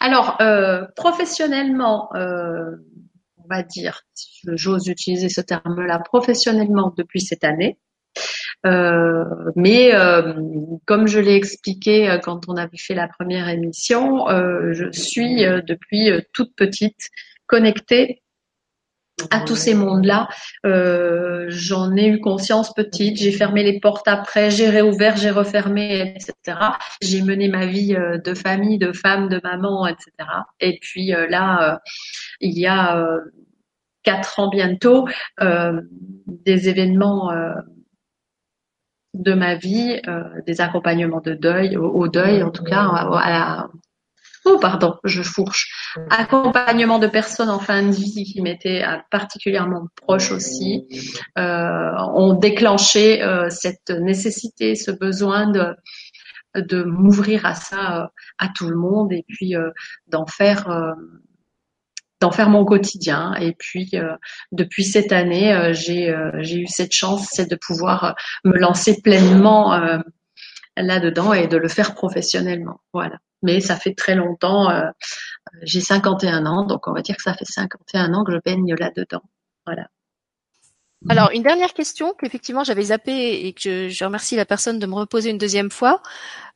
Alors, euh, professionnellement, euh, on va dire, j'ose utiliser ce terme-là, professionnellement depuis cette année. Euh, mais euh, comme je l'ai expliqué euh, quand on avait fait la première émission, euh, je suis depuis toute petite connectée à tous ces mondes-là. Euh, J'en ai eu conscience petite, j'ai fermé les portes après, j'ai réouvert, j'ai refermé, etc. J'ai mené ma vie euh, de famille, de femme, de maman, etc. Et puis euh, là, euh, il y a quatre ans bientôt, des événements de ma vie, des accompagnements de deuil, au, deuil en tout cas, à, oh pardon, je fourche, accompagnement de personnes en fin de vie qui m'étaient euh, particulièrement proches aussi, euh, ont déclenché euh, cette nécessité, ce besoin de de m'ouvrir à ça, euh, à tout le monde, et puis euh, d'en faire d'en faire mon quotidien. Et puis depuis cette année, j'ai j'ai eu cette chance, c'est de pouvoir me lancer pleinement là-dedans et de le faire professionnellement. Voilà mais ça fait très longtemps. Euh, j'ai 51 ans, donc on va dire que ça fait 51 ans que je baigne là-dedans. Voilà. Alors, une dernière question qu'effectivement j'avais zappé et que je, remercie la personne de me reposer une deuxième fois.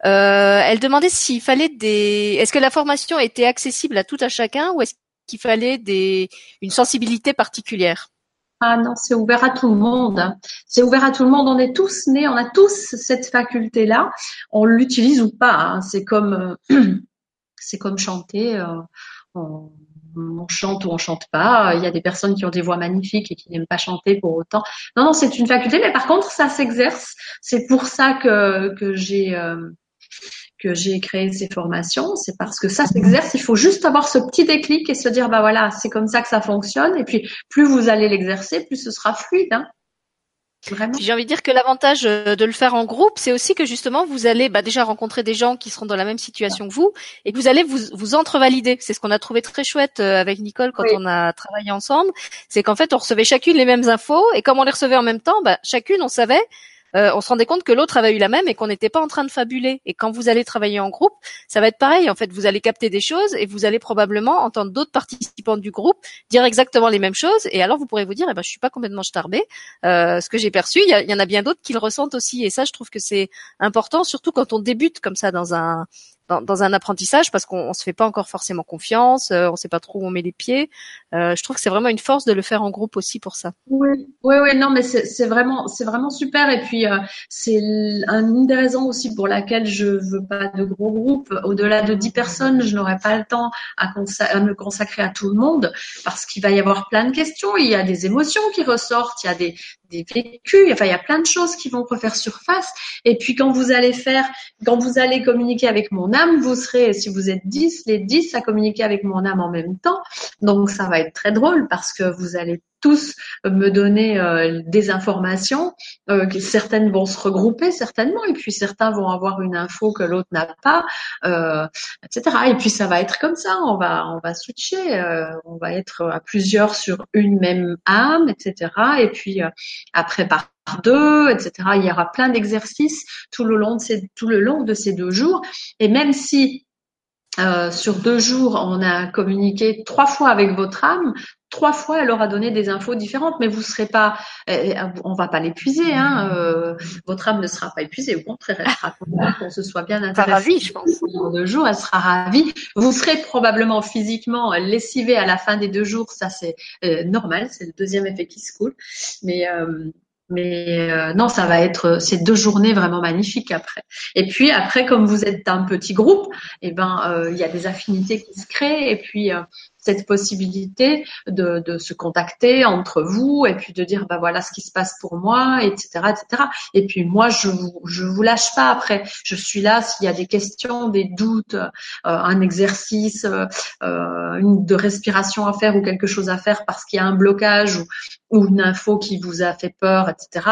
Euh, elle demandait s'il fallait des. Est-ce que la formation était accessible à tout à chacun ou est-ce qu'il fallait des une sensibilité particulière? Ah non, c'est ouvert à tout le monde. C'est ouvert à tout le monde. On est tous nés, on a tous cette faculté-là. On l'utilise ou pas. Hein. C'est comme, euh, c'est comme chanter. Euh, on, chante ou on chante pas. Il y a des personnes qui ont des voix magnifiques et qui n'aiment pas chanter pour autant. Non, non, c'est une faculté. Mais par contre, ça s'exerce. C'est pour ça que que j'ai euh, que j'ai créé ces formations, c'est parce que ça s'exerce. Il faut juste avoir ce petit déclic et se dire, bah voilà, c'est comme ça que ça fonctionne. Et puis, plus vous allez l'exercer, plus ce sera fluide. Hein. J'ai envie de dire que l'avantage euh, de le faire en groupe, c'est aussi que justement vous allez bah, déjà rencontrer des gens qui seront dans la même situation que vous et que vous allez vous, vous entre-valider. C'est ce qu'on a trouvé très chouette euh, avec Nicole quand on a travaillé ensemble. C'est qu'en fait on recevait chacune les mêmes infos et comme on les recevait en même temps, bah, chacune on savait euh, on se rendait compte que l'autre avait eu la même et qu'on n'était pas en train de fabuler. Et quand vous allez travailler en groupe, ça va être pareil. En fait, vous allez capter des choses et vous allez probablement entendre d'autres participants du groupe dire exactement les mêmes choses. Et alors, vous pourrez vous dire, eh ben, je suis pas complètement starbé. Euh, ce que j'ai perçu, il y, y, en a bien d'autres qui le ressentent aussi. Et ça, je trouve que c'est important, surtout quand on débute comme ça dans un dans, un apprentissage parce qu'on se fait pas encore forcément confiance, euh, on sait pas trop où on met les pieds. Euh, je trouve que c'est vraiment une force de le faire en groupe aussi pour ça. Oui, oui, oui, non, mais c'est vraiment, c'est vraiment super. Et puis euh, c'est une des raisons aussi pour laquelle je veux pas de gros groupes. Au-delà de 10 personnes, je n'aurai pas le temps à, à, me consacrer à tout le monde parce qu'il va y avoir plein de questions. Il y a des émotions qui ressortent, il y a des, des vécus. Enfin, il y a plein de choses qui vont refaire surface. Et puis quand vous allez faire, quand vous allez communiquer avec mon âme, vous serez, si vous êtes 10, les 10 à communiquer avec mon âme en même temps. Donc ça va être très drôle parce que vous allez tous me donner euh, des informations. Euh, certaines vont se regrouper certainement, et puis certains vont avoir une info que l'autre n'a pas, euh, etc. Et puis ça va être comme ça. On va on va switcher. on va être à plusieurs sur une même âme, etc. Et puis après par deux, etc. Il y aura plein d'exercices tout le long de ces tout le long de ces deux jours. Et même si euh, sur deux jours, on a communiqué trois fois avec votre âme. Trois fois, elle aura donné des infos différentes, mais vous serez pas, euh, on va pas l'épuiser. Hein, euh, votre âme ne sera pas épuisée. Au contraire, elle sera contente qu'on se soit bien intéressé. ravie, je pense. Dans deux jours, elle sera ravie. Vous serez probablement physiquement lessivé à la fin des deux jours. Ça, c'est normal. C'est le deuxième effet qui se coule. Mais mais euh, non, ça va être euh, ces deux journées vraiment magnifiques après. Et puis après, comme vous êtes un petit groupe, eh ben euh, il y a des affinités qui se créent. Et puis cette possibilité de, de, se contacter entre vous et puis de dire bah voilà ce qui se passe pour moi, etc., etc. Et puis moi je vous je vous lâche pas après. Je suis là s'il y a des questions, des doutes, euh, un exercice euh, une, de respiration à faire ou quelque chose à faire parce qu'il y a un blocage ou, ou, une info qui vous a fait peur, etc.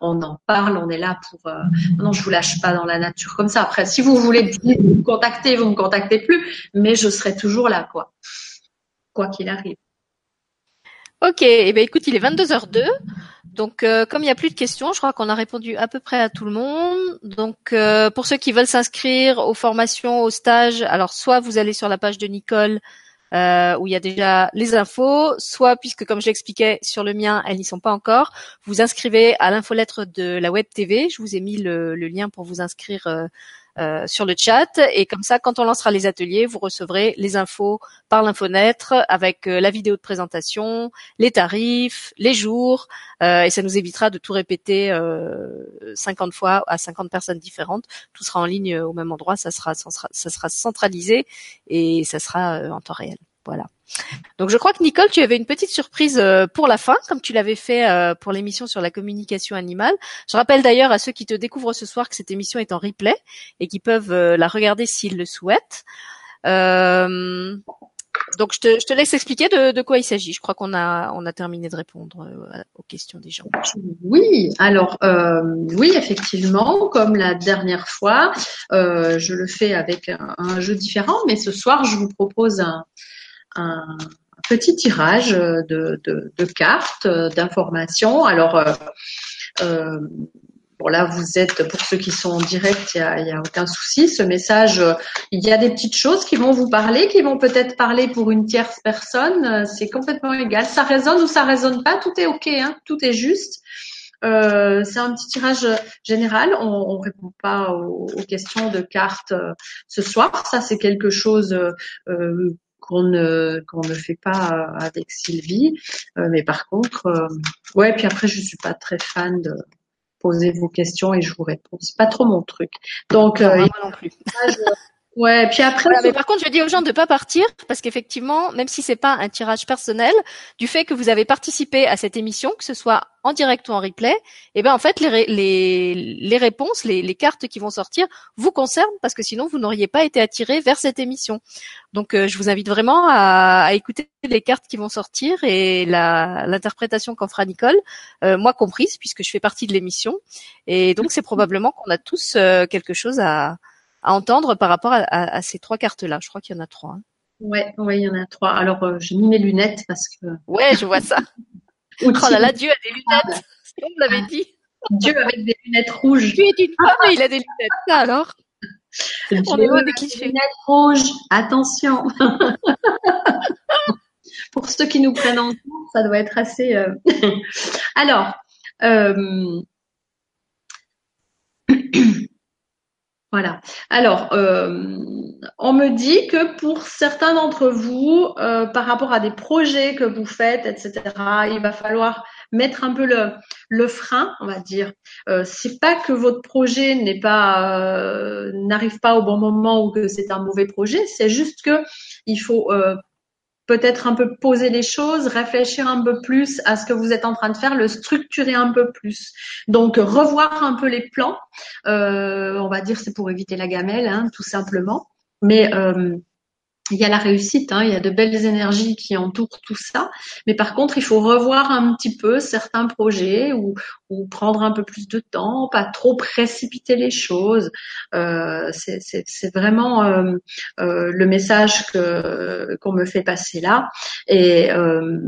On en parle, on est là pour. Euh, non, je vous lâche pas dans la nature comme ça. Après, si vous voulez me contacter, vous me contactez plus, mais je serai toujours là, quoi quoi qu'il arrive. Ok, eh ben écoute, il est 22h02. Donc, euh, comme il n'y a plus de questions, je crois qu'on a répondu à peu près à tout le monde. Donc, euh, pour ceux qui veulent s'inscrire aux formations, aux stages, alors soit vous allez sur la page de Nicole euh, où il y a déjà les infos, soit puisque comme je l'expliquais sur le mien, elles n'y sont pas encore, vous inscrivez à l'infolettre de la web TV. Je vous ai mis le, le lien pour vous inscrire euh, sur le chat et comme ça, quand on lancera les ateliers, vous recevrez les infos par l'infonêtre avec euh, la vidéo de présentation, les tarifs, les jours euh, et ça nous évitera de tout répéter 50 fois à 50 personnes différentes. Tout sera en ligne au même endroit, ça sera, ça sera centralisé et ça sera en temps réel. Voilà. Donc je crois que Nicole, tu avais une petite surprise euh, pour la fin, comme tu l'avais fait euh, pour l'émission sur la communication animale. Je rappelle d'ailleurs à ceux qui te découvrent ce soir que cette émission est en replay et qui peuvent euh, la regarder s'ils le souhaitent. donc je te, laisse expliquer de, quoi il s'agit. Je crois qu'on a terminé de répondre aux questions des gens. Oui, alors oui effectivement, comme la dernière fois, je le fais avec un, jeu différent, mais ce soir je vous propose un, un petit tirage de, de, de cartes, d'informations. Alors, euh, euh Bon là, vous êtes pour ceux qui sont en direct, il y a, a, aucun souci. Ce message, il y a des petites choses qui vont vous parler, qui vont peut-être parler pour une tierce personne. C'est complètement égal. Ça résonne ou ça résonne pas, tout est ok, hein, tout est juste. Euh, c'est un petit tirage général. On, ne répond pas aux, questions de cartes euh, ce soir. Ça, c'est quelque chose euh, qu'on ne qu'on ne fait pas avec Sylvie. mais par contre, ouais. Puis après, je suis pas très fan de poser vos questions et je vous réponds. C'est pas trop mon truc. Donc, non, non plus. Ouais, puis après. mais par contre, je dis aux gens de pas partir parce qu'effectivement, même si c'est pas un tirage personnel, du fait que vous avez participé à cette émission, que ce soit en direct ou en replay, eh ben en fait les les, les réponses, les, les cartes qui vont sortir vous concernent parce que sinon vous n'auriez pas été attiré vers cette émission. Donc euh, je vous invite vraiment à, à, écouter les cartes qui vont sortir et la l'interprétation qu'en fera Nicole, euh, moi comprise puisque je fais partie de l'émission. Et donc c'est probablement qu'on a tous euh, quelque chose à à entendre par rapport à, ces trois cartes-là. Je crois qu'il y en a trois. Hein. Ouais, ouais, il y en a trois. Alors, euh, j'ai mis mes lunettes parce que. Ouais, je vois ça. oh là là, Dieu a des lunettes. on me l'avait dit. Dieu avec des lunettes rouges. Dieu est une femme et il a des lunettes. Ça alors. on est loin des clichés. Lunettes rouges. Attention. Pour ceux qui nous prennent en compte, ça doit être assez. Euh... alors. Euh... Voilà. Alors, euh, on me dit que pour certains d'entre vous, euh, par rapport à des projets que vous faites, etc., il va falloir mettre un peu le, le frein, on va dire. Euh, c'est pas que votre projet n'est pas euh, n'arrive pas au bon moment ou que c'est un mauvais projet, c'est juste que il faut peut-être un peu poser les choses, réfléchir un peu plus à ce que vous êtes en train de faire, le structurer un peu plus. Donc revoir un peu les plans. Euh, on va dire c'est pour éviter la gamelle, hein, tout simplement. Mais euh, il y a la réussite, hein, il y a de belles énergies qui entourent tout ça. Mais par contre, il faut revoir un petit peu certains projets ou, ou prendre un peu plus de temps, pas trop précipiter les choses. Euh, c'est vraiment euh, euh, le message que qu'on me fait passer là. Et euh,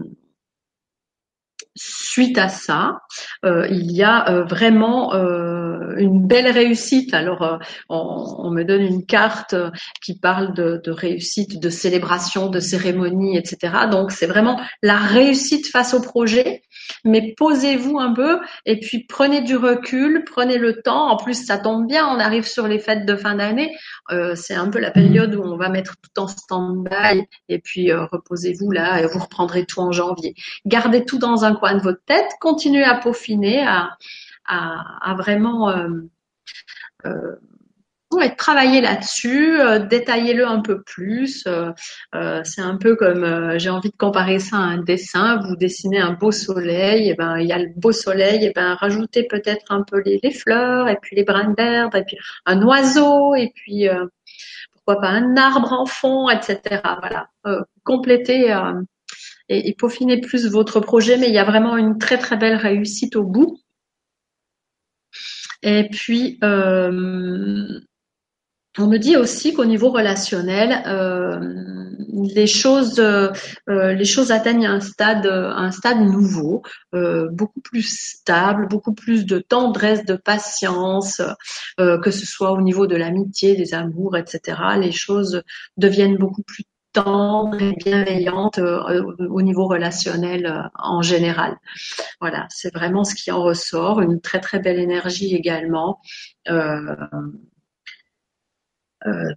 suite à ça, euh, il y a euh, vraiment une belle réussite. Alors, on, me donne une carte qui parle de, de, réussite, de célébration, de cérémonie, etc. Donc, c'est vraiment la réussite face au projet. Mais posez-vous un peu et puis prenez du recul, prenez le temps. En plus, ça tombe bien, on arrive sur les fêtes de fin d'année. c'est un peu la période où on va mettre tout en stand-by et puis reposez-vous là et vous reprendrez tout en janvier. Gardez tout dans un coin de votre tête, continuez à peaufiner, à, à, vraiment euh, euh, travailler là-dessus, euh, détaillez-le un peu plus. c'est un peu comme j'ai envie de comparer ça à un dessin. Vous dessinez un beau soleil, et ben il y a le beau soleil, et ben rajoutez peut-être un peu les, fleurs, et puis les brins d'herbe, et puis un oiseau, et puis pourquoi pas un arbre en fond, etc. Voilà, complétez et, et peaufiner plus votre projet, mais il y a vraiment une très très belle réussite au bout. Et puis, euh, on me dit aussi qu'au niveau relationnel, euh, les choses, euh, les atteignent un stade, nouveau, beaucoup plus stable, beaucoup plus de tendresse, de patience, que ce soit au niveau de l'amitié, des amours, etc. Les choses deviennent beaucoup plus tendre et bienveillante euh, au niveau relationnel euh, en général. Voilà, c'est vraiment ce qui en ressort. Une très très belle énergie également. Euh,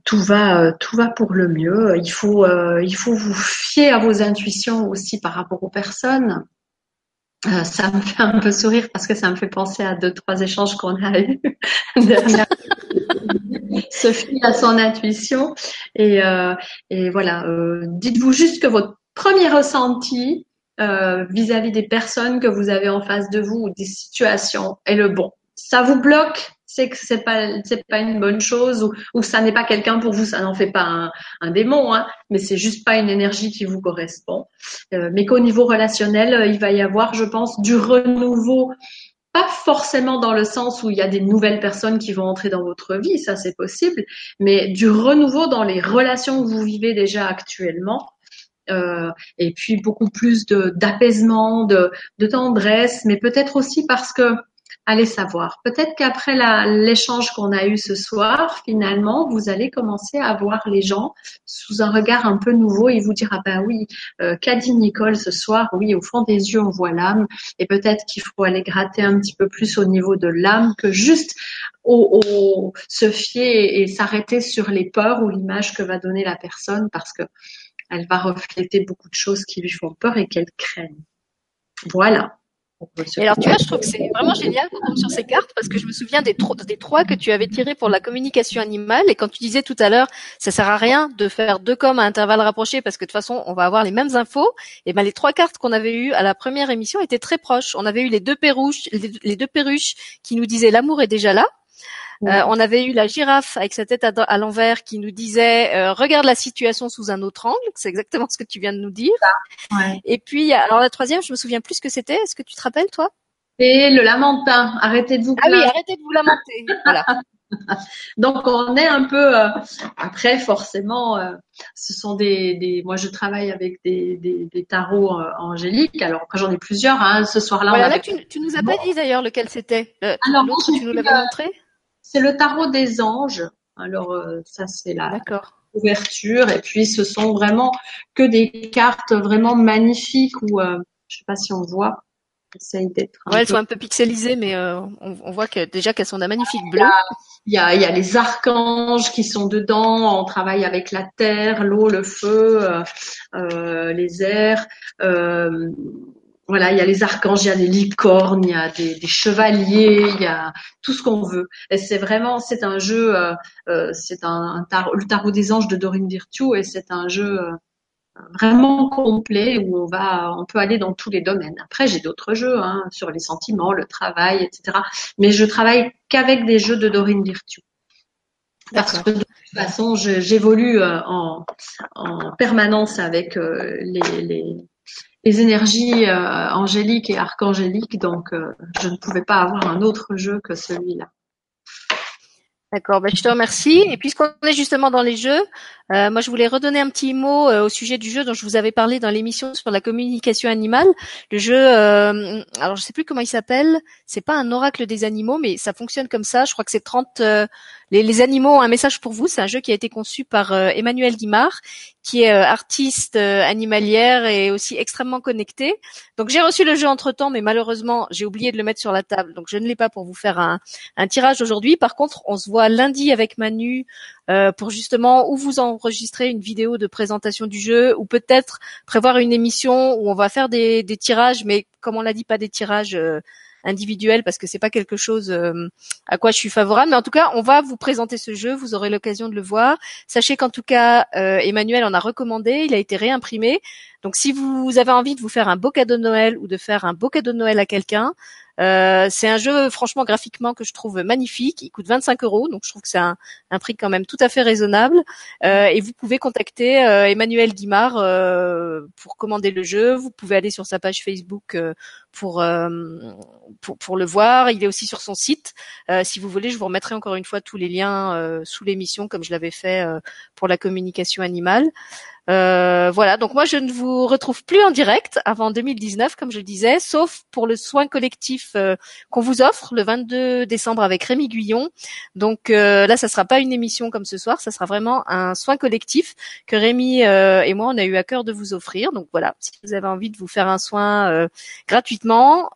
tout va tout va pour le mieux. Il faut il faut vous fier à vos intuitions aussi par rapport aux personnes. Ça me fait un peu sourire parce que ça me fait penser à deux trois échanges qu'on a eu se fie à son intuition. Et, euh, et voilà, euh, dites-vous juste que votre premier ressenti euh, vis-à-vis des personnes que vous avez en face de vous ou des situations est le bon. Ça vous bloque, c'est que c'est pas c'est pas une bonne chose ou, ou ça n'est pas quelqu'un pour vous, ça n'en fait pas un, un démon, hein, mais c'est juste pas une énergie qui vous correspond. Euh, mais qu'au niveau relationnel, il va y avoir, je pense, du renouveau pas forcément dans le sens où il y a des nouvelles personnes qui vont entrer dans votre vie, ça c'est possible, mais du renouveau dans les relations que vous vivez déjà actuellement. Euh, et puis beaucoup plus de d'apaisement, de, de tendresse, mais peut-être aussi parce que allez savoir. Peut-être qu'après l'échange qu'on a eu ce soir, finalement, vous allez commencer à voir les gens sous un regard un peu nouveau et vous dire ah ben oui, euh, qu'a dit Nicole ce soir? Oui, au fond des yeux on voit l'âme et peut-être qu'il faut aller gratter un petit peu plus au niveau de l'âme que juste au, se fier et s'arrêter sur les peurs ou l'image que va donner la personne parce que elle va refléter beaucoup de choses qui lui font peur et qu'elle craigne. Voilà. Et alors, tu vois, je trouve que c'est vraiment génial qu'on tombe sur ces cartes parce que je me souviens des, des trois que tu avais tirés pour la communication animale. Et quand tu disais tout à l'heure, ça sert à rien de faire deux coms à intervalles rapprochés parce que de toute façon, on va avoir les mêmes infos. Et ben, les trois cartes qu'on avait eues à la première émission étaient très proches. On avait eu les deux perruches, les deux perruches qui nous disaient l'amour est déjà là. Euh, on avait eu la girafe avec sa tête à, l'envers qui nous disait euh, regarde la situation sous un autre angle. C'est exactement ce que tu viens de nous dire. Et puis alors la troisième, je me souviens plus ce que c'était. Est-ce que tu te rappelles toi? C'est le lamentin. Arrêtez de vous. Ah oui, arrêtez de vous lamenter. voilà. Donc on est un peu euh, après forcément ce sont des, moi je travaille avec des, des, tarots angéliques alors après j'en ai plusieurs hein. ce soir-là voilà, là, tu, tu, nous as pas dit d'ailleurs lequel c'était l'autre tu nous l'avais montré? C'est le tarot des anges. Alors euh, ça c'est la ouverture et puis ce sont vraiment que des cartes vraiment magnifiques ou euh, je sais pas si on voit. d'être. Ouais, elles sont un peu pixelisées, mais euh, on, voit que déjà qu'elles sont d'un magnifique bleu. Il y, a, il y a les archanges qui sont dedans. On travaille avec la terre, l'eau, le feu, les airs voilà, il y a les archanges, il y a les licornes, il y a des, chevaliers, il y a tout ce qu'on veut. Et c'est vraiment, c'est un jeu, euh, euh, c'est un, tarot, le tarot des anges de Dorine Virtue, et c'est un jeu euh, vraiment complet où on va, on peut aller dans tous les domaines. Après, j'ai d'autres jeux hein, sur les sentiments, le travail, etc. Mais je travaille qu'avec des jeux de Dorine Virtue. Parce que de toute façon, j'évolue en, en permanence avec les les énergies euh, angéliques et archangéliques, donc euh, je ne pouvais pas avoir un autre jeu que celui-là. D'accord, ben je te remercie. Et puisqu'on est justement dans les jeux, euh, moi je voulais redonner un petit mot au sujet du jeu dont je vous avais parlé dans l'émission sur la communication animale. Le jeu, alors je sais plus comment il s'appelle, c'est pas un oracle des animaux, mais ça fonctionne comme ça. Je crois que c'est 30 les, animaux ont un message pour vous. C'est un jeu qui a été conçu par euh, Emmanuel Guimard, qui est euh, artiste euh, animalière et aussi extrêmement connecté. Donc j'ai reçu le jeu entre temps, mais malheureusement j'ai oublié de le mettre sur la table, donc je ne l'ai pas pour vous faire un, un tirage aujourd'hui. Par contre, on se voit lundi avec Manu pour justement ou vous enregistrer une vidéo de présentation du jeu, ou peut-être prévoir une émission où on va faire des, des tirages, mais comme on l'a dit, pas des tirages individuel parce que c'est pas quelque chose euh, à quoi je suis favorable. Mais en tout cas, on va vous présenter ce jeu. Vous aurez l'occasion de le voir. Sachez qu'en tout cas, euh, Emmanuel en a recommandé. Il a été réimprimé. Donc, si vous avez envie de vous faire un beau cadeau de Noël ou de faire un beau cadeau de Noël à quelqu'un, euh, c'est un jeu franchement graphiquement que je trouve magnifique. Il coûte 25 euros, donc je trouve que c'est un, un, prix quand même tout à fait raisonnable. Euh, et vous pouvez contacter euh, Emmanuel Guimard euh, pour commander le jeu. Vous pouvez aller sur sa page Facebook pour, pour, pour le voir. Il est aussi sur son site. si vous voulez, je vous remettrai encore une fois tous les liens sous l'émission, comme je l'avais fait pour la communication animale. Euh, voilà, donc moi je ne vous retrouve plus en direct avant 2019, comme je le disais, sauf pour le soin collectif euh, qu'on vous offre le 22 décembre avec Rémi Guyon. Donc euh, là, ça sera pas une émission comme ce soir, ça sera vraiment un soin collectif que Rémi et moi on a eu à cœur de vous offrir. Donc voilà, si vous avez envie de vous faire un soin gratuitement,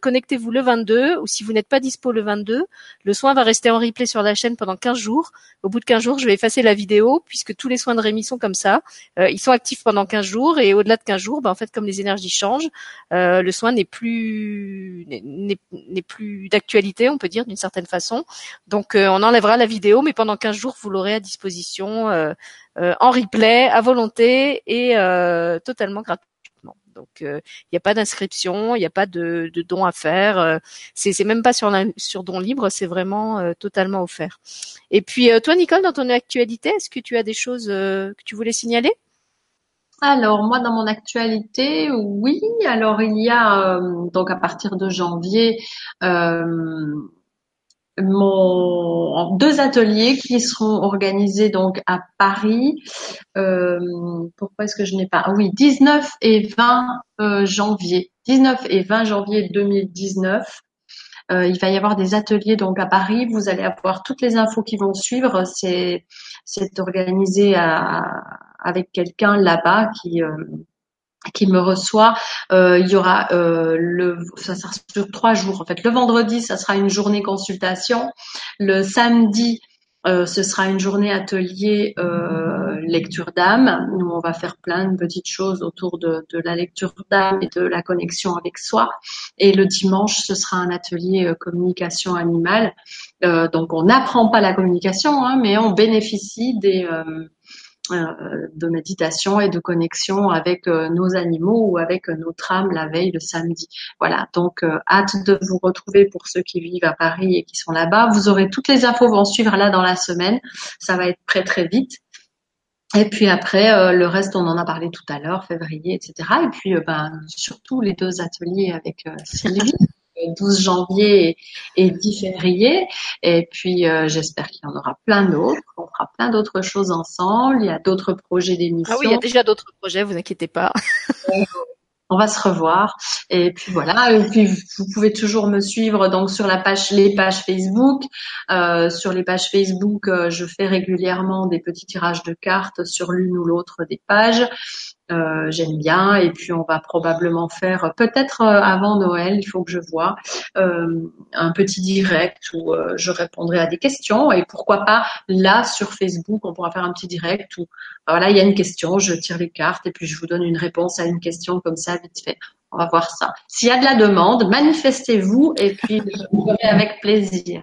connectez-vous le 22 ou si vous n'êtes pas dispo le 22, le soin va rester en replay sur la chaîne pendant 15 jours. Au bout de 15 jours, je vais effacer la vidéo puisque tous les soins de Rémi sont comme ça. Euh, ils sont actifs pendant 15 jours et au-delà de 15 jours, ben, en fait, comme les énergies changent, euh, le soin n'est plus n'est plus d'actualité, on peut dire d'une certaine façon. Donc, euh, on enlèvera la vidéo, mais pendant 15 jours, vous l'aurez à disposition en replay, à volonté et totalement gratuit. Donc il n'y a pas d'inscription, il n'y a pas de, de don à faire. Euh, c'est même pas sur, sur don libre, c'est vraiment euh, totalement offert. Et puis toi, Nicole, dans ton actualité, est-ce que tu as des choses que tu voulais signaler? Alors moi dans mon actualité, oui. Alors il y a donc à partir de janvier mon deux ateliers qui seront organisés donc à Paris. Euh, pourquoi est-ce que je n'ai pas ah Oui, 19 et 20 euh, janvier. 19 et 20 janvier 2019. il va y avoir des ateliers donc à Paris. Vous allez avoir toutes les infos qui vont suivre. C'est c'est organisé avec quelqu'un là-bas qui qui me reçoit. Euh, il y aura euh, le, ça sera sur trois jours. En fait, le vendredi, ça sera une journée consultation. Le samedi, euh, ce sera une journée atelier lecture d'âme. Nous, on va faire plein de petites choses autour de, de la lecture d'âme et de la connexion avec soi. Et le dimanche, ce sera un atelier communication animale. donc, on n'apprend pas la communication, hein, mais on bénéficie des euh, de méditation et de connexion avec euh, nos animaux ou avec euh, notre âme la veille le samedi. Voilà, donc hâte de vous retrouver pour ceux qui vivent à Paris et qui sont là-bas. Vous aurez toutes les infos vont suivre là dans la semaine. Ça va être très très vite. Et puis après, le reste, on en a parlé tout à l'heure, février, etc. Et puis, ben, surtout les deux ateliers avec Sylvie. 12 janvier et, 10 février. Et puis, euh, j'espère qu'il y en aura plein d'autres. On fera plein d'autres choses ensemble. Il y a d'autres projets d'émission. Ah oui, il y a déjà d'autres projets, vous inquiétez pas. on va se revoir. Et puis voilà. Et puis vous pouvez toujours me suivre donc sur la page, les pages Facebook. Euh, sur les pages Facebook, euh, je fais régulièrement des petits tirages de cartes sur l'une ou l'autre des pages. Euh, j'aime bien et puis on va probablement faire peut-être euh, avant Noël, il faut que je vois euh, un petit direct où je répondrai à des questions et pourquoi pas là sur Facebook on pourra faire un petit direct où voilà il y a une question, je tire les cartes et puis je vous donne une réponse à une question comme ça vite fait. On va voir ça. S'il y a de la demande, manifestez-vous et puis je vous ferai avec plaisir.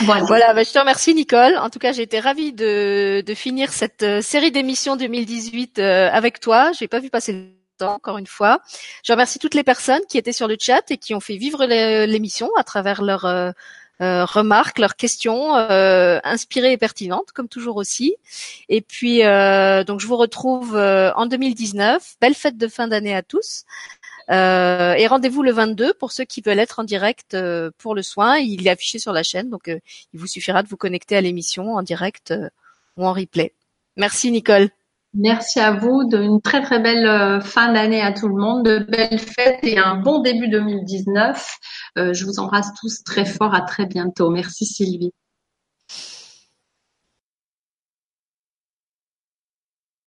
Voilà, bah, je te remercie Nicole. En tout cas, j'ai été ravie de, de finir cette euh, série d'émissions 2018 euh, avec toi. J'ai pas vu passer le temps encore une fois. Je remercie toutes les personnes qui étaient sur le chat et qui ont fait vivre l'émission à travers leurs euh, remarques, leurs questions inspirées et pertinentes, comme toujours aussi. Et puis, donc, je vous retrouve en 2019. Belle fête de fin d'année à tous. Euh, et rendez-vous le 22 pour ceux qui veulent être en direct euh, pour le soin. Il est affiché sur la chaîne, donc euh, il vous suffira de vous connecter à l'émission en direct ou en replay. Merci Nicole. Merci à vous, d'une très très belle fin d'année à tout le monde, de belles fêtes et un bon début 2019. je vous embrasse tous très fort, à très bientôt. Merci Sylvie.